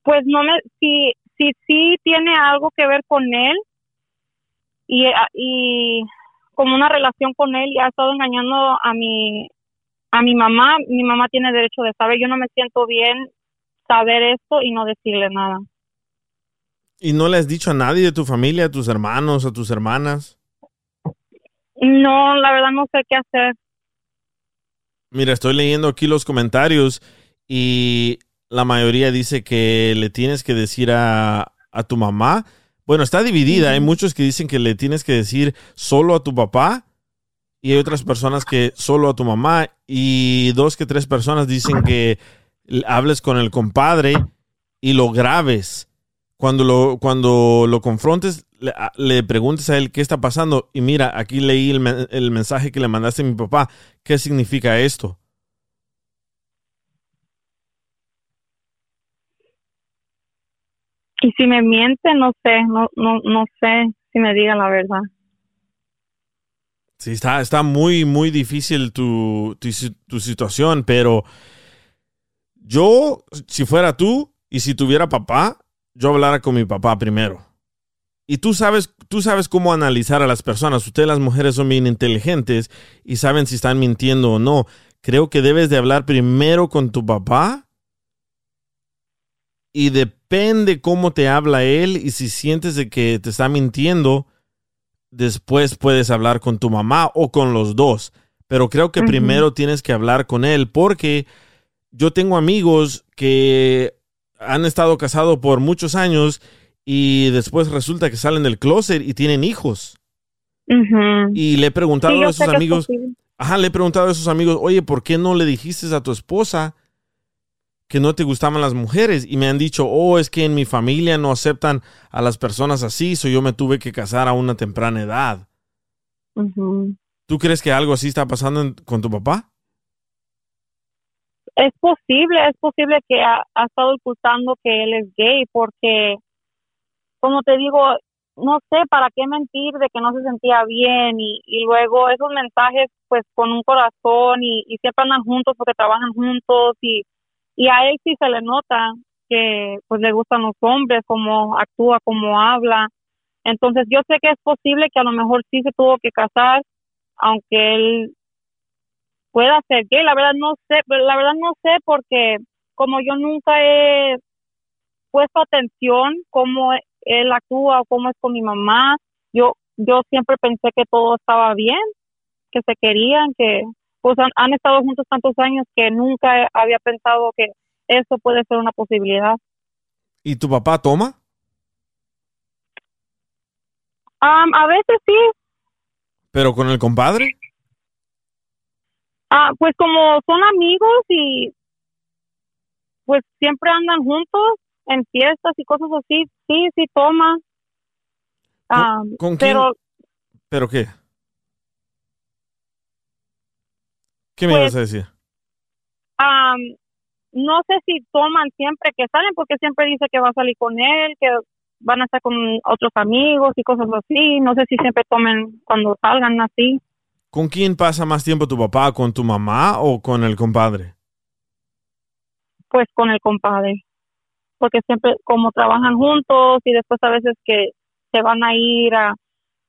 pues no me, si, si, si tiene algo que ver con él y, y como una relación con él y ha estado engañando a mi, a mi mamá, mi mamá tiene derecho de saber, yo no me siento bien saber esto y no decirle nada. ¿Y no le has dicho a nadie de tu familia, a tus hermanos, a tus hermanas? No, la verdad no sé qué hacer. Mira, estoy leyendo aquí los comentarios y la mayoría dice que le tienes que decir a, a tu mamá. Bueno, está dividida. Hay muchos que dicen que le tienes que decir solo a tu papá y hay otras personas que solo a tu mamá y dos que tres personas dicen que hables con el compadre y lo grabes. Cuando lo, cuando lo confrontes, le, preguntes a él qué está pasando. Y mira, aquí leí el, mensaje que le mandaste a mi papá. ¿Qué significa esto? Y si me miente, no sé, no, no, no sé si me diga la verdad. Sí, está, está muy, muy difícil tu, tu, tu situación, pero yo, si fuera tú y si tuviera papá, yo hablara con mi papá primero. Y tú sabes, tú sabes cómo analizar a las personas. Ustedes las mujeres son bien inteligentes y saben si están mintiendo o no. Creo que debes de hablar primero con tu papá y depende cómo te habla él y si sientes de que te está mintiendo, después puedes hablar con tu mamá o con los dos. Pero creo que primero tienes que hablar con él porque yo tengo amigos que han estado casados por muchos años y después resulta que salen del closet y tienen hijos. Y le he preguntado a esos amigos, ajá, le he preguntado a esos amigos, oye, ¿por qué no le dijiste a tu esposa que no te gustaban las mujeres? Y me han dicho, oh, es que en mi familia no aceptan a las personas así, so yo me tuve que casar a una temprana edad. ¿Tú crees que algo así está pasando con tu papá? es posible, es posible que ha, estado ocultando que él es gay porque, como te digo, no sé para qué mentir de que no se sentía bien y, y luego esos mensajes pues con un corazón y, y, siempre andan juntos porque trabajan juntos y, y a él sí se le nota que pues le gustan los hombres, cómo actúa, cómo habla. Entonces yo sé que es posible que a lo mejor sí se tuvo que casar, aunque él pueda ser gay. La verdad no sé, la verdad no sé porque como yo nunca he puesto atención cómo él actúa o cómo es con mi mamá, yo yo siempre pensé que todo estaba bien, que se querían, que pues han, estado juntos tantos años que nunca había pensado que eso puede ser una posibilidad. ¿Y tu papá toma? a veces sí. ¿Pero con el compadre? Ah, pues como son amigos y pues siempre andan juntos en fiestas y cosas así, sí, sí toma. Ah, ¿Con, quién? Pero, ¿Pero qué? ¿Qué me pues, ibas a decir? no sé si toman siempre que salen, porque siempre dice que va a salir con él, que van a estar con otros amigos y cosas así. No sé si siempre tomen cuando salgan así. ¿Con quién pasa más tiempo tu papá? ¿Con tu mamá o con el compadre? Pues con el compadre. Porque siempre, como trabajan juntos y después a veces que se van a ir a,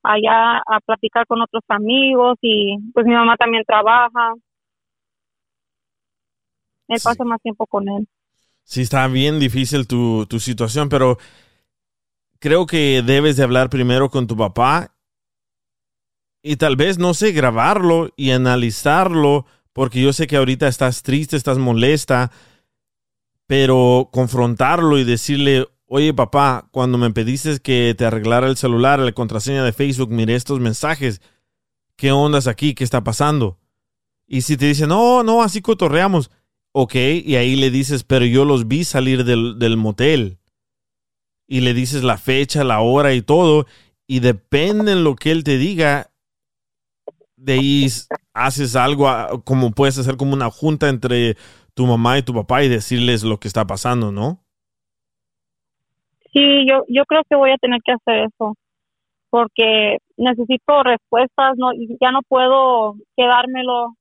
allá a platicar con otros amigos y pues mi mamá también trabaja. Él pasa más tiempo con él. Sí, está bien difícil tu, tu situación, pero creo que debes de hablar primero con tu papá y tal vez, no sé, grabarlo y analizarlo, porque yo sé que ahorita estás triste, estás molesta, pero confrontarlo y decirle, oye papá, cuando me pediste que te arreglara el celular, la contraseña de Facebook, mire estos mensajes, ¿qué ondas aquí? ¿Qué está pasando? Y si te dice, no, no, así cotorreamos, ok, y ahí le dices, pero yo los vi salir del, del motel. Y le dices la fecha, la hora y todo, y depende en lo que él te diga, de ahí haces algo como puedes hacer como una junta entre tu mamá y tu papá y decirles lo que está pasando, ¿no? Sí, yo, yo creo que voy a tener que hacer eso porque necesito respuestas, no, ya no puedo quedármelo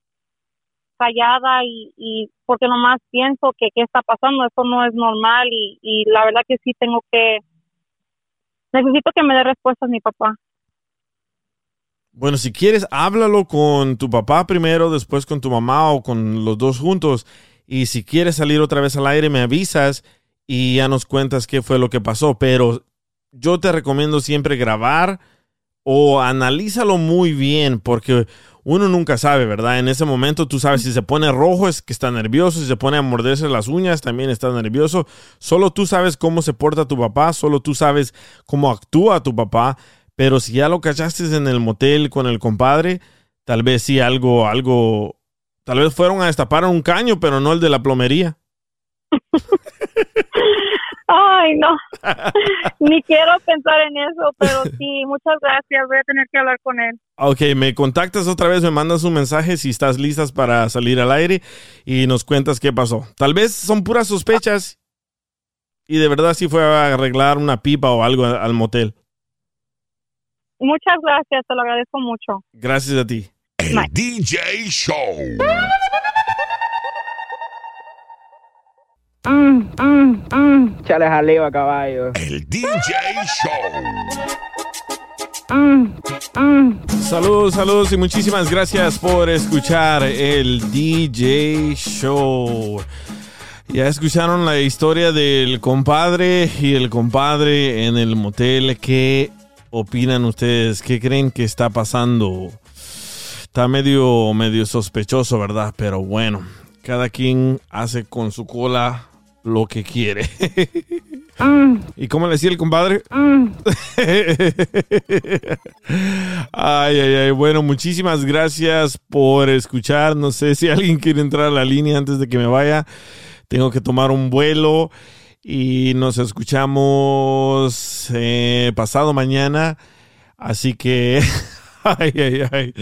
callada y, y porque nomás pienso que qué está pasando, eso no es normal y, y la verdad que sí tengo que, necesito que me dé respuestas mi papá. Bueno, si quieres, háblalo con tu papá primero, después con tu mamá o con los dos juntos. Y si quieres salir otra vez al aire, me avisas y ya nos cuentas qué fue lo que pasó. Pero yo te recomiendo siempre grabar o analízalo muy bien porque uno nunca sabe, ¿verdad? En ese momento tú sabes si se pone rojo es que está nervioso, si se pone a morderse las uñas también está nervioso. Solo tú sabes cómo se porta tu papá, solo tú sabes cómo actúa tu papá, pero si ya lo cachaste en el motel con el compadre, tal vez sí algo, algo, tal vez fueron a destapar un caño, pero no el de la plomería. <laughs> Ay, no. <laughs> Ni quiero pensar en eso, pero <laughs> sí, muchas gracias. Voy a tener que hablar con él. Ok, me contactas otra vez, me mandas un mensaje si estás listas para salir al aire y nos cuentas qué pasó. Tal vez son puras sospechas y de verdad sí fue a arreglar una pipa o algo al motel. Muchas gracias, te lo agradezco mucho. Gracias a ti. El DJ Show. Mm, mm, mm. Chale jaleo a caballo. El DJ Show. Saludos, saludos y muchísimas gracias por escuchar el DJ Show. Ya escucharon la historia del compadre y el compadre en el motel. ¿Qué opinan ustedes? ¿Qué creen que está pasando? Está medio, medio sospechoso, ¿verdad? Pero bueno, cada quien hace con su cola lo que quiere. Mm. ¿Y cómo le decía el compadre? Mm. Ay, ay, ay. Bueno, muchísimas gracias por escuchar. No sé si alguien quiere entrar a la línea antes de que me vaya. Tengo que tomar un vuelo y nos escuchamos eh, pasado mañana. Así que, <laughs> ay, ay, ay.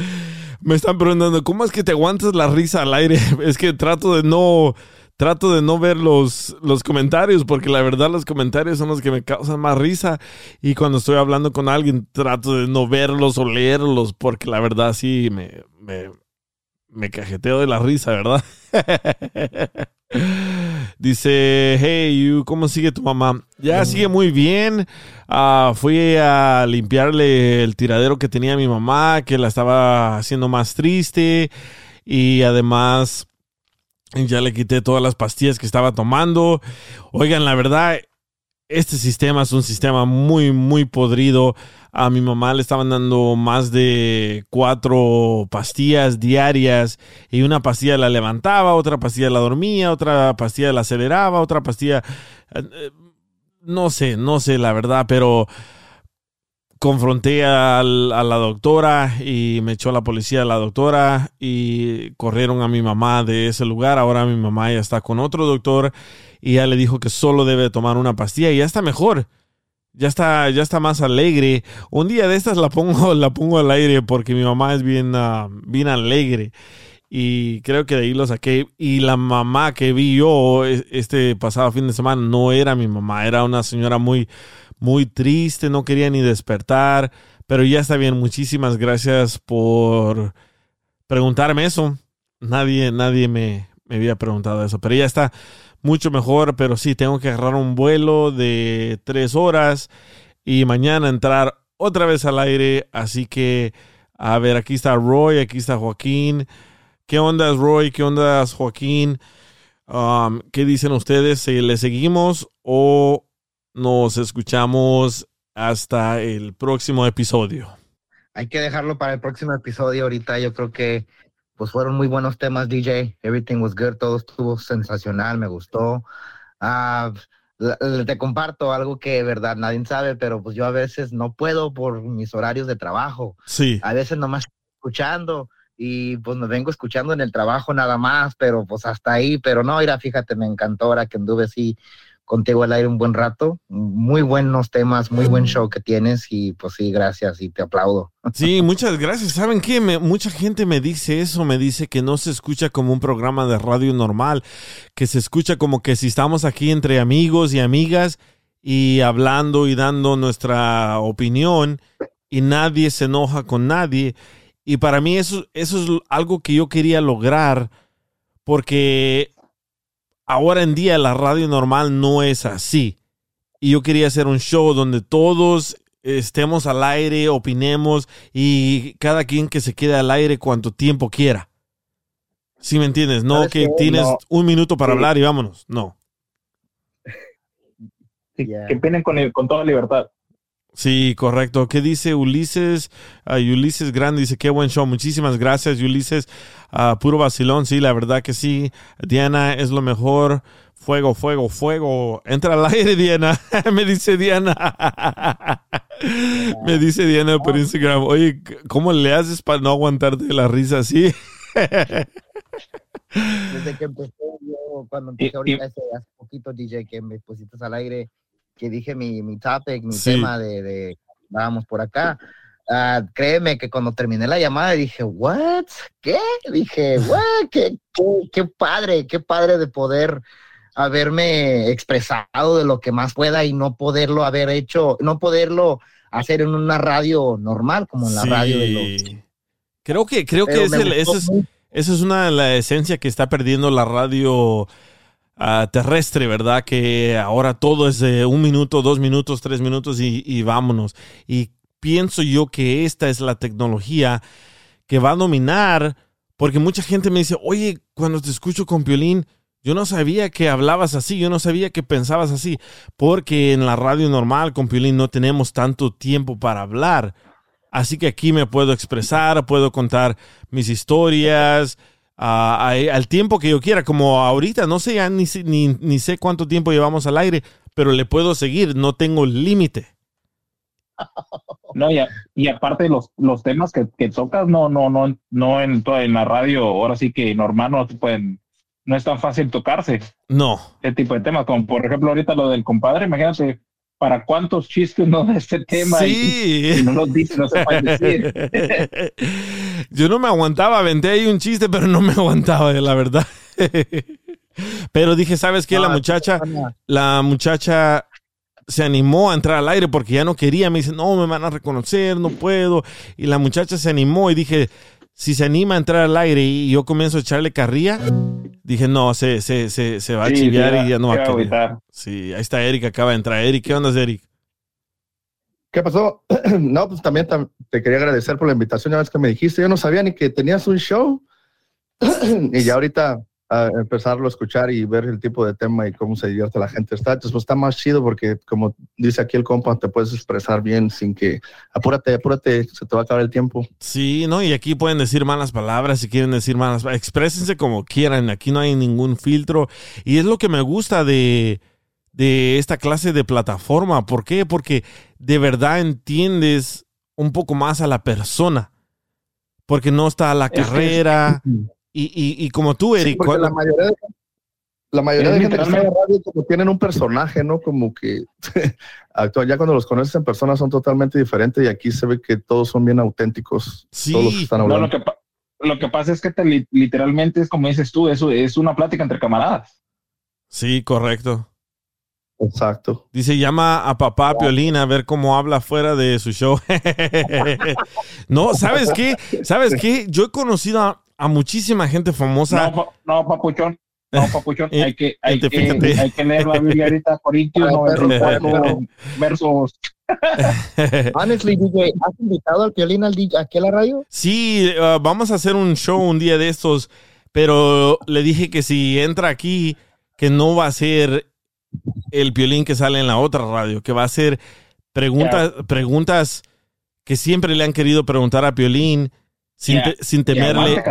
Me están preguntando, ¿cómo es que te aguantas la risa al aire? Es que trato de no trato de no ver los, los comentarios porque la verdad los comentarios son los que me causan más risa y cuando estoy hablando con alguien trato de no verlos o leerlos porque la verdad sí me, me, me cajeteo de la risa, ¿verdad? <laughs> Dice, hey, you, ¿cómo sigue tu mamá? Ya sigue muy bien. Ah, fui a limpiarle el tiradero que tenía mi mamá, que la estaba haciendo más triste. Y además, ya le quité todas las pastillas que estaba tomando. Oigan, la verdad, este sistema es un sistema muy, muy podrido. A mi mamá le estaban dando más de cuatro pastillas diarias y una pastilla la levantaba, otra pastilla la dormía, otra pastilla la aceleraba, otra pastilla... eh, No sé, no sé la verdad, pero confronté a la doctora y me echó la policía a la doctora y corrieron a mi mamá de ese lugar. Ahora mi mamá ya está con otro doctor y ya le dijo que solo debe tomar una pastilla y ya está mejor. Ya está, ya está más alegre. Un día de estas la pongo, <laughs> la pongo al aire porque mi mamá es bien, ah, bien alegre. Y creo que de ahí lo saqué. Y la mamá que vi yo e- este pasado fin de semana no era mi mamá, era una señora muy, muy triste, no quería ni despertar. Pero ya está bien. Muchísimas gracias por preguntarme eso. Nadie, nadie me, me había preguntado eso. Pero ya está mucho mejor. Pero sí, tengo que agarrar un vuelo de tres horas y mañana entrar otra vez al aire. Así que, a ver, aquí está Roy, aquí está Joaquín. ¿Qué onda, Roy? ¿Qué onda, Joaquín? Um, ¿Qué dicen ustedes? ¿Se- ¿Le seguimos o nos escuchamos hasta el próximo episodio? Hay que dejarlo para el próximo episodio. Ahorita yo creo que pues fueron muy buenos temas, DJ. Everything was good, todo estuvo sensacional, me gustó. Ah, te comparto algo que verdad nadie sabe, pero pues yo a veces no puedo por mis horarios de trabajo. Sí. A veces nomás escuchando y pues me vengo escuchando en el trabajo nada más, pero pues hasta ahí. Pero no, mira, fíjate, me encantó ahora que anduve así contigo al aire un buen rato. Muy buenos temas, muy buen show que tienes y pues sí, gracias y te aplaudo. Sí, muchas gracias. ¿Saben qué? Me- mucha gente me dice eso, me dice que no se escucha como un programa de radio normal, que se escucha como que si estamos aquí entre amigos y amigas y hablando y dando nuestra opinión y nadie se enoja con nadie. Y para mí eso, eso es algo que yo quería lograr porque ahora en día la radio normal no es así. Y yo quería hacer un show donde todos estemos al aire, opinemos y cada quien que se quede al aire cuanto tiempo quiera. ¿Sí me entiendes? No ¿Sabes que qué? tienes No. un minuto para Sí. hablar y vámonos. No. Sí, Que opinen con, con toda libertad. Sí, correcto. ¿Qué dice Ulises? Ah, Ulises Grande dice, qué buen show. Muchísimas gracias, Ulises. Ah, puro vacilón, sí, la verdad que sí. Diana es lo mejor. Fuego, fuego, fuego. Entra al <laughs> aire, Diana. <laughs> Me dice Diana. <laughs> Me dice Diana por Instagram. Oye, ¿cómo le haces para no aguantarte la risa así? Desde que empecé, yo cuando empecé ahorita hace, hace poquito, DJ, que me pusiste al aire, que dije mi, mi topic, mi Sí. tema de, de vamos por acá. ah, créeme que cuando terminé la llamada dije, ¿what? ¿Qué? Dije, ¿what? ¿Qué, qué, qué padre, qué padre de poder haberme expresado de lo que más pueda y no poderlo haber hecho, no poderlo hacer en una radio normal, como en la Sí. radio de los Creo que, creo que Pero es me el- esa es, esa es una de la esencia que está perdiendo la radio ah, terrestre, ¿verdad? Que ahora todo es de un minuto, dos minutos, tres minutos y, y vámonos. Y pienso yo que esta es la tecnología que va a dominar, porque mucha gente me dice, oye, cuando te escucho con Piolín, yo no sabía que hablabas así, yo no sabía que pensabas así, porque en la radio normal con Piolín no tenemos tanto tiempo para hablar. Así que aquí me puedo expresar, puedo contar mis historias a- al tiempo que yo quiera. Como ahorita, no sé, ya ni, ni, ni sé cuánto tiempo llevamos al aire, pero le puedo seguir, no tengo límite. <laughs> No, y, a- y aparte los, los temas que, que tocas, no, no, no, no en en la radio, ahora sí que normal no se pueden, no es tan fácil tocarse No. ese tipo de temas, como por ejemplo ahorita lo del compadre, imagínate para cuántos chistes no <laughs> de este tema Sí. y, y no los dice, no se puede decir. <laughs> Yo no me aguantaba, aventé ahí un chiste, pero no me aguantaba, la verdad. <laughs> Pero dije, ¿sabes qué? La muchacha, la muchacha se animó a entrar al aire porque ya no quería. Me dice, no, me van a reconocer, no puedo. Y la muchacha se animó y dije, si se anima a entrar al aire y yo comienzo a echarle carrilla, dije, no, se, se, se, se va a Sí, chiviar y ya no va a querer. Sí, ahí está Eric, acaba de entrar. Eric, ¿qué onda, Eric? ¿Qué pasó? <clears throat> No, pues también tam- te quería agradecer por la invitación. Ya ves que me dijiste, yo no sabía ni que tenías un show. <clears throat> y ya ahorita a empezarlo a escuchar y ver el tipo de tema y cómo se divierte la gente. Está, pues está más chido porque, como dice aquí el compa, te puedes expresar bien sin que apúrate, apúrate, se te va a acabar el tiempo. Sí, ¿no? Y aquí pueden decir malas palabras si quieren decir malas palabras. Exprésense como quieran. Aquí no hay ningún filtro. Y es lo que me gusta de, de esta clase de plataforma. ¿Por qué? Porque de verdad entiendes un poco más a la persona. Porque no está la carrera. Y, y, y como tú, Eric. porque la mayoría de, la mayoría de gente que está en radio como tienen un personaje, ¿no? Como que <laughs> actúan, ya cuando los conoces en persona son totalmente diferentes y aquí se ve que todos son bien auténticos. Todos los que están No, hablando. lo, que, pa- lo que pasa es que te li- literalmente es como dices tú, eso es una plática entre camaradas. Sí, correcto. Exacto. Dice, llama a papá Piolín a ver cómo habla fuera de su show. <laughs> no, ¿sabes qué? ¿Sabes qué? Yo he conocido a, a muchísima gente famosa. No, no, papuchón. No, <laughs> papuchón, Eh, hay que, hay, que, fíjate. hay que leer la Biblia ahorita, Corintios Ah, pero- 94, versos. <laughs> Honestly, DJ, ¿has invitado al violín al DJ, aquí a la radio? Sí, uh, vamos a hacer un show un día de estos, pero le dije que si entra aquí, que no va a ser el violín que sale en la otra radio, que va a ser preguntas, preguntas que siempre le han querido preguntar a Piolín sin, te- sin temerle.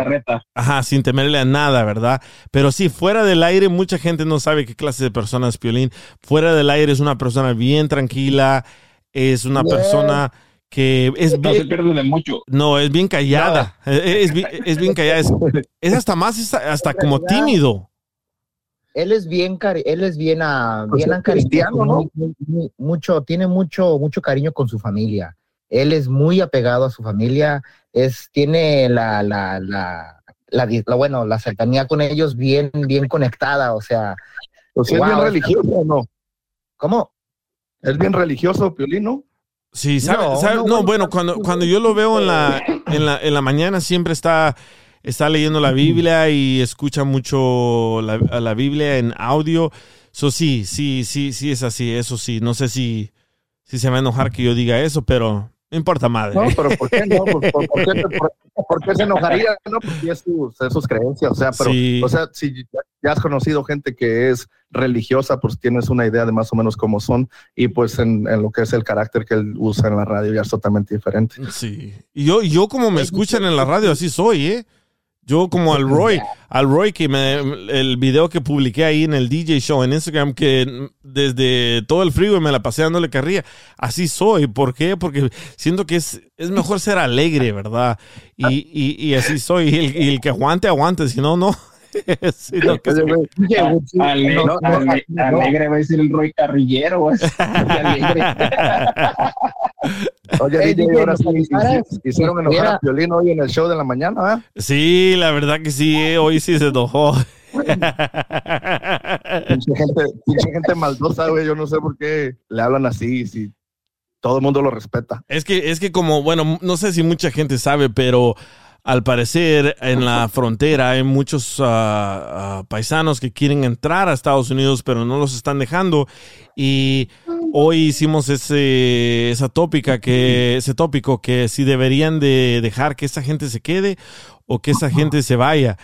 Ajá, sin temerle a nada, ¿verdad? Pero sí, fuera del aire, mucha gente no sabe qué clase de persona es Piolín. Fuera del aire es una persona bien tranquila, es una Yeah. persona que es No bien- se pierde de mucho. no, es bien callada. Es, es bien, es bien callada. Es, es hasta más, es hasta como tímido. Él es bien, cari- él es bien, ah, Pues bien es acariñoso, cristiano, ¿no? muy- muy- muy- mucho, tiene mucho, mucho cariño con su familia. Él es muy apegado a su familia, es, tiene la, la, la, la, la- bueno, la cercanía con ellos bien, bien conectada, o sea. Pues es bien religioso, ¿o no? ¿Cómo? Es bien religioso, Piolín, ¿no? Sí, ¿sabe- No, sabe- no, no, bueno, bueno, cuando, cuando yo lo veo en la, en, la, en la mañana siempre está está leyendo la Biblia y escucha mucho la, a la Biblia en audio. Eso sí, sí, sí, sí es así, eso sí. No sé si, si se va a enojar que yo diga eso, pero no importa madre. No, pero ¿por qué no? ¿Por, por- por qué, por- por qué se enojaría? No, porque es sus, es sus creencias. O sea, pero, Sí. o sea, si ya- ya has conocido gente que es religiosa, pues tienes una idea de más o menos cómo son. Y pues en, en lo que es el carácter que él usa en la radio ya es totalmente diferente. Sí. Y yo, yo como me escuchan en la radio, así soy, ¿eh? Yo como al Roy, al Roy que me, el video que publiqué ahí en el DJ Show en Instagram, que desde todo el frío me la pasé dándole carrilla, así soy. ¿Por qué? Porque siento que es, es mejor ser alegre, ¿verdad? Y, y, y así soy. Y el, y el que aguante, aguante, si no, no. <laughs> Sí, no, que se- Ale- No, no, ale- no. alegre va a decir el Roy Carrillero. güey. <laughs> Alegre. <laughs> Oye, Hey, DJ, DJ, ahora nos sí, avisaras hici- hicieron enojar Mira. a Piolín hoy en el show de la mañana, ¿eh? Sí, la verdad que sí, eh, hoy sí se enojó. Pinche gente, gente maldosa, güey. Yo no sé por qué le hablan así, si todo el mundo lo respeta. Es que, es que como, bueno, no sé si mucha gente sabe, pero al parecer en la frontera hay muchos ah, paisanos que quieren entrar a Estados Unidos, pero no los están dejando. Y hoy hicimos ese, esa tópica que, ese tópico que si deberían de dejar que esa gente se quede o que esa gente se vaya.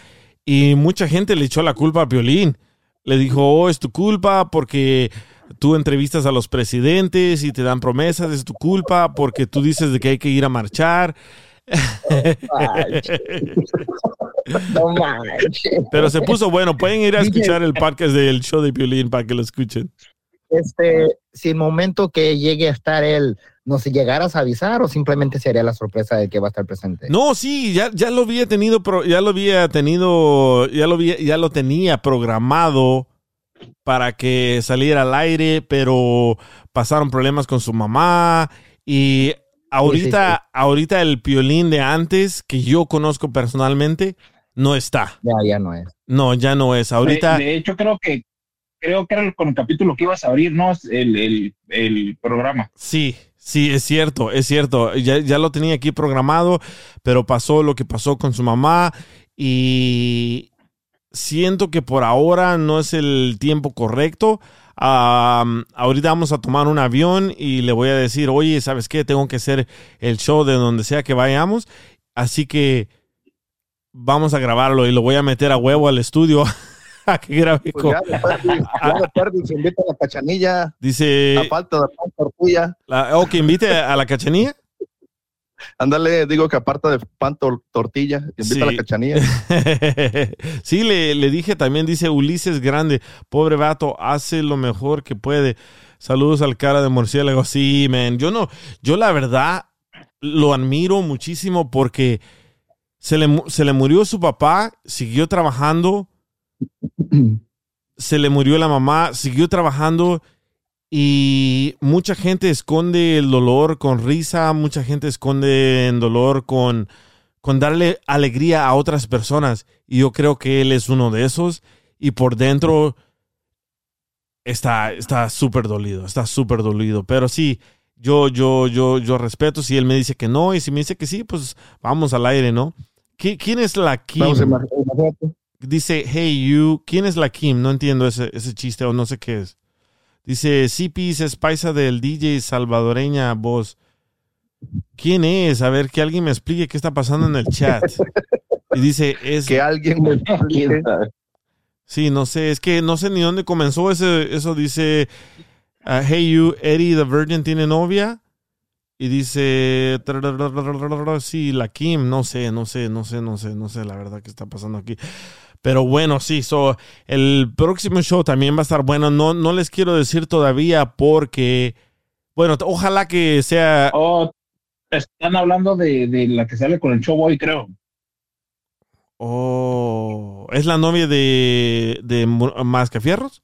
Y mucha gente le echó la culpa a Piolín. Le dijo, oh, es tu culpa porque tú entrevistas a los presidentes y te dan promesas, es tu culpa porque tú dices de que hay que ir a marchar. No manches. Pero se puso bueno. Pueden ir a escuchar el podcast del show de Piolín para que lo escuchen. Este, si el momento que llegue a estar él, nos llegaras a avisar o simplemente sería la sorpresa de que va a estar presente. No, sí, ya, ya lo había tenido, ya lo había tenido, ya lo había- ya lo tenía programado para que saliera al aire, pero pasaron problemas con su mamá y ahorita, ahorita el piolín de antes que yo conozco personalmente no está. Ya, ya no es. No, ya no es. Ahorita De, de hecho, creo que creo que era con el capítulo que ibas a abrir, ¿no? El, el, el programa. Sí, sí, es cierto, es cierto. Ya, ya lo tenía aquí programado, pero pasó lo que pasó con su mamá y siento que por ahora no es el tiempo correcto. Am, ahorita vamos a tomar un avión y le voy a decir, oye, ¿sabes qué? Tengo que hacer el show de donde sea que vayamos. Así que vamos a grabarlo y lo voy a meter a huevo al estudio a que grabe Pues con- ya, de Perdi, <laughs> ya de Perdi se invita a la cachanilla. Dice, A falta de pan tortilla. la- oh, que invite a la cachanilla. Ándale, digo que aparte de pan tor- tortilla, invita a la cachanilla. <laughs> sí, le, le dije también, dice Ulises Grande, pobre vato, hace lo mejor que puede. Saludos al cara de murciélago. Sí, man. Yo no, yo la verdad lo admiro muchísimo porque se le, se le murió su papá, siguió trabajando, <clears throat> se le murió la mamá, siguió trabajando y mucha gente esconde el dolor con risa, mucha gente esconde el dolor con, con darle alegría a otras personas. Y yo creo que él es uno de esos. Y por dentro está está súper dolido, está súper dolido. Pero sí, yo, yo, yo, yo respeto si él me dice que no. Y si me dice que sí, pues vamos al aire, ¿no? ¿Qui- ¿Quién es la Kim? Dice, hey you, ¿quién es la Kim? No entiendo ese, ese chiste o no sé qué es. Dice, Cipis es paisa del DJ salvadoreña voz. ¿Quién es? A ver, que alguien me explique qué está pasando en el chat. Y dice, es... Que alguien me explique. <laughs> Sí, no sé, es que no sé ni dónde comenzó ese, eso dice, ah, hey you, Eddie the Virgin tiene novia. Y dice, sí, la Kim, no sé, no sé, no sé, no sé, no sé la verdad que está pasando aquí. Pero bueno, sí, so, el próximo show también va a estar bueno. No, no les quiero decir todavía porque, bueno, ojalá que sea... Oh, están hablando de, de la que sale con el show hoy, creo. Oh, ¿es la novia de, de Mascafierros?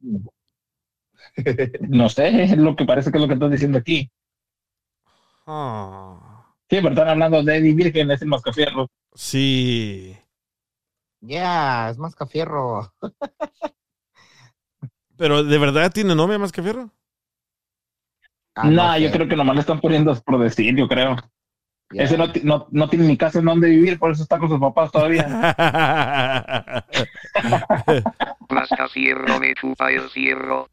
<laughs> No sé, es lo que parece que es lo que estás diciendo aquí. Ah, Sí, pero están hablando de Eddie Virgen, es el mascafierro. sí. Ya, es más cafierro. Pero ¿de verdad tiene novia Mascafierro? Ah, no, no yo sé. creo que nomás le están poniendo por decir, yo creo. Ese no, no, no tiene ni casa en donde vivir, por eso está con sus papás todavía. <laughs> Rasca fierro, me chupa el fierro.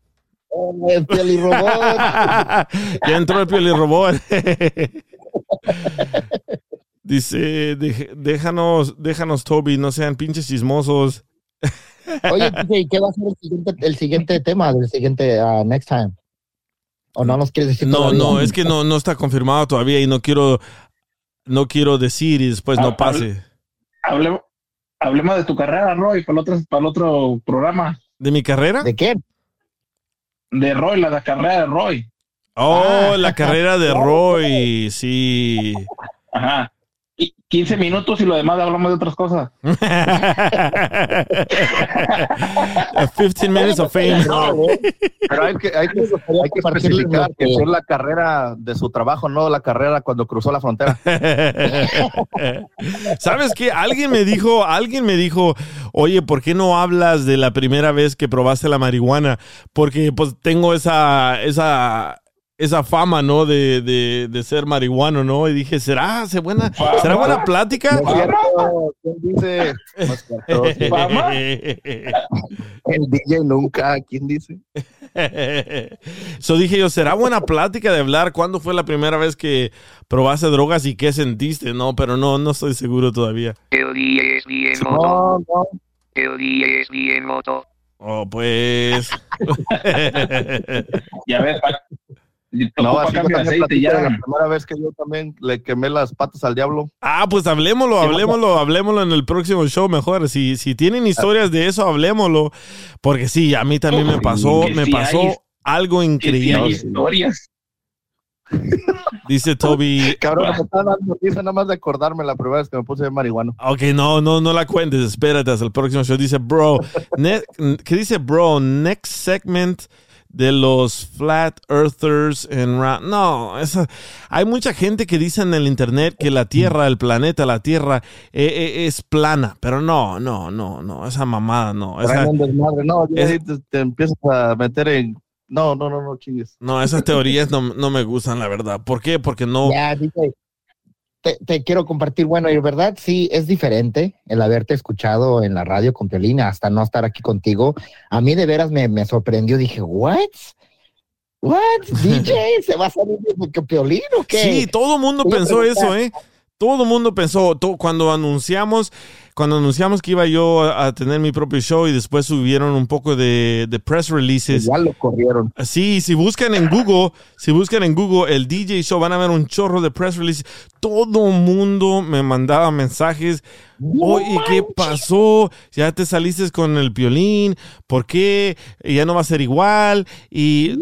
El piolirrobot. <laughs> ya entró el piolirrobot. <laughs> Dice, "Dej- déjanos, déjanos, Toby, no sean pinches chismosos. Oye, <laughs> ¿y ¿qué va a ser el siguiente, el siguiente tema del siguiente ah, next time? ¿O no nos quieres decir No, todavía? no, es que no, no está confirmado todavía y no quiero, no quiero decir y después no Ah, pase. Hablemos, hablemos de tu carrera, Roy, para el otro, para el otro programa. ¿De mi carrera? ¿De qué? De Roy, la, la carrera de Roy. Oh, la carrera de <laughs> Roy, sí. Ajá. Y 15 minutos y lo demás hablamos de otras cosas. <laughs> 15 minutes of fame. Pero hay que, hay que, hay que especificar que fue la carrera de su trabajo, no la carrera cuando cruzó la frontera. <laughs> ¿Sabes qué? Alguien me dijo, alguien me dijo, oye, ¿por qué no hablas de la primera vez que probaste la marihuana? Porque pues tengo esa, esa, esa fama, ¿no? De, de, de ser marihuano, ¿no? Y dije, ¿será, ¿será buena, ¿será buena plática? No ¿Quién dice? No. <laughs> El DJ nunca, ¿quién dice? So dije yo, ¿será buena plática de hablar cuándo fue la primera vez que probaste drogas y qué sentiste? No, pero no, no estoy seguro todavía. El día es bien No, moto. no. El día es bien moto. Oh, pues. <laughs> <laughs> Ya ves, No, así cambio de aceite ya. la primera vez que yo también le quemé las patas al diablo. Ah, pues hablemoslo, hablemoslo, hablemoslo en el próximo show mejor. Si, si tienen historias de eso, hablemoslo. Porque sí, a mí también me pasó, me pasó algo increíble. historias. <laughs> Dice Toby. Cabrón, me está dando risa nada más de acordarme la primera vez que me puse de marihuano. Ok, no, no, no la cuentes. Espérate hasta el próximo show. Dice, bro, ne- ¿qué dice, bro? Next segment de los flat earthers en ra- No, esa, hay mucha gente que dice en el internet que la Tierra, el planeta, la Tierra eh, eh, es plana, pero no, no, no, no, esa mamada no. Esa. No, es- ahí te, te empiezas a meter en. No, no, no, no, chingues. no, esas teorías no, no me gustan, la verdad. ¿Por qué? Porque no. Ya, DJ, te, te quiero compartir, bueno, y verdad, sí, es diferente el haberte escuchado en la radio con Piolina hasta no estar aquí contigo. A mí de veras me, me sorprendió, dije, ¿what? ¿What? <laughs> DJ, ¿se va a salir de que Piolín o qué? Sí, todo el mundo pensó eso, ¿eh? Todo el mundo pensó, to- cuando anunciamos, cuando anunciamos que iba yo a, a tener mi propio show y después subieron un poco de, de press releases. Ya lo corrieron. Sí, si buscan en Google, si buscan en Google el DJ Show, van a ver un chorro de press releases. Todo mundo me mandaba mensajes. Oye, ¿qué pasó? Ya te saliste con el violín. ¿Por qué? Ya no va a ser igual. Y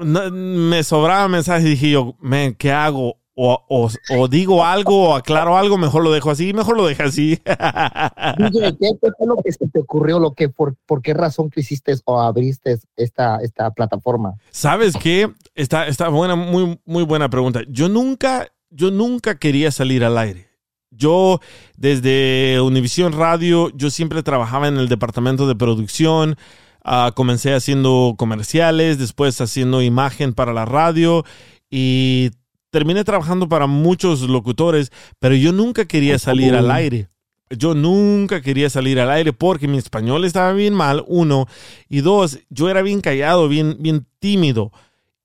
no- me sobraba mensajes. Y dije yo, man, ¿qué hago? O, o- o digo algo o aclaro algo, mejor lo dejo así, mejor lo dejo así. <laughs> DJ, ¿qué, qué fue lo que se te ocurrió? Lo que, por, ¿Por qué razón que hiciste o abriste esta, esta plataforma? ¿Sabes qué? Está, está buena, muy, muy buena pregunta. Yo nunca, yo nunca quería salir al aire. Yo, desde Univisión Radio, yo siempre trabajaba en el departamento de producción. Ah, comencé haciendo comerciales, después haciendo imagen para la radio y terminé trabajando para muchos locutores, pero yo nunca quería salir al aire. Yo nunca quería salir al aire porque mi español estaba bien mal, uno, y dos, yo era bien callado, bien, bien tímido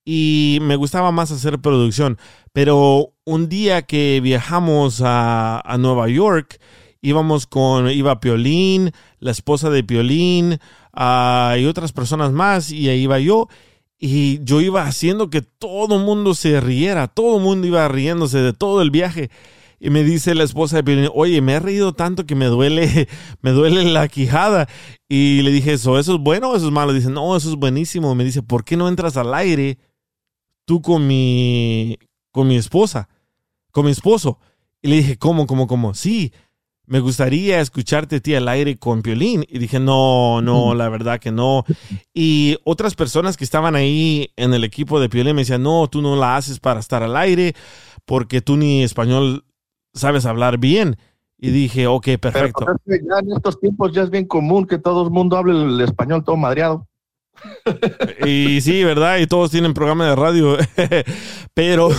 y me gustaba más hacer producción. Pero un día que viajamos a, a Nueva York, íbamos con, iba Piolín, la esposa de Piolín ah, y otras personas más, y ahí iba yo. Y yo iba haciendo que todo el mundo se riera, todo el mundo iba riéndose de todo el viaje. Y me dice la esposa de oye, me he reído tanto que me duele, <laughs> me duele la quijada. Y le dije, ¿eso, eso es bueno o eso es malo? Dice, no, eso es buenísimo. Me dice, ¿por qué no entras al aire tú con mi, con mi esposa, con mi esposo? Y le dije, ¿cómo, cómo, cómo? Sí, me gustaría escucharte a ti al aire con Piolín. Y dije, no, no, la verdad que no. Y otras personas que estaban ahí en el equipo de Piolín me decían, no, tú no la haces para estar al aire porque tú ni español sabes hablar bien. Y dije, ok, perfecto. pues, ya en estos tiempos ya es bien común que todo el mundo hable el español todo madreado. Y sí, ¿verdad? Y todos tienen programa de radio. <laughs> pero,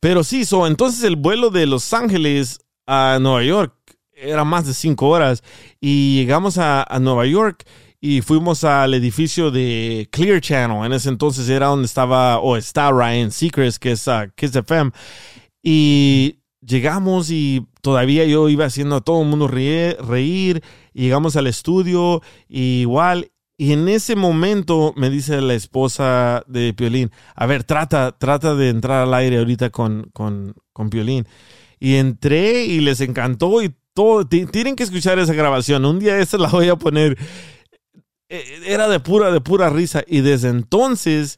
pero sí, so, entonces el vuelo de Los Ángeles a Nueva York era más de cinco horas. Y llegamos a, a Nueva York y fuimos al edificio de Clear Channel. En ese entonces era donde estaba, o está Ryan Seacrest, que es uh, Kiss FM. Y llegamos y todavía yo iba haciendo a todo el mundo reír, reír. Y llegamos al estudio, y igual. Y en ese momento me dice la esposa de Piolín, a ver, trata, trata de entrar al aire ahorita con, con, con Piolín. Y entré y les encantó y Tienen que escuchar esa grabación. Un día esta la voy a poner. Eh, Era de pura, de pura risa. Y desde entonces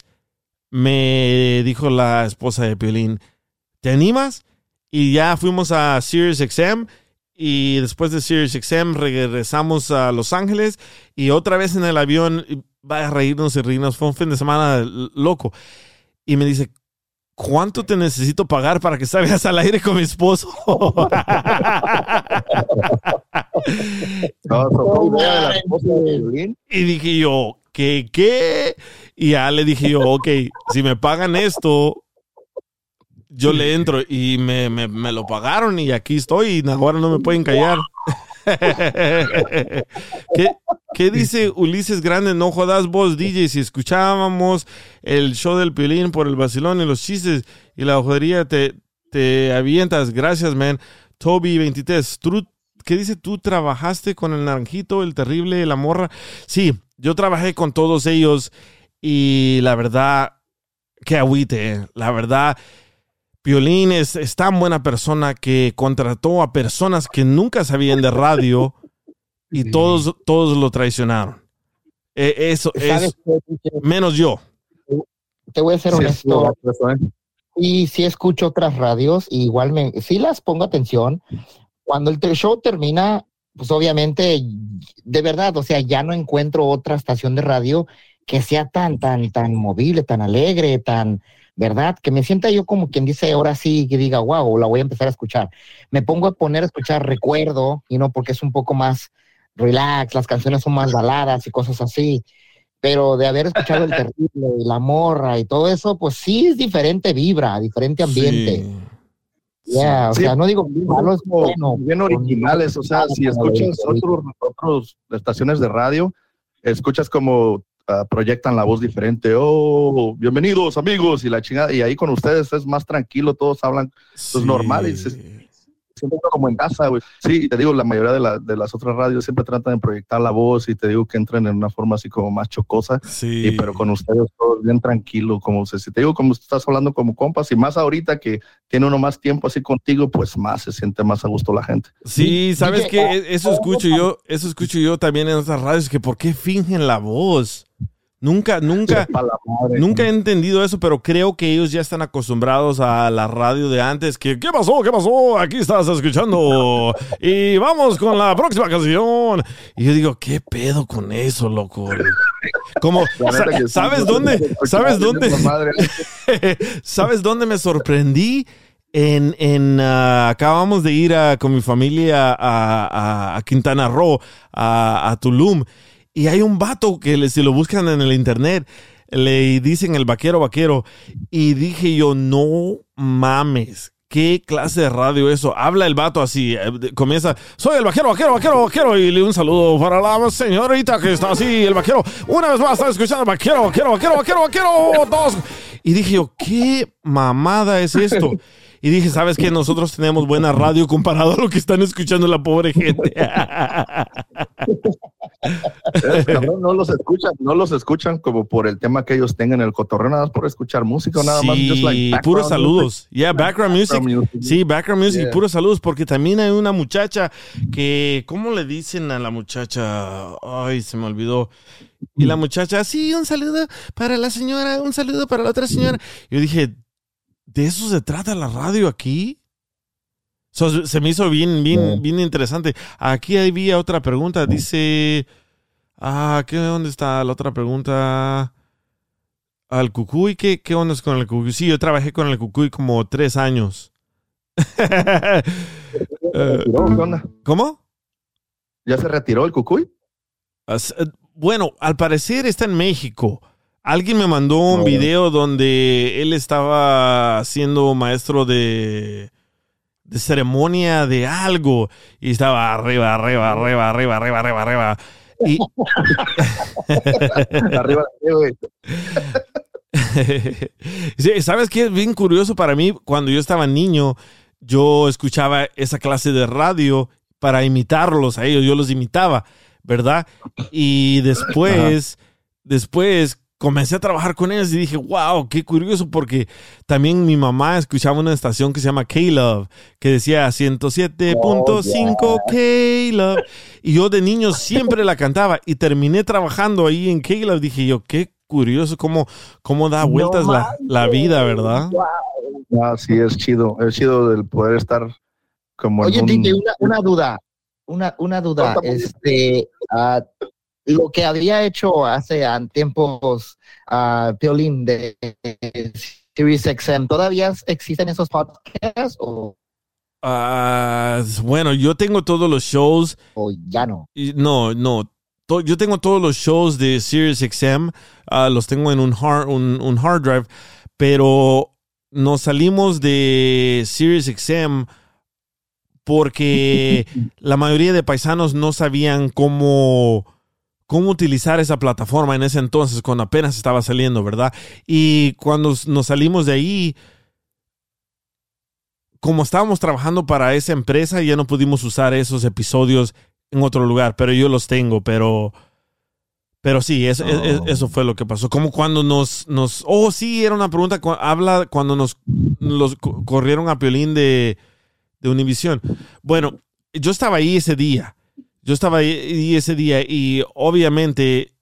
me dijo la esposa de Piolín, ¿te animas? Y ya fuimos a Sirius XM y después de Sirius XM regresamos a Los Ángeles y otra vez en el avión, va a reírnos y reírnos, fue un fin de semana loco. Y me dice, ¿cuánto te necesito pagar para que salgas al aire con mi esposo? No, de. Y dije yo, ¿qué, qué? Y ya le dije yo, ok, si me pagan esto, yo le entro y me, me, me lo pagaron y aquí estoy y ahora no me pueden callar. <laughs> ¿Qué, qué dice Ulises Grande? No jodas vos, DJ. Si escuchábamos el show del Piolín por el vacilón y los chistes y la jodería, te, te avientas. Gracias, man. Toby 23. ¿Tú- ¿Qué dice? ¿Tú trabajaste con el Naranjito, el Terrible, la Morra? Sí, yo trabajé con todos ellos y la verdad, qué agüite. eh. La verdad, Piolín es tan buena persona que contrató a personas que nunca sabían de radio y todos, todos lo traicionaron. Eh, eso ¿Sabes es menos yo. Te voy a ser Sí, honesto. Y sí escucho otras radios, y igual me, sí las pongo atención. Cuando el show termina, pues obviamente, de verdad, o sea, ya no encuentro otra estación de radio que sea tan, tan, tan movible, tan alegre, tan, ¿verdad? Que me sienta yo como quien dice, ahora sí, que diga, wow, la voy a empezar a escuchar. Me pongo a poner a escuchar Recuerdo, y no porque es un poco más relax, las canciones son más baladas y cosas así pero de haber escuchado el <laughs> terrible y la morra y todo eso, pues sí es diferente vibra, diferente ambiente. Ya, o Sí, sea, no digo malo, es como bueno. bien originales, o sea, si escuchas otros, otros estaciones de radio, escuchas como ah, proyectan la voz diferente, oh, bienvenidos amigos, y la chingada, y ahí con ustedes es más tranquilo, todos hablan pues normal, y se siente uno como en casa, güey. Sí, y te digo, la mayoría de, la- de las otras radios siempre tratan de proyectar la voz y te digo que entran en una forma así como más chocosa, y, pero con ustedes todo bien tranquilo, como se, si te digo, como estás hablando como compas, y más ahorita que tiene uno más tiempo así contigo, pues más se siente más a gusto la gente. Sí, sabes que eso escucho yo, eso escucho yo también en otras radios, que por qué fingen la voz. Nunca, nunca, nunca he entendido eso, pero creo que ellos ya están acostumbrados a la radio de antes. Que, ¿Qué pasó? ¿Qué pasó? Aquí estás escuchando. Y vamos con la próxima canción. Y yo digo, ¿qué pedo con eso, loco? Como, ¿sabes dónde? ¿Sabes dónde? <laughs> ¿Sabes dónde me sorprendí? En, en ah, acabamos de ir a- con mi familia a, a- a Quintana Roo, a, a Tulum, y hay un vato que si lo buscan en el internet, le dicen el vaquero vaquero, y dije yo, no mames. ¿Qué clase de radio eso? Habla el vato así, eh, comienza, soy el vaquero, vaquero, vaquero, vaquero, y le un saludo para la señorita que está así, el vaquero. Una vez más, está escuchando vaquero, vaquero, vaquero, vaquero, vaquero, todos. Y dije yo, ¿qué mamada es esto? <laughs> Y dije, ¿sabes qué? Nosotros tenemos buena radio comparado a lo que están escuchando la pobre gente. Cabrón, no los escuchan, no los escuchan como por el tema que ellos tengan el cotorreo, nada más por escuchar música, nada más. just like puros saludos. music. Yeah, background music. Sí, background music, Yeah. puros saludos, porque también hay una muchacha que, ¿cómo le dicen a la muchacha? Ay, se me olvidó. Y la muchacha, sí, un saludo para la señora, un saludo para la otra señora. Yo dije, ¿de eso se trata la radio aquí? So, se me hizo bien, bien, bien interesante. Aquí había otra pregunta. Dice, ah, ¿qué, ¿dónde está la otra pregunta? Al cucuy, ¿qué, ¿qué onda es con el cucuy? Sí, yo trabajé con el cucuy como tres años. <laughs> Eh. ¿Cómo? ¿Ya se retiró el cucuy? Eh, bueno, al parecer está en México. Alguien me mandó un video donde él estaba siendo maestro de, de ceremonia de algo y estaba arriba, arriba, arriba, arriba, arriba, arriba, arriba. Y... <laughs> Arriba. <laughs> Sí, ¿Sabes qué es bien curioso para mí? Cuando yo estaba niño, yo escuchaba esa clase de radio para imitarlos a ellos, yo los imitaba, ¿verdad? Y después, después comencé a trabajar con ellos y dije, wow, qué curioso, porque también mi mamá escuchaba una estación que se llama K-Love, que decía 107.5 K-Love. Y yo de niño siempre la cantaba y terminé trabajando ahí en K-Love. Dije yo, qué curioso cómo, cómo da vueltas la, la vida, ¿verdad? Ah, sí, es chido. Es chido el poder estar como Oye, en un... DJ, una, una duda, una, una duda, este, ah, lo que había hecho hace ah, tiempos a Piolín de Series XM, ¿todavía existen esos podcasts o Ah, bueno, yo tengo todos los shows. o ya no? No, no. To- Yo tengo todos los shows de SiriusXM, ah, los tengo en un hard, un, un hard drive, pero nos salimos de SiriusXM porque <laughs> la mayoría de paisanos no sabían cómo, cómo utilizar esa plataforma en ese entonces, cuando apenas estaba saliendo, ¿verdad? Y cuando nos salimos de ahí, como estábamos trabajando para esa empresa, ya no pudimos usar esos episodios en otro lugar, pero yo los tengo, pero... Pero sí, es- es- es- eso fue lo que pasó. Como cuando nos, nos... Oh, sí, era una pregunta. Habla cuando nos los co- corrieron a Piolín de, de Univisión. Bueno, yo estaba ahí ese día. Yo estaba ahí ese día y obviamente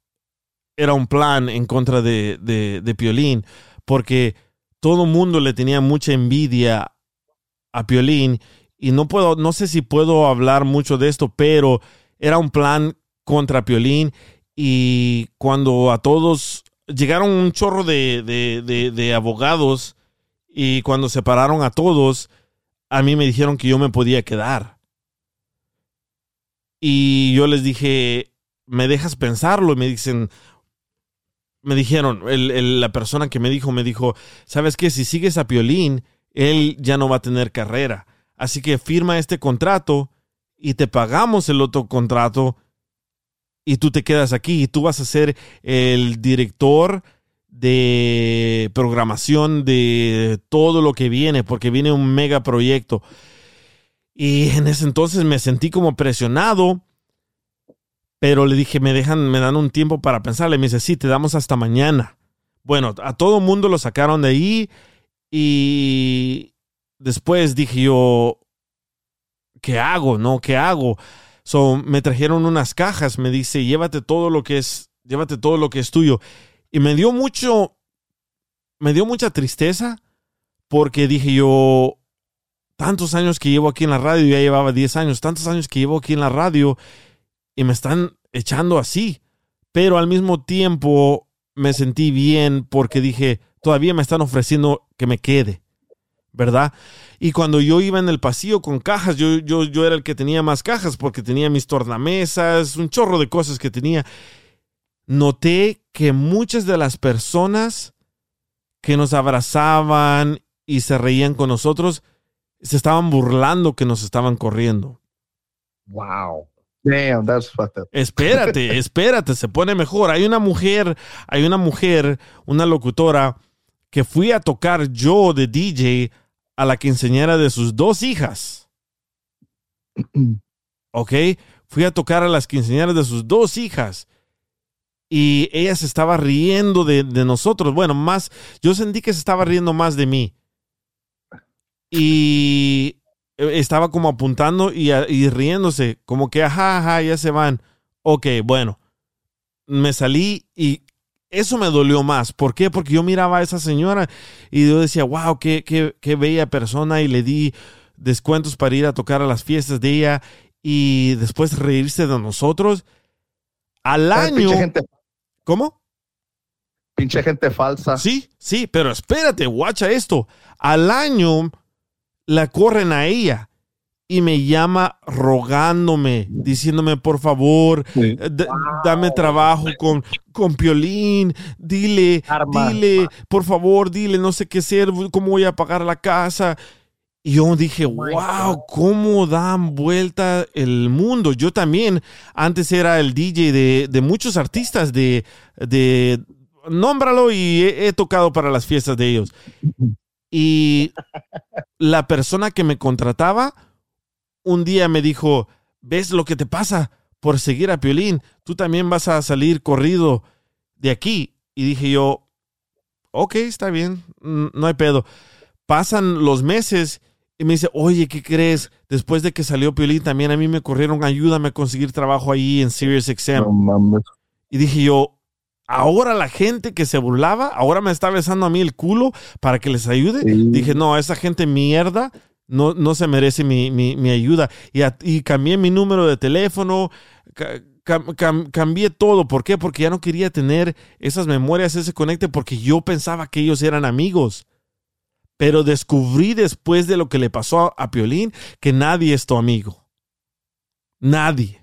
era un plan en contra de, de, de Piolín porque todo el mundo le tenía mucha envidia a Piolín y no puedo, no sé si puedo hablar mucho de esto, pero era un plan contra Piolín y cuando a todos llegaron un chorro de, de, de- de abogados y cuando separaron a todos, a mí me dijeron que yo me podía quedar. Y yo les dije, ¿me dejas pensarlo? Y me dicen, me dijeron, el- el- la persona que me dijo, me dijo, ¿sabes qué? Si sigues a Piolín, él ya no va a tener carrera. Así que firma este contrato y te pagamos el otro contrato y tú te quedas aquí y tú vas a ser el director de programación de todo lo que viene, porque viene un mega proyecto. Y en ese entonces me sentí como presionado, pero le dije, me dejan, me dan un tiempo para pensarle. Me dice, sí, te damos hasta mañana. Bueno, a todo mundo lo sacaron de ahí y después dije yo, ¿qué hago? ¿No? ¿Qué hago? So, me trajeron unas cajas, me dice, llévate todo lo que es, llévate todo lo que es tuyo. Y me dio mucho, me dio mucha tristeza porque dije yo, tantos años que llevo aquí en la radio, ya llevaba 10 años, tantos años que llevo aquí en la radio y me están echando así. Pero al mismo tiempo me sentí bien porque dije, todavía me están ofreciendo que me quede, ¿verdad? Y cuando yo iba en el pasillo con cajas, yo, yo, yo era el que tenía más cajas porque tenía mis tornamesas, un chorro de cosas que tenía. Noté que muchas de las personas que nos abrazaban y se reían con nosotros se estaban burlando que nos estaban corriendo. Wow. Damn, that's fucked up. Espérate, <laughs> espérate, se pone mejor. Hay una mujer, hay una mujer, una locutora, que fui a tocar yo de DJ a la quinceañera de sus dos hijas. <clears throat> ¿Ok? Fui a tocar a las quinceañeras de sus dos hijas. Y ella se estaba riendo de, de nosotros. Bueno, más, yo sentí que se estaba riendo más de mí. Y estaba como apuntando y, y riéndose, como que, ajá, ajá, ya se van. Ok, bueno, me salí y eso me dolió más. ¿Por qué? Porque yo miraba a esa señora y yo decía, wow, qué, qué, qué bella persona y le di descuentos para ir a tocar a las fiestas de ella y después reírse de nosotros. Al ¿Sabes, año... pinche gente- ¿Cómo? Pinche gente falsa. Sí, sí, pero espérate, guacha esto. Al año la corren a ella y me llama rogándome, diciéndome, por favor, eh, dame trabajo con, con Piolín, dile, dile, por favor, dile, no sé qué hacer, cómo voy a pagar la casa. Y yo dije, wow, cómo dan vuelta el mundo. Yo también antes era el DJ de, de muchos artistas, de, de, nómbralo y he, he tocado para las fiestas de ellos. Y la persona que me contrataba un día me dijo, ¿ves lo que te pasa por seguir a Piolín? Tú también vas a salir corrido de aquí. Y dije yo, ok, está bien, no hay pedo. Pasan los meses y me dice, oye, ¿qué crees? Después de que salió Piolín, también a mí me corrieron, ayúdame a conseguir trabajo ahí en SiriusXM. Y dije yo, ahora la gente que se burlaba, ahora me está besando a mí el culo para que les ayude. Dije, no, esa gente mierda no, no se merece mi, mi- mi ayuda. Y, a- y cambié mi número de teléfono, ca- cam- cam- cambié todo. ¿Por qué? Porque ya no quería tener esas memorias, ese conecte, porque yo pensaba que ellos eran amigos. Pero descubrí después de lo que le pasó a, a Piolín que nadie es tu amigo. Nadie.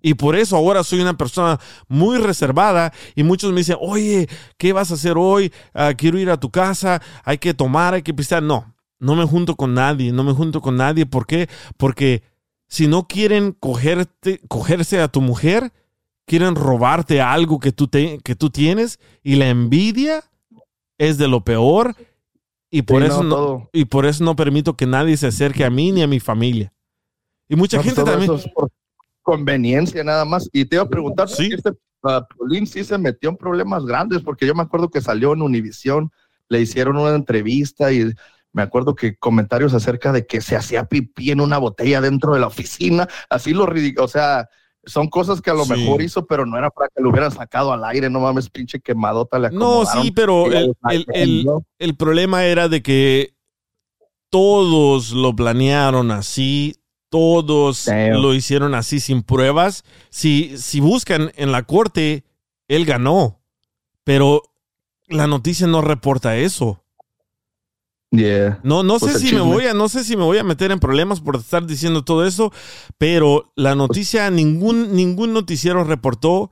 Y por eso ahora soy una persona muy reservada y muchos me dicen, oye, ¿qué vas a hacer hoy? Ah, quiero ir a tu casa, hay que tomar, hay que pistear. No, no me junto con nadie, no me junto con nadie. ¿Por qué? Porque si no quieren cogerte, cogerse a tu mujer, quieren robarte algo que tú, te- que tú tienes y la envidia es de lo peor y por, Sí, eso no, y por eso no permito que nadie se acerque a mí ni a mi familia. Y mucha No, gente también... por conveniencia nada más. Y te iba a preguntar, ¿sí? este ah, Piolín sí se metió en problemas grandes, porque yo me acuerdo que salió en Univisión, le hicieron una entrevista y me acuerdo que comentarios acerca de que se hacía pipí en una botella dentro de la oficina, así lo ridículo, o sea, son cosas que a lo Sí. mejor hizo, pero no era para que lo hubieran sacado al aire, no mames, pinche quemadota le No, sí, pero el problema era de que todos lo planearon así, todos lo hicieron así sin pruebas. Si, si buscan en la corte, él ganó, pero la noticia no reporta eso. Yeah. No, no Pues sé si me voy a, no sé si me voy a meter en problemas por estar diciendo todo eso, pero la noticia, ningún, ningún noticiero reportó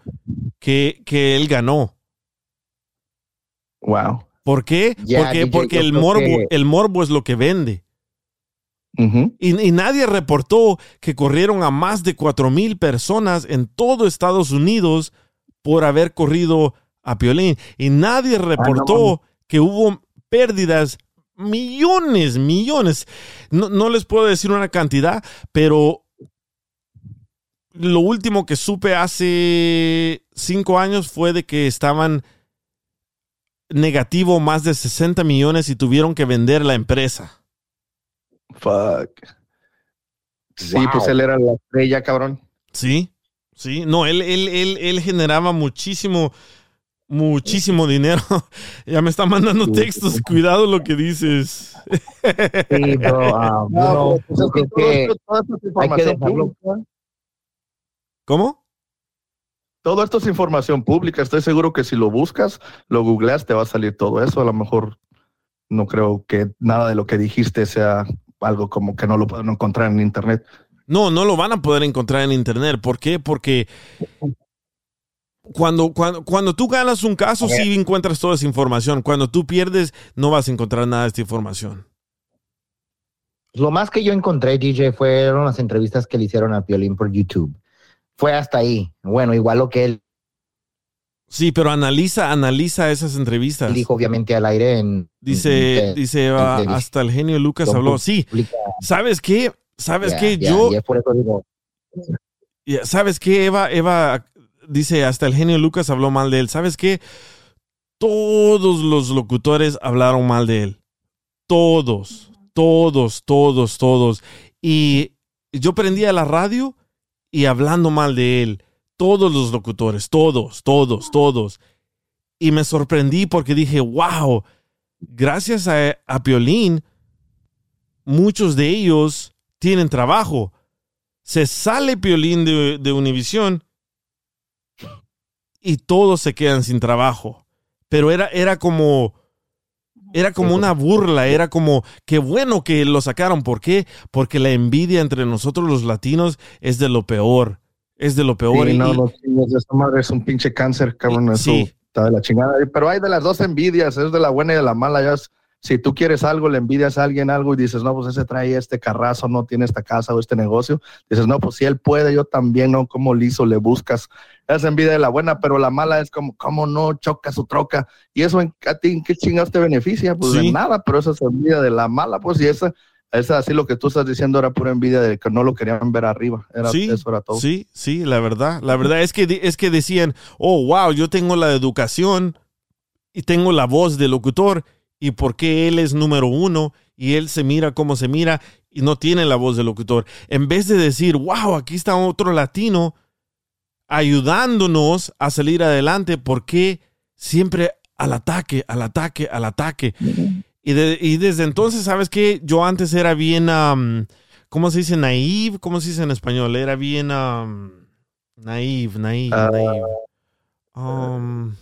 que, que él ganó. Wow. ¿Por qué? Porque DJ, porque el morbo, que- el morbo es lo que vende. Y, y nadie reportó que corrieron a más de cuatro mil personas en todo Estados Unidos por haber corrido a Piolín. Y nadie reportó que hubo pérdidas millones, millones. No, no les puedo decir una cantidad, pero lo último que supe hace cinco años fue de que estaban negativo más de 60 millones y tuvieron que vender la empresa. Fuck. Sí, Wow. pues él era la estrella, cabrón. Sí, sí. No, él, él, él, él generaba muchísimo, muchísimo <laughs> dinero. ya me está mandando textos. Cuidado lo que dices. Sí, bro, um, you know, pues es que todo hay que dejarlo. ¿Cómo? Todo esto es información pública. Estoy seguro que si lo buscas, lo googleas, te va a salir todo eso. A lo mejor no creo que nada de lo que dijiste sea algo como que no lo pueden encontrar en internet. No, no lo van a poder encontrar en internet. ¿Por qué? Porque cuando, cuando, cuando tú ganas un caso, sí encuentras toda esa información. Cuando tú pierdes, no vas a encontrar nada de esta información. Lo más que yo encontré, DJ, fueron las entrevistas que le hicieron a Piolín por YouTube. Fue hasta ahí. Bueno, igual lo que él Sí, pero analiza, analiza esas entrevistas. dijo, obviamente, al aire en... Dice, en- dice, en ah, televisión hasta el genio Lucas habló. Sí. ¿sabes qué? ¿Sabes qué? Yo, por eso digo, ¿Sabes qué, Eva? Eva dice, hasta el genio Lucas habló mal de él. ¿Sabes qué? Todos los locutores hablaron mal de él. Todos, todos, todos, todos. Y yo prendía la radio y hablando mal de él. Todos los locutores, todos, todos, todos. Y me sorprendí porque dije, wow, gracias a, a Piolín, muchos de ellos tienen trabajo se sale Piolín de, de Univisión y todos se quedan sin trabajo. Pero era, era como, Era como una burla, era como, qué bueno que lo sacaron. ¿Por qué? Porque la envidia entre nosotros los latinos es de lo peor. Es de lo peor. Sí, y- no, no, chingues, esa madre es un pinche cáncer, cabrón. Eso Sí. está de la chingada. Pero hay de las dos envidias, es de la buena y de la mala. Ya es- si tú quieres algo, le envidias a alguien algo y dices, no, pues ese trae este carrazo, no tiene esta casa o este negocio. Dices, no, pues si él puede, yo también, ¿no? Como liso le buscas. Esa envidia de la buena, pero la mala es como, ¿cómo no choca su troca? Y eso, en, ¿a ti en qué chingados te beneficia? Pues Sí. de nada, pero esa es envidia de la mala, pues, y esa, esa, así lo que tú estás diciendo era pura envidia de que no lo querían ver arriba. Era, sí, eso era todo. sí, sí, la verdad. La verdad es que, es que decían, oh, wow, yo tengo la educación y tengo la voz de locutor y por qué él es número uno y él se mira como se mira y no tiene la voz de locutor. En vez de decir, wow, aquí está otro latino ayudándonos a salir adelante, ¿por qué siempre al ataque, al ataque, al ataque? Y, de- y desde entonces, ¿sabes qué? Yo antes era bien, am, ¿cómo se dice? Naive, ¿cómo se dice en español? Era bien am, naive, naive, Ah. naive. Um,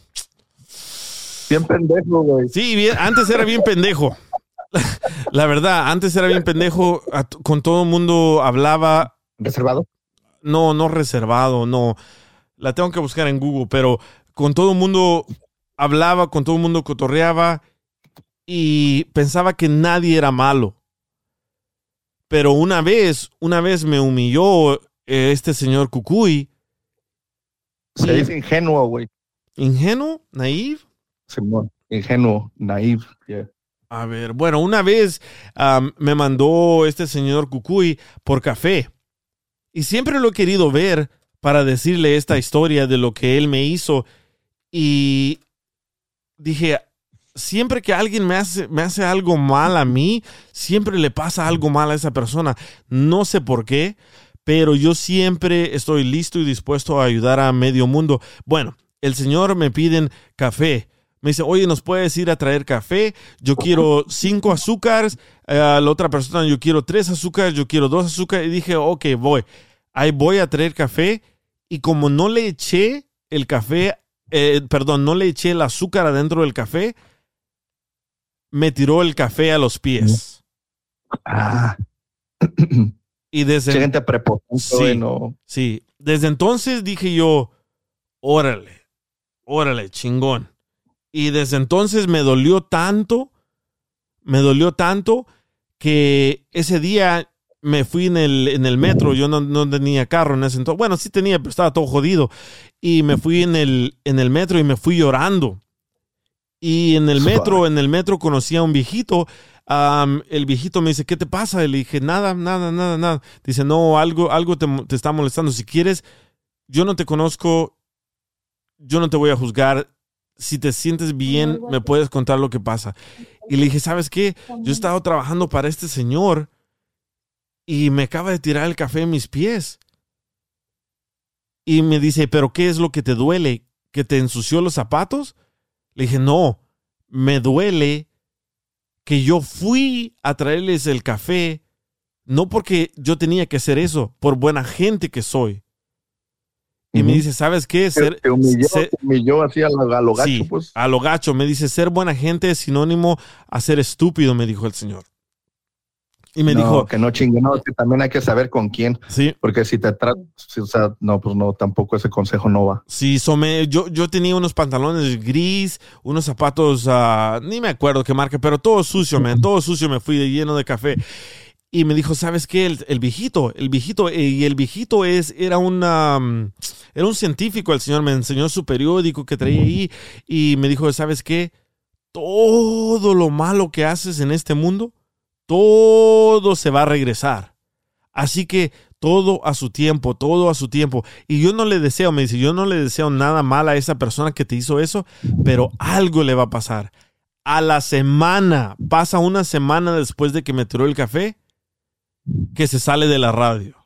Bien pendejo, güey. Sí, bien, antes era bien pendejo. <laughs> La verdad, antes era bien pendejo. Con todo el mundo hablaba. ¿Reservado? No, no reservado, no. La tengo que buscar en Google, pero con todo el mundo hablaba, con todo el mundo cotorreaba y pensaba que nadie era malo. Pero una vez, una vez me humilló eh, este señor Cucuy. Se dice ingenuo, güey. ¿Ingenuo? ¿Naive? Simón, ingenuo, naive. yeah. A ver, bueno, una vez me mandó este señor Cucuy por café. Y siempre lo he querido ver para decirle esta historia de lo que él me hizo. Y dije, siempre que alguien me hace, me hace algo mal a mí, siempre le pasa algo mal a esa persona. No sé por qué, pero yo siempre estoy listo y dispuesto a ayudar a medio mundo. Bueno, el señor me piden café. Me dice, oye, ¿nos puedes ir a traer café? Yo quiero cinco azúcares. Eh, a la otra persona, yo quiero tres azúcares, yo quiero dos azúcares. Y dije, ok, voy. Ahí voy a traer café. Y como no le eché el café, eh, perdón, no le eché el azúcar adentro del café, me tiró el café a los pies. Ah. Y desde gente prepotente, Sí. güey, no. Sí, desde entonces dije yo, órale, órale, chingón. Y desde entonces me dolió tanto, me dolió tanto que ese día me fui en el, en el metro, yo no, no tenía carro en ese entonces, bueno, sí tenía, pero estaba todo jodido. Y me fui en el, en el metro y me fui llorando. Y en el <laughs> metro, en el metro conocí a un viejito. el viejito me dice, ¿qué te pasa? Y le dije, nada, nada, nada, nada. Dice, no, algo, algo te, te está molestando. Si quieres, yo no te conozco, yo no te voy a juzgar. Si te sientes bien, me puedes contar lo que pasa. Y le dije, ¿sabes qué? Yo he estado trabajando para este señor y me acaba de tirar el café en mis pies. Y me dice, ¿pero qué es lo que te duele? ¿Que te ensució los zapatos? Le dije, no, me duele que yo fui a traerles el café, no porque yo tenía que hacer eso, por buena gente que soy. Y me dice, ¿sabes qué? Ser, te humilló, ser- te humilló así a, lo- a lo gacho, sí, pues. a lo gacho. Me dice, ser buena gente es sinónimo a ser estúpido, me dijo el señor. Y me No, dijo, que no chingue, no, que también hay que saber con quién. Sí. Porque si te tratas, o sea, no, pues no, tampoco ese consejo no va. Sí, some, yo, yo tenía unos pantalones gris, unos zapatos, ah, ni me acuerdo qué marca, pero todo sucio, man, todo sucio, me fui lleno de café. Y me dijo, ¿sabes qué? El, el viejito, el viejito, eh, y el viejito es, era una, era un científico, el señor me enseñó su periódico que traía ahí y me dijo, ¿sabes qué? Todo lo malo que haces en este mundo, todo se va a regresar. Así que todo a su tiempo, todo a su tiempo. Y yo no le deseo, me dice, yo no le deseo nada mal a esa persona que te hizo eso, pero algo le va a pasar. A la semana, pasa una semana después de que me tiró el café, que se sale de la radio.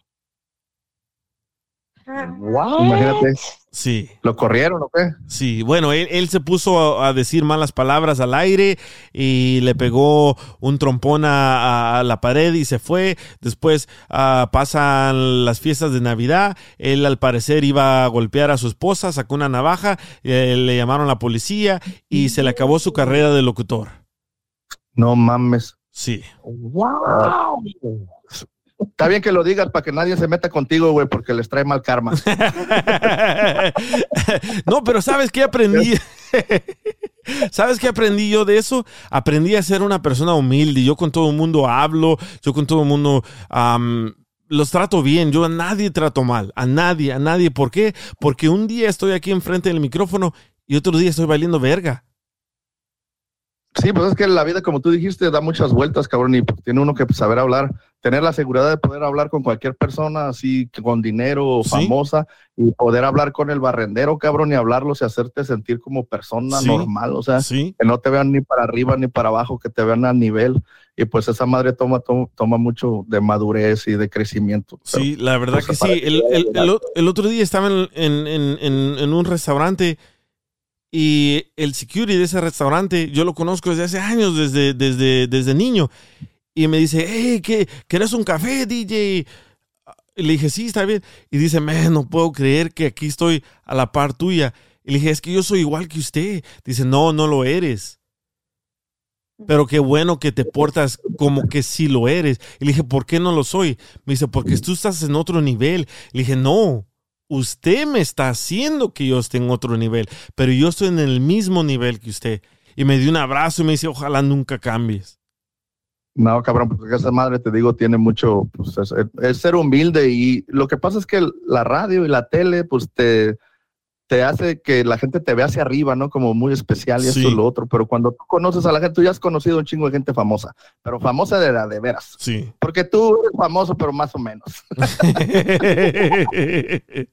Imagínate. Sí. ¿Lo corrieron o qué? Sí, bueno, él, él se puso a, a decir malas palabras al aire y le pegó un trompón a, a la pared y se fue. Después ah, pasan las fiestas de Navidad. Él al parecer iba a golpear a su esposa, sacó una navaja, eh, le llamaron a la policía y se le acabó su carrera de locutor. No mames. Sí. ¡Wow! Está bien que lo digas para que nadie se meta contigo, güey, porque les trae mal karma. <laughs> no, pero ¿sabes qué aprendí? <laughs> ¿Sabes qué aprendí yo de eso? Aprendí a ser una persona humilde. Yo con todo el mundo hablo, yo con todo el mundo los trato bien. Yo a nadie trato mal, a nadie, a nadie. ¿Por qué? Porque un día estoy aquí enfrente del micrófono y otro día estoy valiendo verga. Sí, pues es que la vida, como tú dijiste, da muchas vueltas, cabrón, y pues tiene uno que saber hablar, tener la seguridad de poder hablar con cualquier persona, así con dinero o Sí. famosa, y poder hablar con el barrendero, cabrón, y hablarlos y hacerte sentir como persona Sí. normal, o sea, Sí. que no te vean ni para arriba ni para abajo, que te vean a nivel, y pues esa madre toma, to- toma mucho de madurez y de crecimiento. Sí, la verdad pues, que sí. El, el- el el otro día estaba en- en- en- en un restaurante y el security de ese restaurante, yo lo conozco desde hace años, desde, desde, desde niño. Y me dice, hey, ¿qué, ¿querés un café, DJ? Y le dije, sí, está bien. Y dice, man, no puedo creer que aquí estoy a la par tuya. Y le dije, es que yo soy igual que usted. Dice, no, no lo eres. Pero qué bueno que te portas como que sí lo eres. Y le dije, ¿por qué no lo soy? Me dice, porque tú estás en otro nivel. Le dije, no, usted me está haciendo que yo esté en otro nivel, pero yo estoy en el mismo nivel que usted. Y me dio un abrazo y me dice, ojalá nunca cambies. No, cabrón, porque esa madre, te digo, tiene mucho, pues es, ser humilde y lo que pasa es que la radio y la tele, pues te, te hace que la gente te vea hacia arriba, ¿no? Como muy especial y Sí. esto y lo otro, pero cuando tú conoces a la gente, tú ya has conocido un chingo de gente famosa, pero famosa de la de veras. Sí. Porque tú eres famoso, pero más o menos. <laughs> <laughs>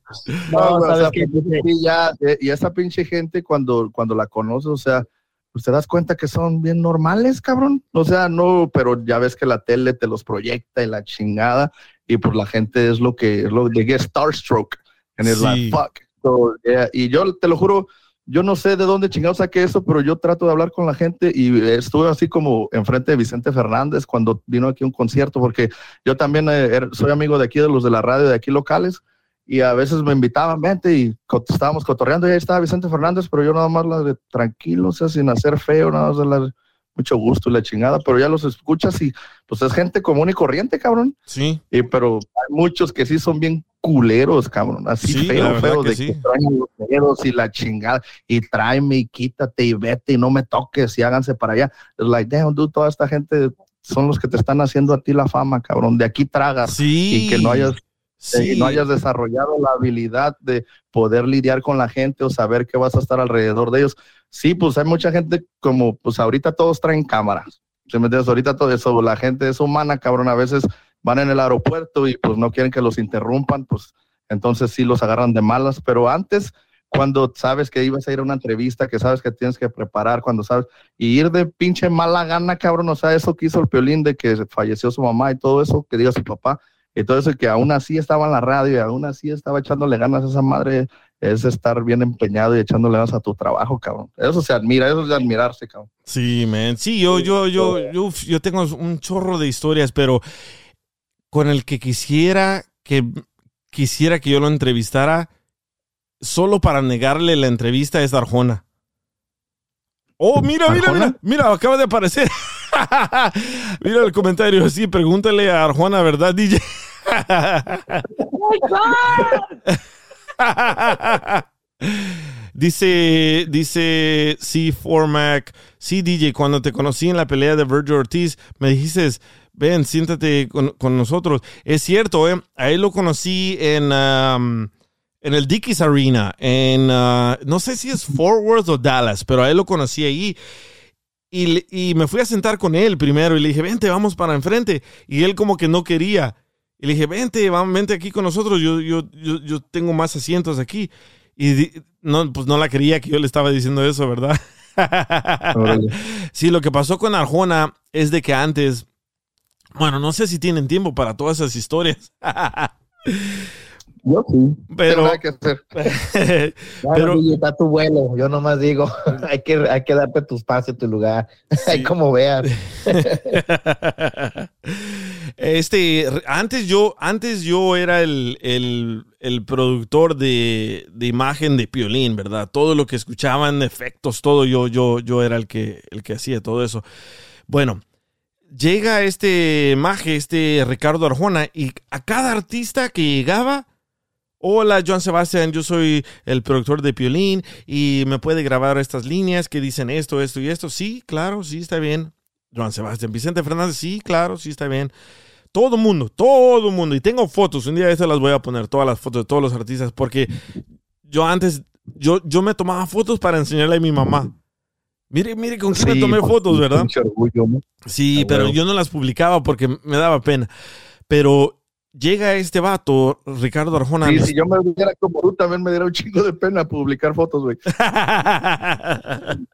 No, o ¿sabes sea, qué? pues, sí, ya, eh, y esa pinche gente cuando, cuando la conoces, o sea, pues te das cuenta que son bien normales, cabrón. O sea, no, pero ya ves que la tele te los proyecta y la chingada, y pues la gente es lo que, es lo de get starstruck, and it's Sí. like, fuck. So, yeah, y yo te lo juro, yo no sé de dónde chingados saqué eso, pero yo trato de hablar con la gente y estuve así como enfrente de Vicente Fernández cuando vino aquí a un concierto, porque yo también eh, er- soy amigo de aquí, de los de la radio de aquí locales, y a veces me invitaban, vente, y estábamos cotorreando, y ahí estaba Vicente Fernández, pero yo nada más la de tranquilo, o sea, sin hacer feo, nada más de la mucho gusto y la chingada, pero ya los escuchas y pues es gente común y corriente, cabrón. Sí. Y pero hay muchos que sí son bien culeros, cabrón, así Sí, feo, feo, que de sí. que traen los dedos y la chingada, y tráeme y quítate y vete y no me toques y háganse para allá. Es like, damn, dude, toda esta gente son los que te están haciendo a ti la fama, cabrón. De aquí tragas Sí. y que no hayas, Sí. eh, no hayas desarrollado la habilidad de poder lidiar con la gente o saber que vas a estar alrededor de ellos. Sí, pues hay mucha gente como, pues ahorita todos traen cámaras. ¿Sí me entiendes? Ahorita todo eso, la gente es humana, cabrón. A veces van en el aeropuerto y pues no quieren que los interrumpan, pues entonces sí los agarran de malas. Pero antes, cuando sabes que ibas a ir a una entrevista, que sabes que tienes que preparar, cuando sabes, y ir de pinche mala gana, cabrón, o sea, eso que hizo el Piolín de que falleció su mamá y todo eso, que diga su papá, y todo eso, y que aún así estaba en la radio y aún así estaba echándole ganas a esa madre, es estar bien empeñado y echándole ganas a tu trabajo, cabrón. Eso se admira, eso es de admirarse, cabrón. Sí, man. Sí, yo, yo, yo, yo, yo tengo un chorro de historias, pero con el que quisiera que quisiera que yo lo entrevistara solo para negarle la entrevista es Arjona. Oh, mira, mira, mira, mira, acaba de aparecer. <laughs> mira el comentario, sí, pregúntale a Arjona, ¿verdad, DJ? <laughs> Dice, dice C4 Mac, sí DJ, cuando te conocí en la pelea de Virgil Ortiz, me dijiste, ven, siéntate con, con nosotros. Es cierto, ¿eh? a él lo conocí en, um, en el Dickies Arena, en, uh, no sé si es <laughs> Fort Worth o Dallas, pero a él lo conocí ahí. Y, y me fui a sentar con él primero y le dije, vente, vamos para enfrente. Y él como que no quería. Y le dije, vente, vamos, vente aquí con nosotros, yo, yo, yo, yo tengo más asientos aquí. Y di- no, pues no la quería que yo le estaba diciendo eso, ¿verdad? <laughs> sí, lo que pasó con Arjona es de que antes, bueno, no sé si tienen tiempo para todas esas historias. Yo sí. <laughs> Pero, nada que hacer. <laughs> Pero está tu vuelo, yo nomás digo, <laughs> hay que, hay que darte tu espacio, tu lugar, hay como veas. Este, antes yo, antes yo era el, el- el productor de, de imagen de Piolín, ¿verdad? Todo lo que escuchaban, efectos, todo yo, yo, yo era el que, el que hacía todo eso. Bueno, llega este maje, este Ricardo Arjona, y a cada artista que llegaba, hola Joan Sebastián, yo soy el productor de Piolín y me puede grabar estas líneas que dicen esto, esto y esto. Sí, claro, sí, está bien. Joan Sebastián, Vicente Fernández, sí, claro, sí, está bien. Todo mundo, todo mundo. Y tengo fotos, un día estas las voy a poner, todas las fotos de todos los artistas, porque yo antes, yo, yo me tomaba fotos para enseñarle a mi mamá. Mire, mire con quién me tomé fotos, ¿verdad? pinche orgullo, ¿no? Sí, Ah, pero yo no las publicaba porque me daba pena. Pero llega este vato, Ricardo Arjona. Sí, si yo me viera como tú, también me diera un chingo de pena publicar fotos, güey. <laughs>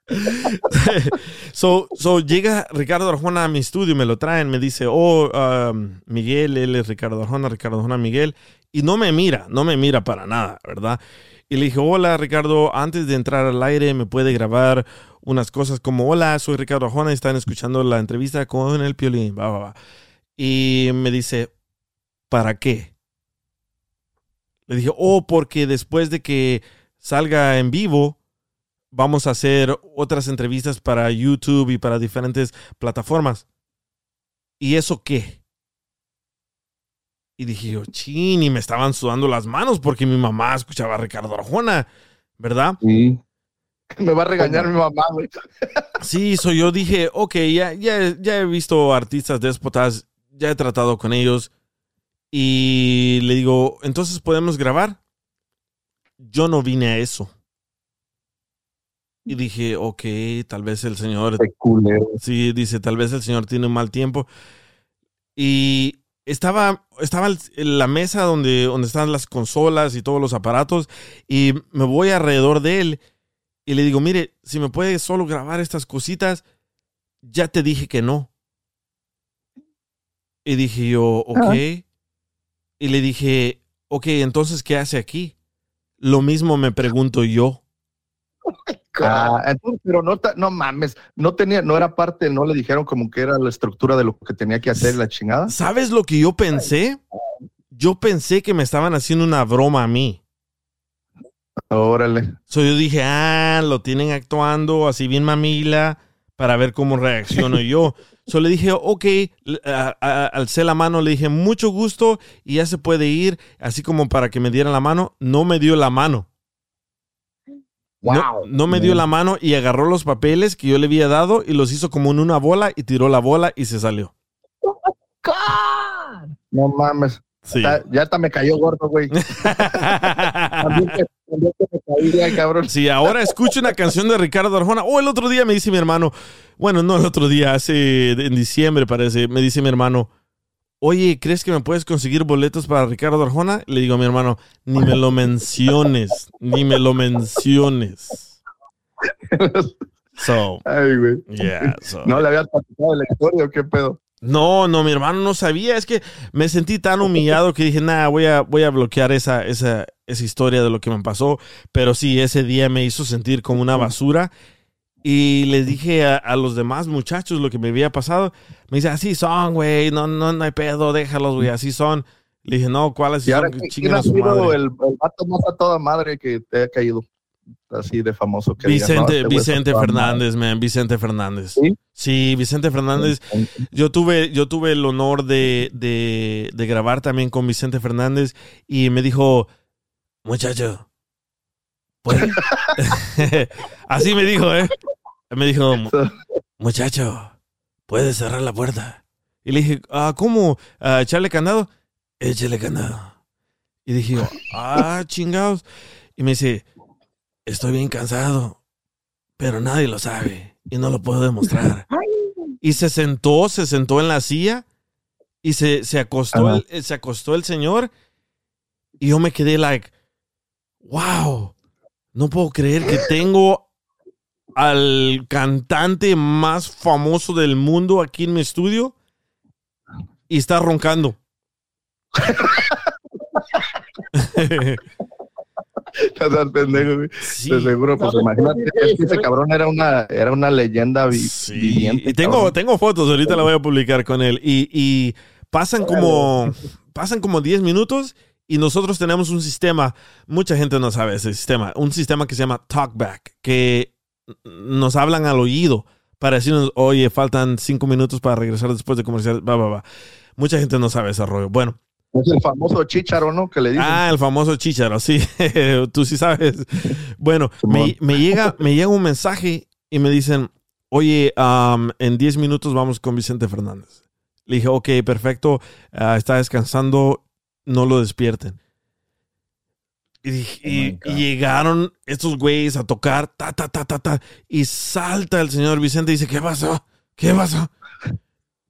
so, so llega Ricardo Arjona a mi estudio, me lo traen, me dice, oh, um, Miguel, él es Ricardo Arjona, Ricardo Arjona, Miguel, y no me mira, no me mira para nada, ¿verdad? Y le dije, hola Ricardo, antes de entrar al aire me puede grabar unas cosas como, hola, soy Ricardo Arjona, están escuchando la entrevista con el Piolín, va, va, va. Y me dice, ¿para qué? Le dije, oh, porque después de que salga en vivo, vamos a hacer otras entrevistas para YouTube y para diferentes plataformas. ¿Y eso qué? Y dije yo, chin, y me estaban sudando las manos porque mi mamá escuchaba a Ricardo Arjona, ¿verdad? Sí. Me va a regañar mi mamá, güey. Sí, so yo dije, ok, ya, ya, ya he visto artistas déspotas, ya he tratado con ellos. Y le digo, entonces podemos grabar. Yo no vine a eso. Y dije, ok, tal vez el señor. Sí, dice, tal vez el señor tiene un mal tiempo. Y estaba, estaba en la mesa donde, donde están las consolas y todos los aparatos. Y me voy alrededor de él y le digo, mire, si me puede solo grabar estas cositas, ya te dije que no. Y dije yo, ok. Y le dije, ok, entonces, ¿qué hace aquí? Lo mismo me pregunto yo. <laughs> Ah, entonces, pero no, no mames, no tenía, no era parte, no le dijeron como que era la estructura de lo que tenía que hacer la chingada. ¿Sabes lo que yo pensé? Yo pensé que me estaban haciendo una broma a mí. Órale. So yo dije, ah, lo tienen actuando así bien mamila para ver cómo reacciono yo. <laughs> So le dije, ok, a- a- alcé la mano, le dije, mucho gusto y ya se puede ir, así como para que me diera la mano. No me dio la mano. No, no me dio la mano y agarró los papeles que yo le había dado y los hizo como en una bola y tiró la bola y se salió. No mames. Sí. Ya, ya hasta me cayó gordo, güey. <laughs> También que- también que me caía, cabrón. Sí, ahora escucho una canción de Ricardo Arjona. Oh, el otro día me dice mi hermano, bueno, no el otro día, hace en diciembre parece, me dice mi hermano, oye, ¿crees que me puedes conseguir boletos para Ricardo Arjona? Le digo a mi hermano, ni me lo menciones, ni me lo menciones. <laughs> So, Ay, güey. yeah, so. ¿No le había platicado la historia o qué pedo? No, no, mi hermano no sabía. Es que me sentí tan humillado que dije, nada, voy a, voy a bloquear esa, esa, esa historia de lo que me pasó. Pero sí, ese día me hizo sentir como una basura. Y les dije a, a los demás muchachos lo que me había pasado. Me dice, así son, güey, no, no, no hay pedo, déjalos, güey, así son. Le dije, no, ¿cuáles Y ahora, son? ¿quién ha sido el, el vato más a toda madre que te ha caído? Así de famoso. Que Vicente, este Vicente. Fernández, man, Vicente Fernández. ¿Sí? Vicente Fernández. Yo tuve, yo tuve el honor de, de, de grabar también con Vicente Fernández y me dijo, muchacho, ¿puede-" <laughs> así me dijo, ¿eh? Me dijo, "Mu- muchacho, ¿puedes cerrar la puerta? Y le dije, ah, ¿cómo? Ah, ¿Echarle candado? Échale candado. Y dije, ah, <laughs> chingados. Y me dice, estoy bien cansado, pero nadie lo sabe y no lo puedo demostrar. Y se sentó, se sentó en la silla y se, se acostó, el, se acostó el señor y yo me quedé like, wow, no puedo creer que tengo al cantante más famoso del mundo aquí en mi estudio y está roncando. Estás pendejo, güey. De seguro, pues imagínate, es que ese cabrón era una, era una leyenda vi- viviente. Y tengo, tengo fotos, ahorita la voy a publicar con él. Y, y pasan como pasan como 10 minutos y nosotros tenemos un sistema, mucha gente no sabe ese sistema, un sistema que se llama Talkback, que nos hablan al oído para decirnos, oye, faltan cinco minutos para regresar después de comercial, va, va, va. Mucha gente no sabe ese rollo. Bueno. Es el famoso chícharo, ¿no? Que le dicen. Ah, el famoso chícharo, sí. <laughs> Tú sí sabes. Bueno, me, me llega, me llega un mensaje y me dicen, oye, um, en 10 minutos vamos con Vicente Fernández. Le dije, ok, perfecto, ah, está descansando, no lo despierten. Y, y llegaron estos güeyes a tocar, ta, ta, ta, ta, ta, y salta el señor Vicente y dice, ¿qué pasó? ¿Qué pasó?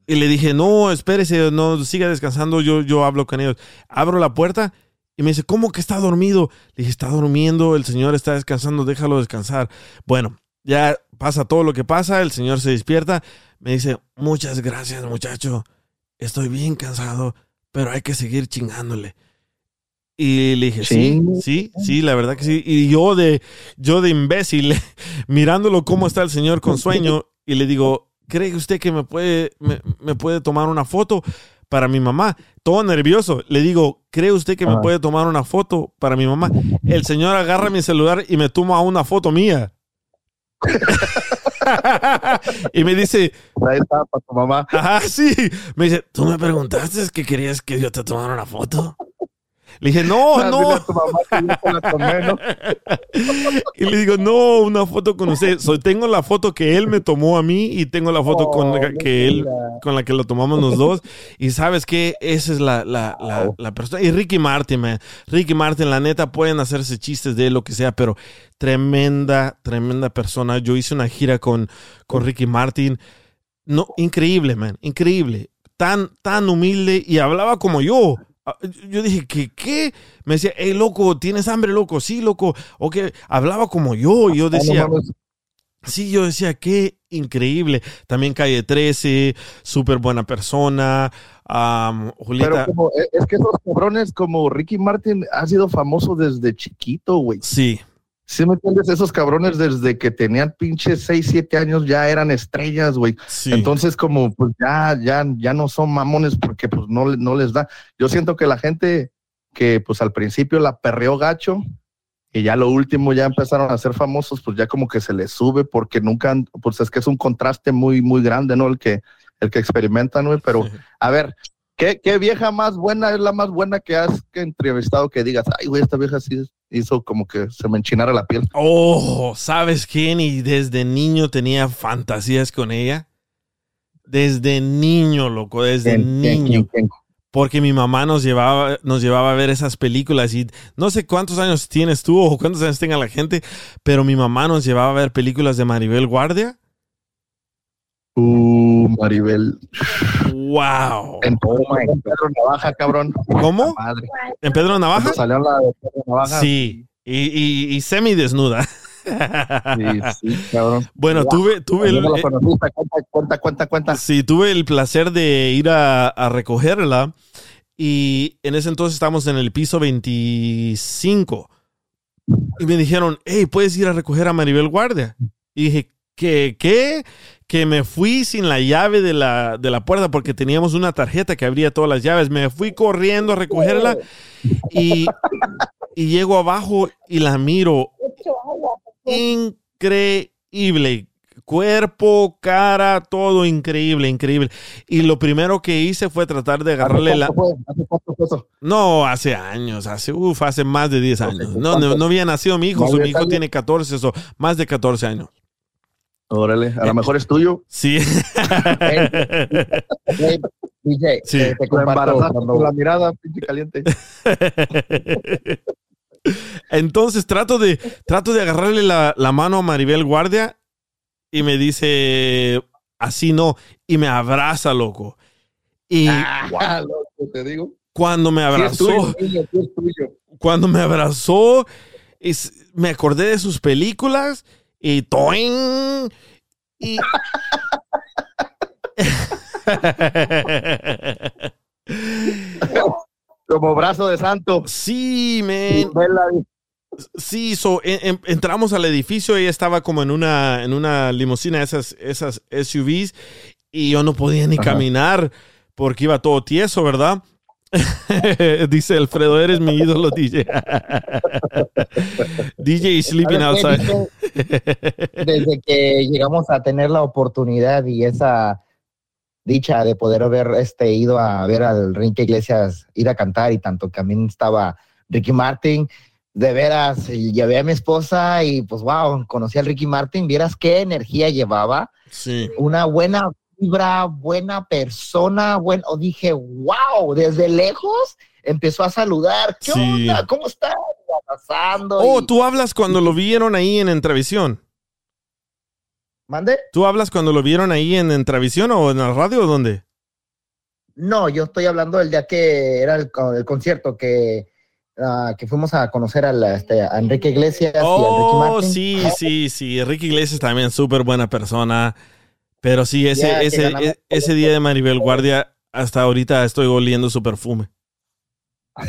Y le dije, no, espérese, no, siga descansando, yo, yo hablo con ellos. Abro la puerta y me dice, ¿cómo que está dormido? Le dije, está durmiendo, el señor está descansando, déjalo descansar. Bueno, ya pasa todo lo que pasa, el señor se despierta, me dice, muchas gracias muchacho, estoy bien cansado, pero hay que seguir chingándole. Y le dije, sí, sí, sí, la verdad que sí. Y yo de, yo de imbécil, <laughs> mirándolo cómo está el señor con sueño, y le digo, ¿cree usted que me puede, me, me puede tomar una foto para mi mamá? Todo nervioso. Le digo, ¿cree usted que me puede tomar una foto para mi mamá? El señor agarra mi celular y me toma una foto mía. <laughs> <laughs> y me dice, Ahí está para tu mamá. Ajá, sí. Me dice, ¿tú me preguntaste que querías que yo te tomara una foto? Le dije, no, Ah, no. a tu mamá que yo te la tomé, ¿no? <laughs> Y le digo, no, una foto con usted. So, tengo la foto que él me tomó a mí y tengo la foto con, la que él, con la que lo tomamos los dos. Y sabes que esa es la, la, la, la persona. Y Ricky Martin, man. Ricky Martin, la neta, pueden hacerse chistes de él, lo que sea, pero tremenda, tremenda persona. Yo hice una gira con, con Ricky Martin. No, increíble, man, increíble. Tan, tan humilde y hablaba como yo. Ah, Yo dije, ¿qué? ¿Qué? Me decía, hey, loco, ¿tienes hambre, loco? Sí, loco. Ok, hablaba como yo. Yo decía, sí, yo decía, qué increíble. También Calle 13, súper buena persona. Julieta. Pero como, eh, es que esos cabrones como Ricky Martin ha sido famoso desde chiquito, güey. Sí. ¿Sí me entiendes? Esos cabrones desde que tenían pinches 6, 7 años ya eran estrellas, güey. Entonces como pues ya, ya, ya no son mamones porque pues no, no les da. Yo siento que la gente que pues al principio la perreó gacho y ya lo último ya empezaron a ser famosos, pues ya como que se les sube porque nunca, han- pues es que es un contraste muy, muy grande, ¿no? El que, el que experimentan, güey. Pero a ver, ¿qué, ¿qué vieja más buena es la más buena que has que entrevistado que digas, ay, güey, esta vieja sí hizo como que se me enchinara la piel? Oh, ¿sabes quién? Y desde niño tenía fantasías con ella. Desde niño, loco, desde ¿Quién, niño. quién, quién? Porque mi mamá nos llevaba, nos llevaba a ver esas películas y no sé cuántos años tienes tú o cuántos años tenga la gente, pero mi mamá nos llevaba a ver películas de Maribel Guardia. Uh, Maribel. Wow. En Pedro Navaja, cabrón. ¿Cómo? Madre. ¿En Pedro Navaja? Cuando salió la de Pedro Navaja. Sí. Y, y, y semi desnuda. Sí, sí, cabrón. Bueno, tuve, tuve el. Cuenta, cuenta, cuenta, cuenta. Sí, tuve el placer de ir a, a recogerla y en ese entonces estábamos en el piso 25 y me dijeron, hey, ¿puedes ir a recoger a Maribel Guardia? Y dije, ¿qué? ¿Qué? Que me fui sin la llave de la, de la puerta porque teníamos una tarjeta que abría todas las llaves. Me fui corriendo a recogerla y, y llego abajo y la miro. Increíble. Cuerpo, cara, todo increíble, increíble. Y lo primero que hice fue tratar de agarrarle la... ¿Hace cuánto fue? ¿Hace cuánto fue eso? No, hace años, hace, uf, hace más de 10 años. No, no, no había nacido mi hijo, ¿Más so, de mi hijo 10 años? tiene 14, eso, más de 14 años. Órale, a lo mejor es tuyo. Sí. <laughs> DJ, Sí. eh, te comparto cuando- con la mirada, pinche caliente. <laughs> Entonces trato de, trato de agarrarle la, la mano a Maribel Guardia y me dice, así no, y me abraza, loco. Y Ah, loco, te digo. cuando me Sí es abrazó, tuyo, niño, sí es tuyo. cuando me abrazó, es- me acordé de sus películas y toing. Y... Como brazo de santo. Sí, man. Sí, so, en- en- entramos al edificio, ella estaba como en una, en una limusina, esas, esas SUVs, y yo no podía ni Ajá. caminar porque iba todo tieso, ¿verdad? <laughs> Dice Alfredo, eres mi ídolo, <laughs> DJ. <laughs> DJ Sleeping. Outside. Desde que llegamos a tener la oportunidad y esa dicha de poder haber este, ido a ver al Enrique Iglesias ir a cantar y tanto que también estaba Ricky Martin, de veras, llevé a mi esposa y pues wow, conocí al Ricky Martin, vieras qué energía llevaba, Sí. una buena vibra, buena persona, bueno, dije, wow, desde lejos empezó a saludar, ¿qué Sí. onda? ¿Cómo estás? Abrazando. Oh, y- tú hablas cuando lo vieron ahí en Entravisión. ¿Mande? ¿Tú hablas cuando lo vieron ahí en Entravisión o en la radio o dónde? No, yo estoy hablando del día que era el, co- el concierto que, ah, que fuimos a conocer a, la- este, a Enrique Iglesias y a Oh, Martin. sí, sí, sí. Ricky Iglesias también súper buena persona. Pero sí, ese, ese, ganamos e- ese día de Maribel Guardia, hasta ahorita estoy oliendo su perfume. <laughs>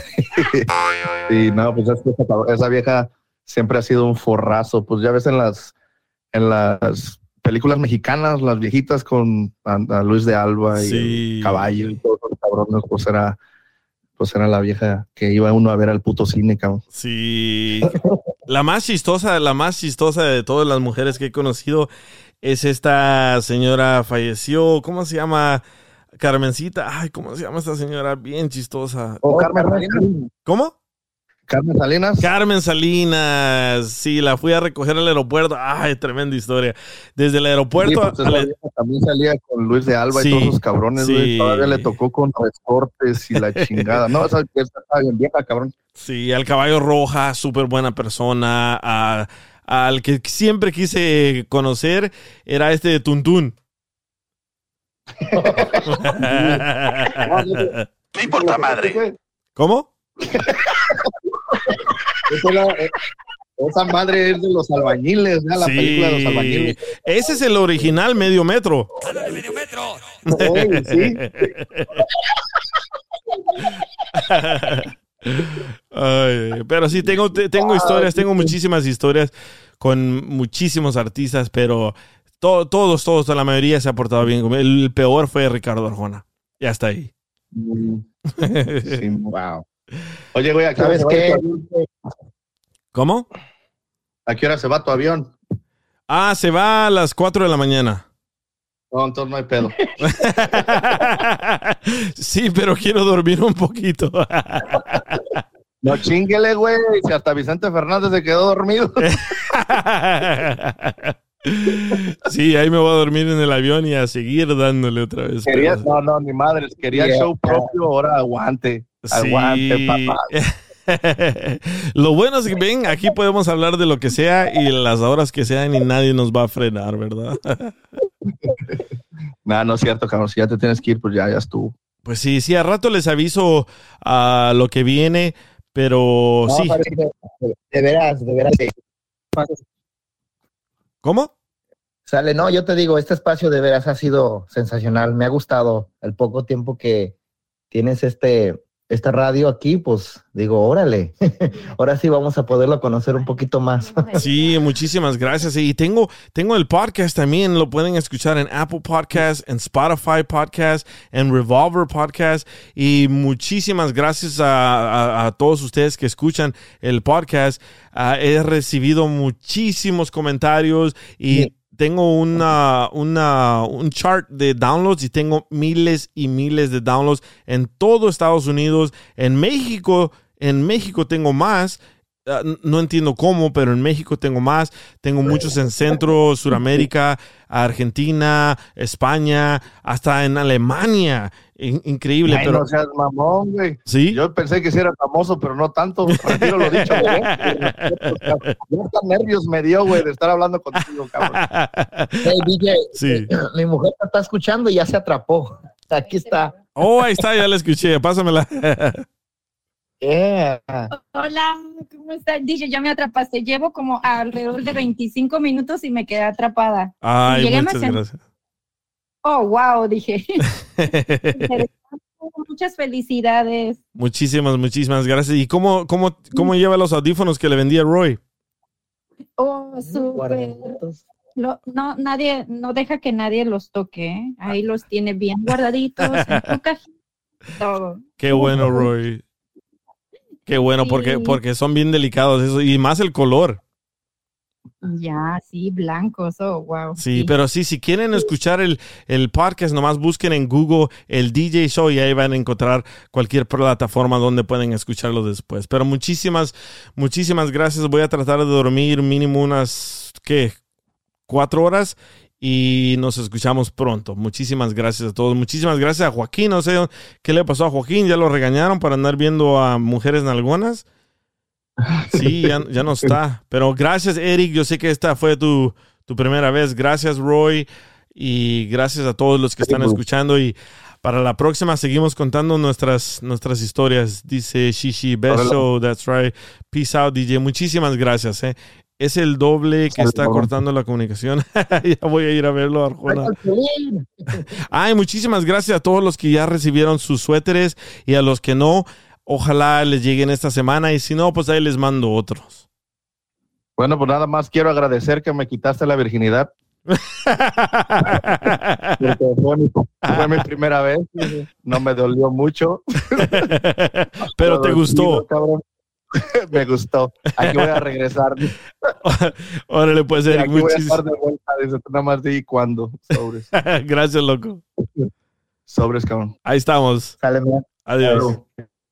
Sí, no, pues es que esa, esa vieja siempre ha sido un forrazo. Pues ya ves en las, en las películas mexicanas, las viejitas con a, a Luis de Alba y Sí. el caballo y todos los cabrones, pues era, pues era la vieja que iba uno a ver al puto cine, cabrón. Sí. La más chistosa, la más chistosa de todas las mujeres que he conocido es esta señora falleció. ¿Cómo se llama? Carmencita. Ay, ¿cómo se llama esta señora? Bien chistosa. Oh, Carmen Salinas. ¿Cómo? Carmen Salinas. Carmen Salinas. Sí, la fui a recoger al aeropuerto. Ay, tremenda historia. Desde el aeropuerto Sí, pues esa al- vieja también salía con Luis de Alba Sí, y todos esos cabrones, sí. güey. Todavía le tocó con resortes y la <laughs> chingada. No, esa, esa está bien vieja, cabrón. Sí, al caballo roja, súper buena persona. a- al que siempre quise conocer era este de Tuntún. <laughs> No importa madre. ¿Cómo? Esa, eh, esa madre es de los albañiles, ¿no? la película de los albañiles. Ese es el original medio metro. Oye, sí. <laughs> Ay, pero sí, tengo, te- tengo historias, tengo muchísimas historias con muchísimos artistas, pero to- todos, todos, la mayoría se ha portado bien. El peor fue Ricardo Arjona. Ya está ahí. <laughs> Sí, wow. Oye, güey, ¿a qué hora ¿Sabes qué? ¿Cómo? ¿A qué hora se va tu avión? Ah, se va a las 4 de la mañana. No, entonces no hay pedo. <laughs> Sí, pero quiero dormir un poquito. <laughs> No chinguele, güey, si hasta Vicente Fernández se quedó dormido. <laughs> Sí, ahí me voy a dormir en el avión y a seguir dándole otra vez. Quería, pero- no, no, ni madres, quería Yeah. show propio, ahora aguante. Aguante, Sí. papá. <laughs> Lo bueno es que ven, aquí podemos hablar de lo que sea y las horas que sean y nadie nos va a frenar, ¿verdad? <laughs> No, no es cierto, cabrón. Si ya te tienes que ir, pues ya, ya estuvo. Pues sí, sí, a rato les aviso a lo que viene, pero No, sí. de, veras, de veras. ¿Cómo? Sale, no, yo te digo, este espacio de veras ha sido sensacional. Me ha gustado el poco tiempo que tienes este, esta radio aquí, pues digo, órale, <laughs> ahora sí vamos a poderlo conocer un poquito más. Sí, muchísimas gracias. Y tengo, tengo el podcast también, lo pueden escuchar en Apple Podcast, en Spotify Podcast, en Revolver Podcast. Y muchísimas gracias a, a- a todos ustedes que escuchan el podcast. Ah, he recibido muchísimos comentarios y tengo una, una, un chart de downloads y tengo miles y miles de downloads en todo Estados Unidos. En México, en México tengo más. Ah, no entiendo cómo, pero en México tengo más. Tengo muchos en Centro, Suramérica, Argentina, España, hasta en Alemania. In- increíble, Ay, pero no seas mamón, güey. Sí. Yo pensé que sí era famoso, pero no tanto. Retiro lo dicho, güey. <laughs> Nervios me dio, güey, de estar hablando contigo, cabrón. Hey, DJ, Sí. eh, mi mujer te está escuchando y ya se atrapó. Aquí está. Oh, ahí está, ya la escuché. Pásamela. Yeah. Hola, ¿cómo estás? Dije, ya me atrapaste. Llevo como alrededor de 25 minutos y me quedé atrapada. Ay, muchas gracias. Oh, wow, dije. <laughs> Muchas felicidades. Muchísimas, muchísimas gracias. ¿Y cómo, cómo, cómo lleva los audífonos que le vendí a Roy? Oh, súper. Lo- no, nadie, no deja que nadie los toque. ¿eh? Ahí los tiene bien guardaditos en su <laughs> cajita. todo. Qué bueno, Roy. Qué bueno, porque, Sí. porque son bien delicados eso. Y más el color. Ya, sí, blancos, oh, wow. Sí, pero sí, si quieren escuchar el, el podcast, nomás busquen en Google el DJ Show y ahí van a encontrar cualquier plataforma donde pueden escucharlo después. Pero muchísimas, muchísimas gracias. Voy a tratar de dormir mínimo unas, ¿qué? Cuatro horas y nos escuchamos pronto. Muchísimas gracias a todos. Muchísimas gracias a Joaquín. No sé qué le pasó a Joaquín. Ya lo regañaron para andar viendo a mujeres nalgonas. Sí, ya, ya no está. Pero gracias, Eric. Yo sé que esta fue tu, tu primera vez. Gracias, Roy. Y gracias a todos los que están escuchando. Y para la próxima seguimos contando nuestras, nuestras historias. Dice Shishi, show, that's right. Peace out, DJ. Muchísimas gracias. eh. Es el doble que está cortando la comunicación. <laughs> ya voy a ir a verlo, Arjona. <laughs> Ay, muchísimas gracias a todos los que ya recibieron sus suéteres y a los que no. Ojalá les lleguen esta semana y si no, pues ahí les mando otros. Bueno, pues nada más quiero agradecer que me quitaste la virginidad. Fue, mi, primera vez. No me dolió mucho. <laughs> Pero te gustó. cabrón. <laughs> me gustó. Aquí voy a regresar. <laughs> Órale, pues, Eric, Aquí voy a estar de vuelta. Nada más di cuándo. Sobres. Gracias, loco. Sobres, cabrón. Ahí estamos. Adiós.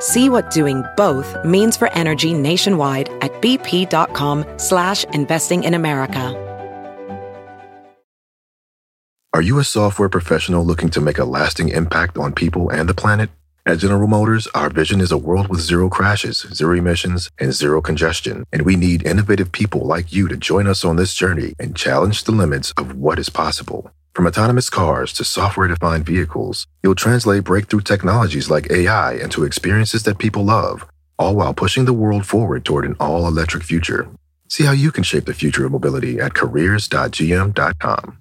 See what doing both means for energy nationwide at bp.com slash investing in America. Are you a software professional looking to make a lasting impact on people and the planet? At General Motors, our vision is a world with zero crashes, zero emissions, and zero congestion. And we need innovative people like you to join us on this journey and challenge the limits of what is possible. From autonomous cars to software defined vehicles, you'll translate breakthrough technologies like AI into experiences that people love, all while pushing the world forward toward an all electric future. See how you can shape the future of mobility at careers.gm.com.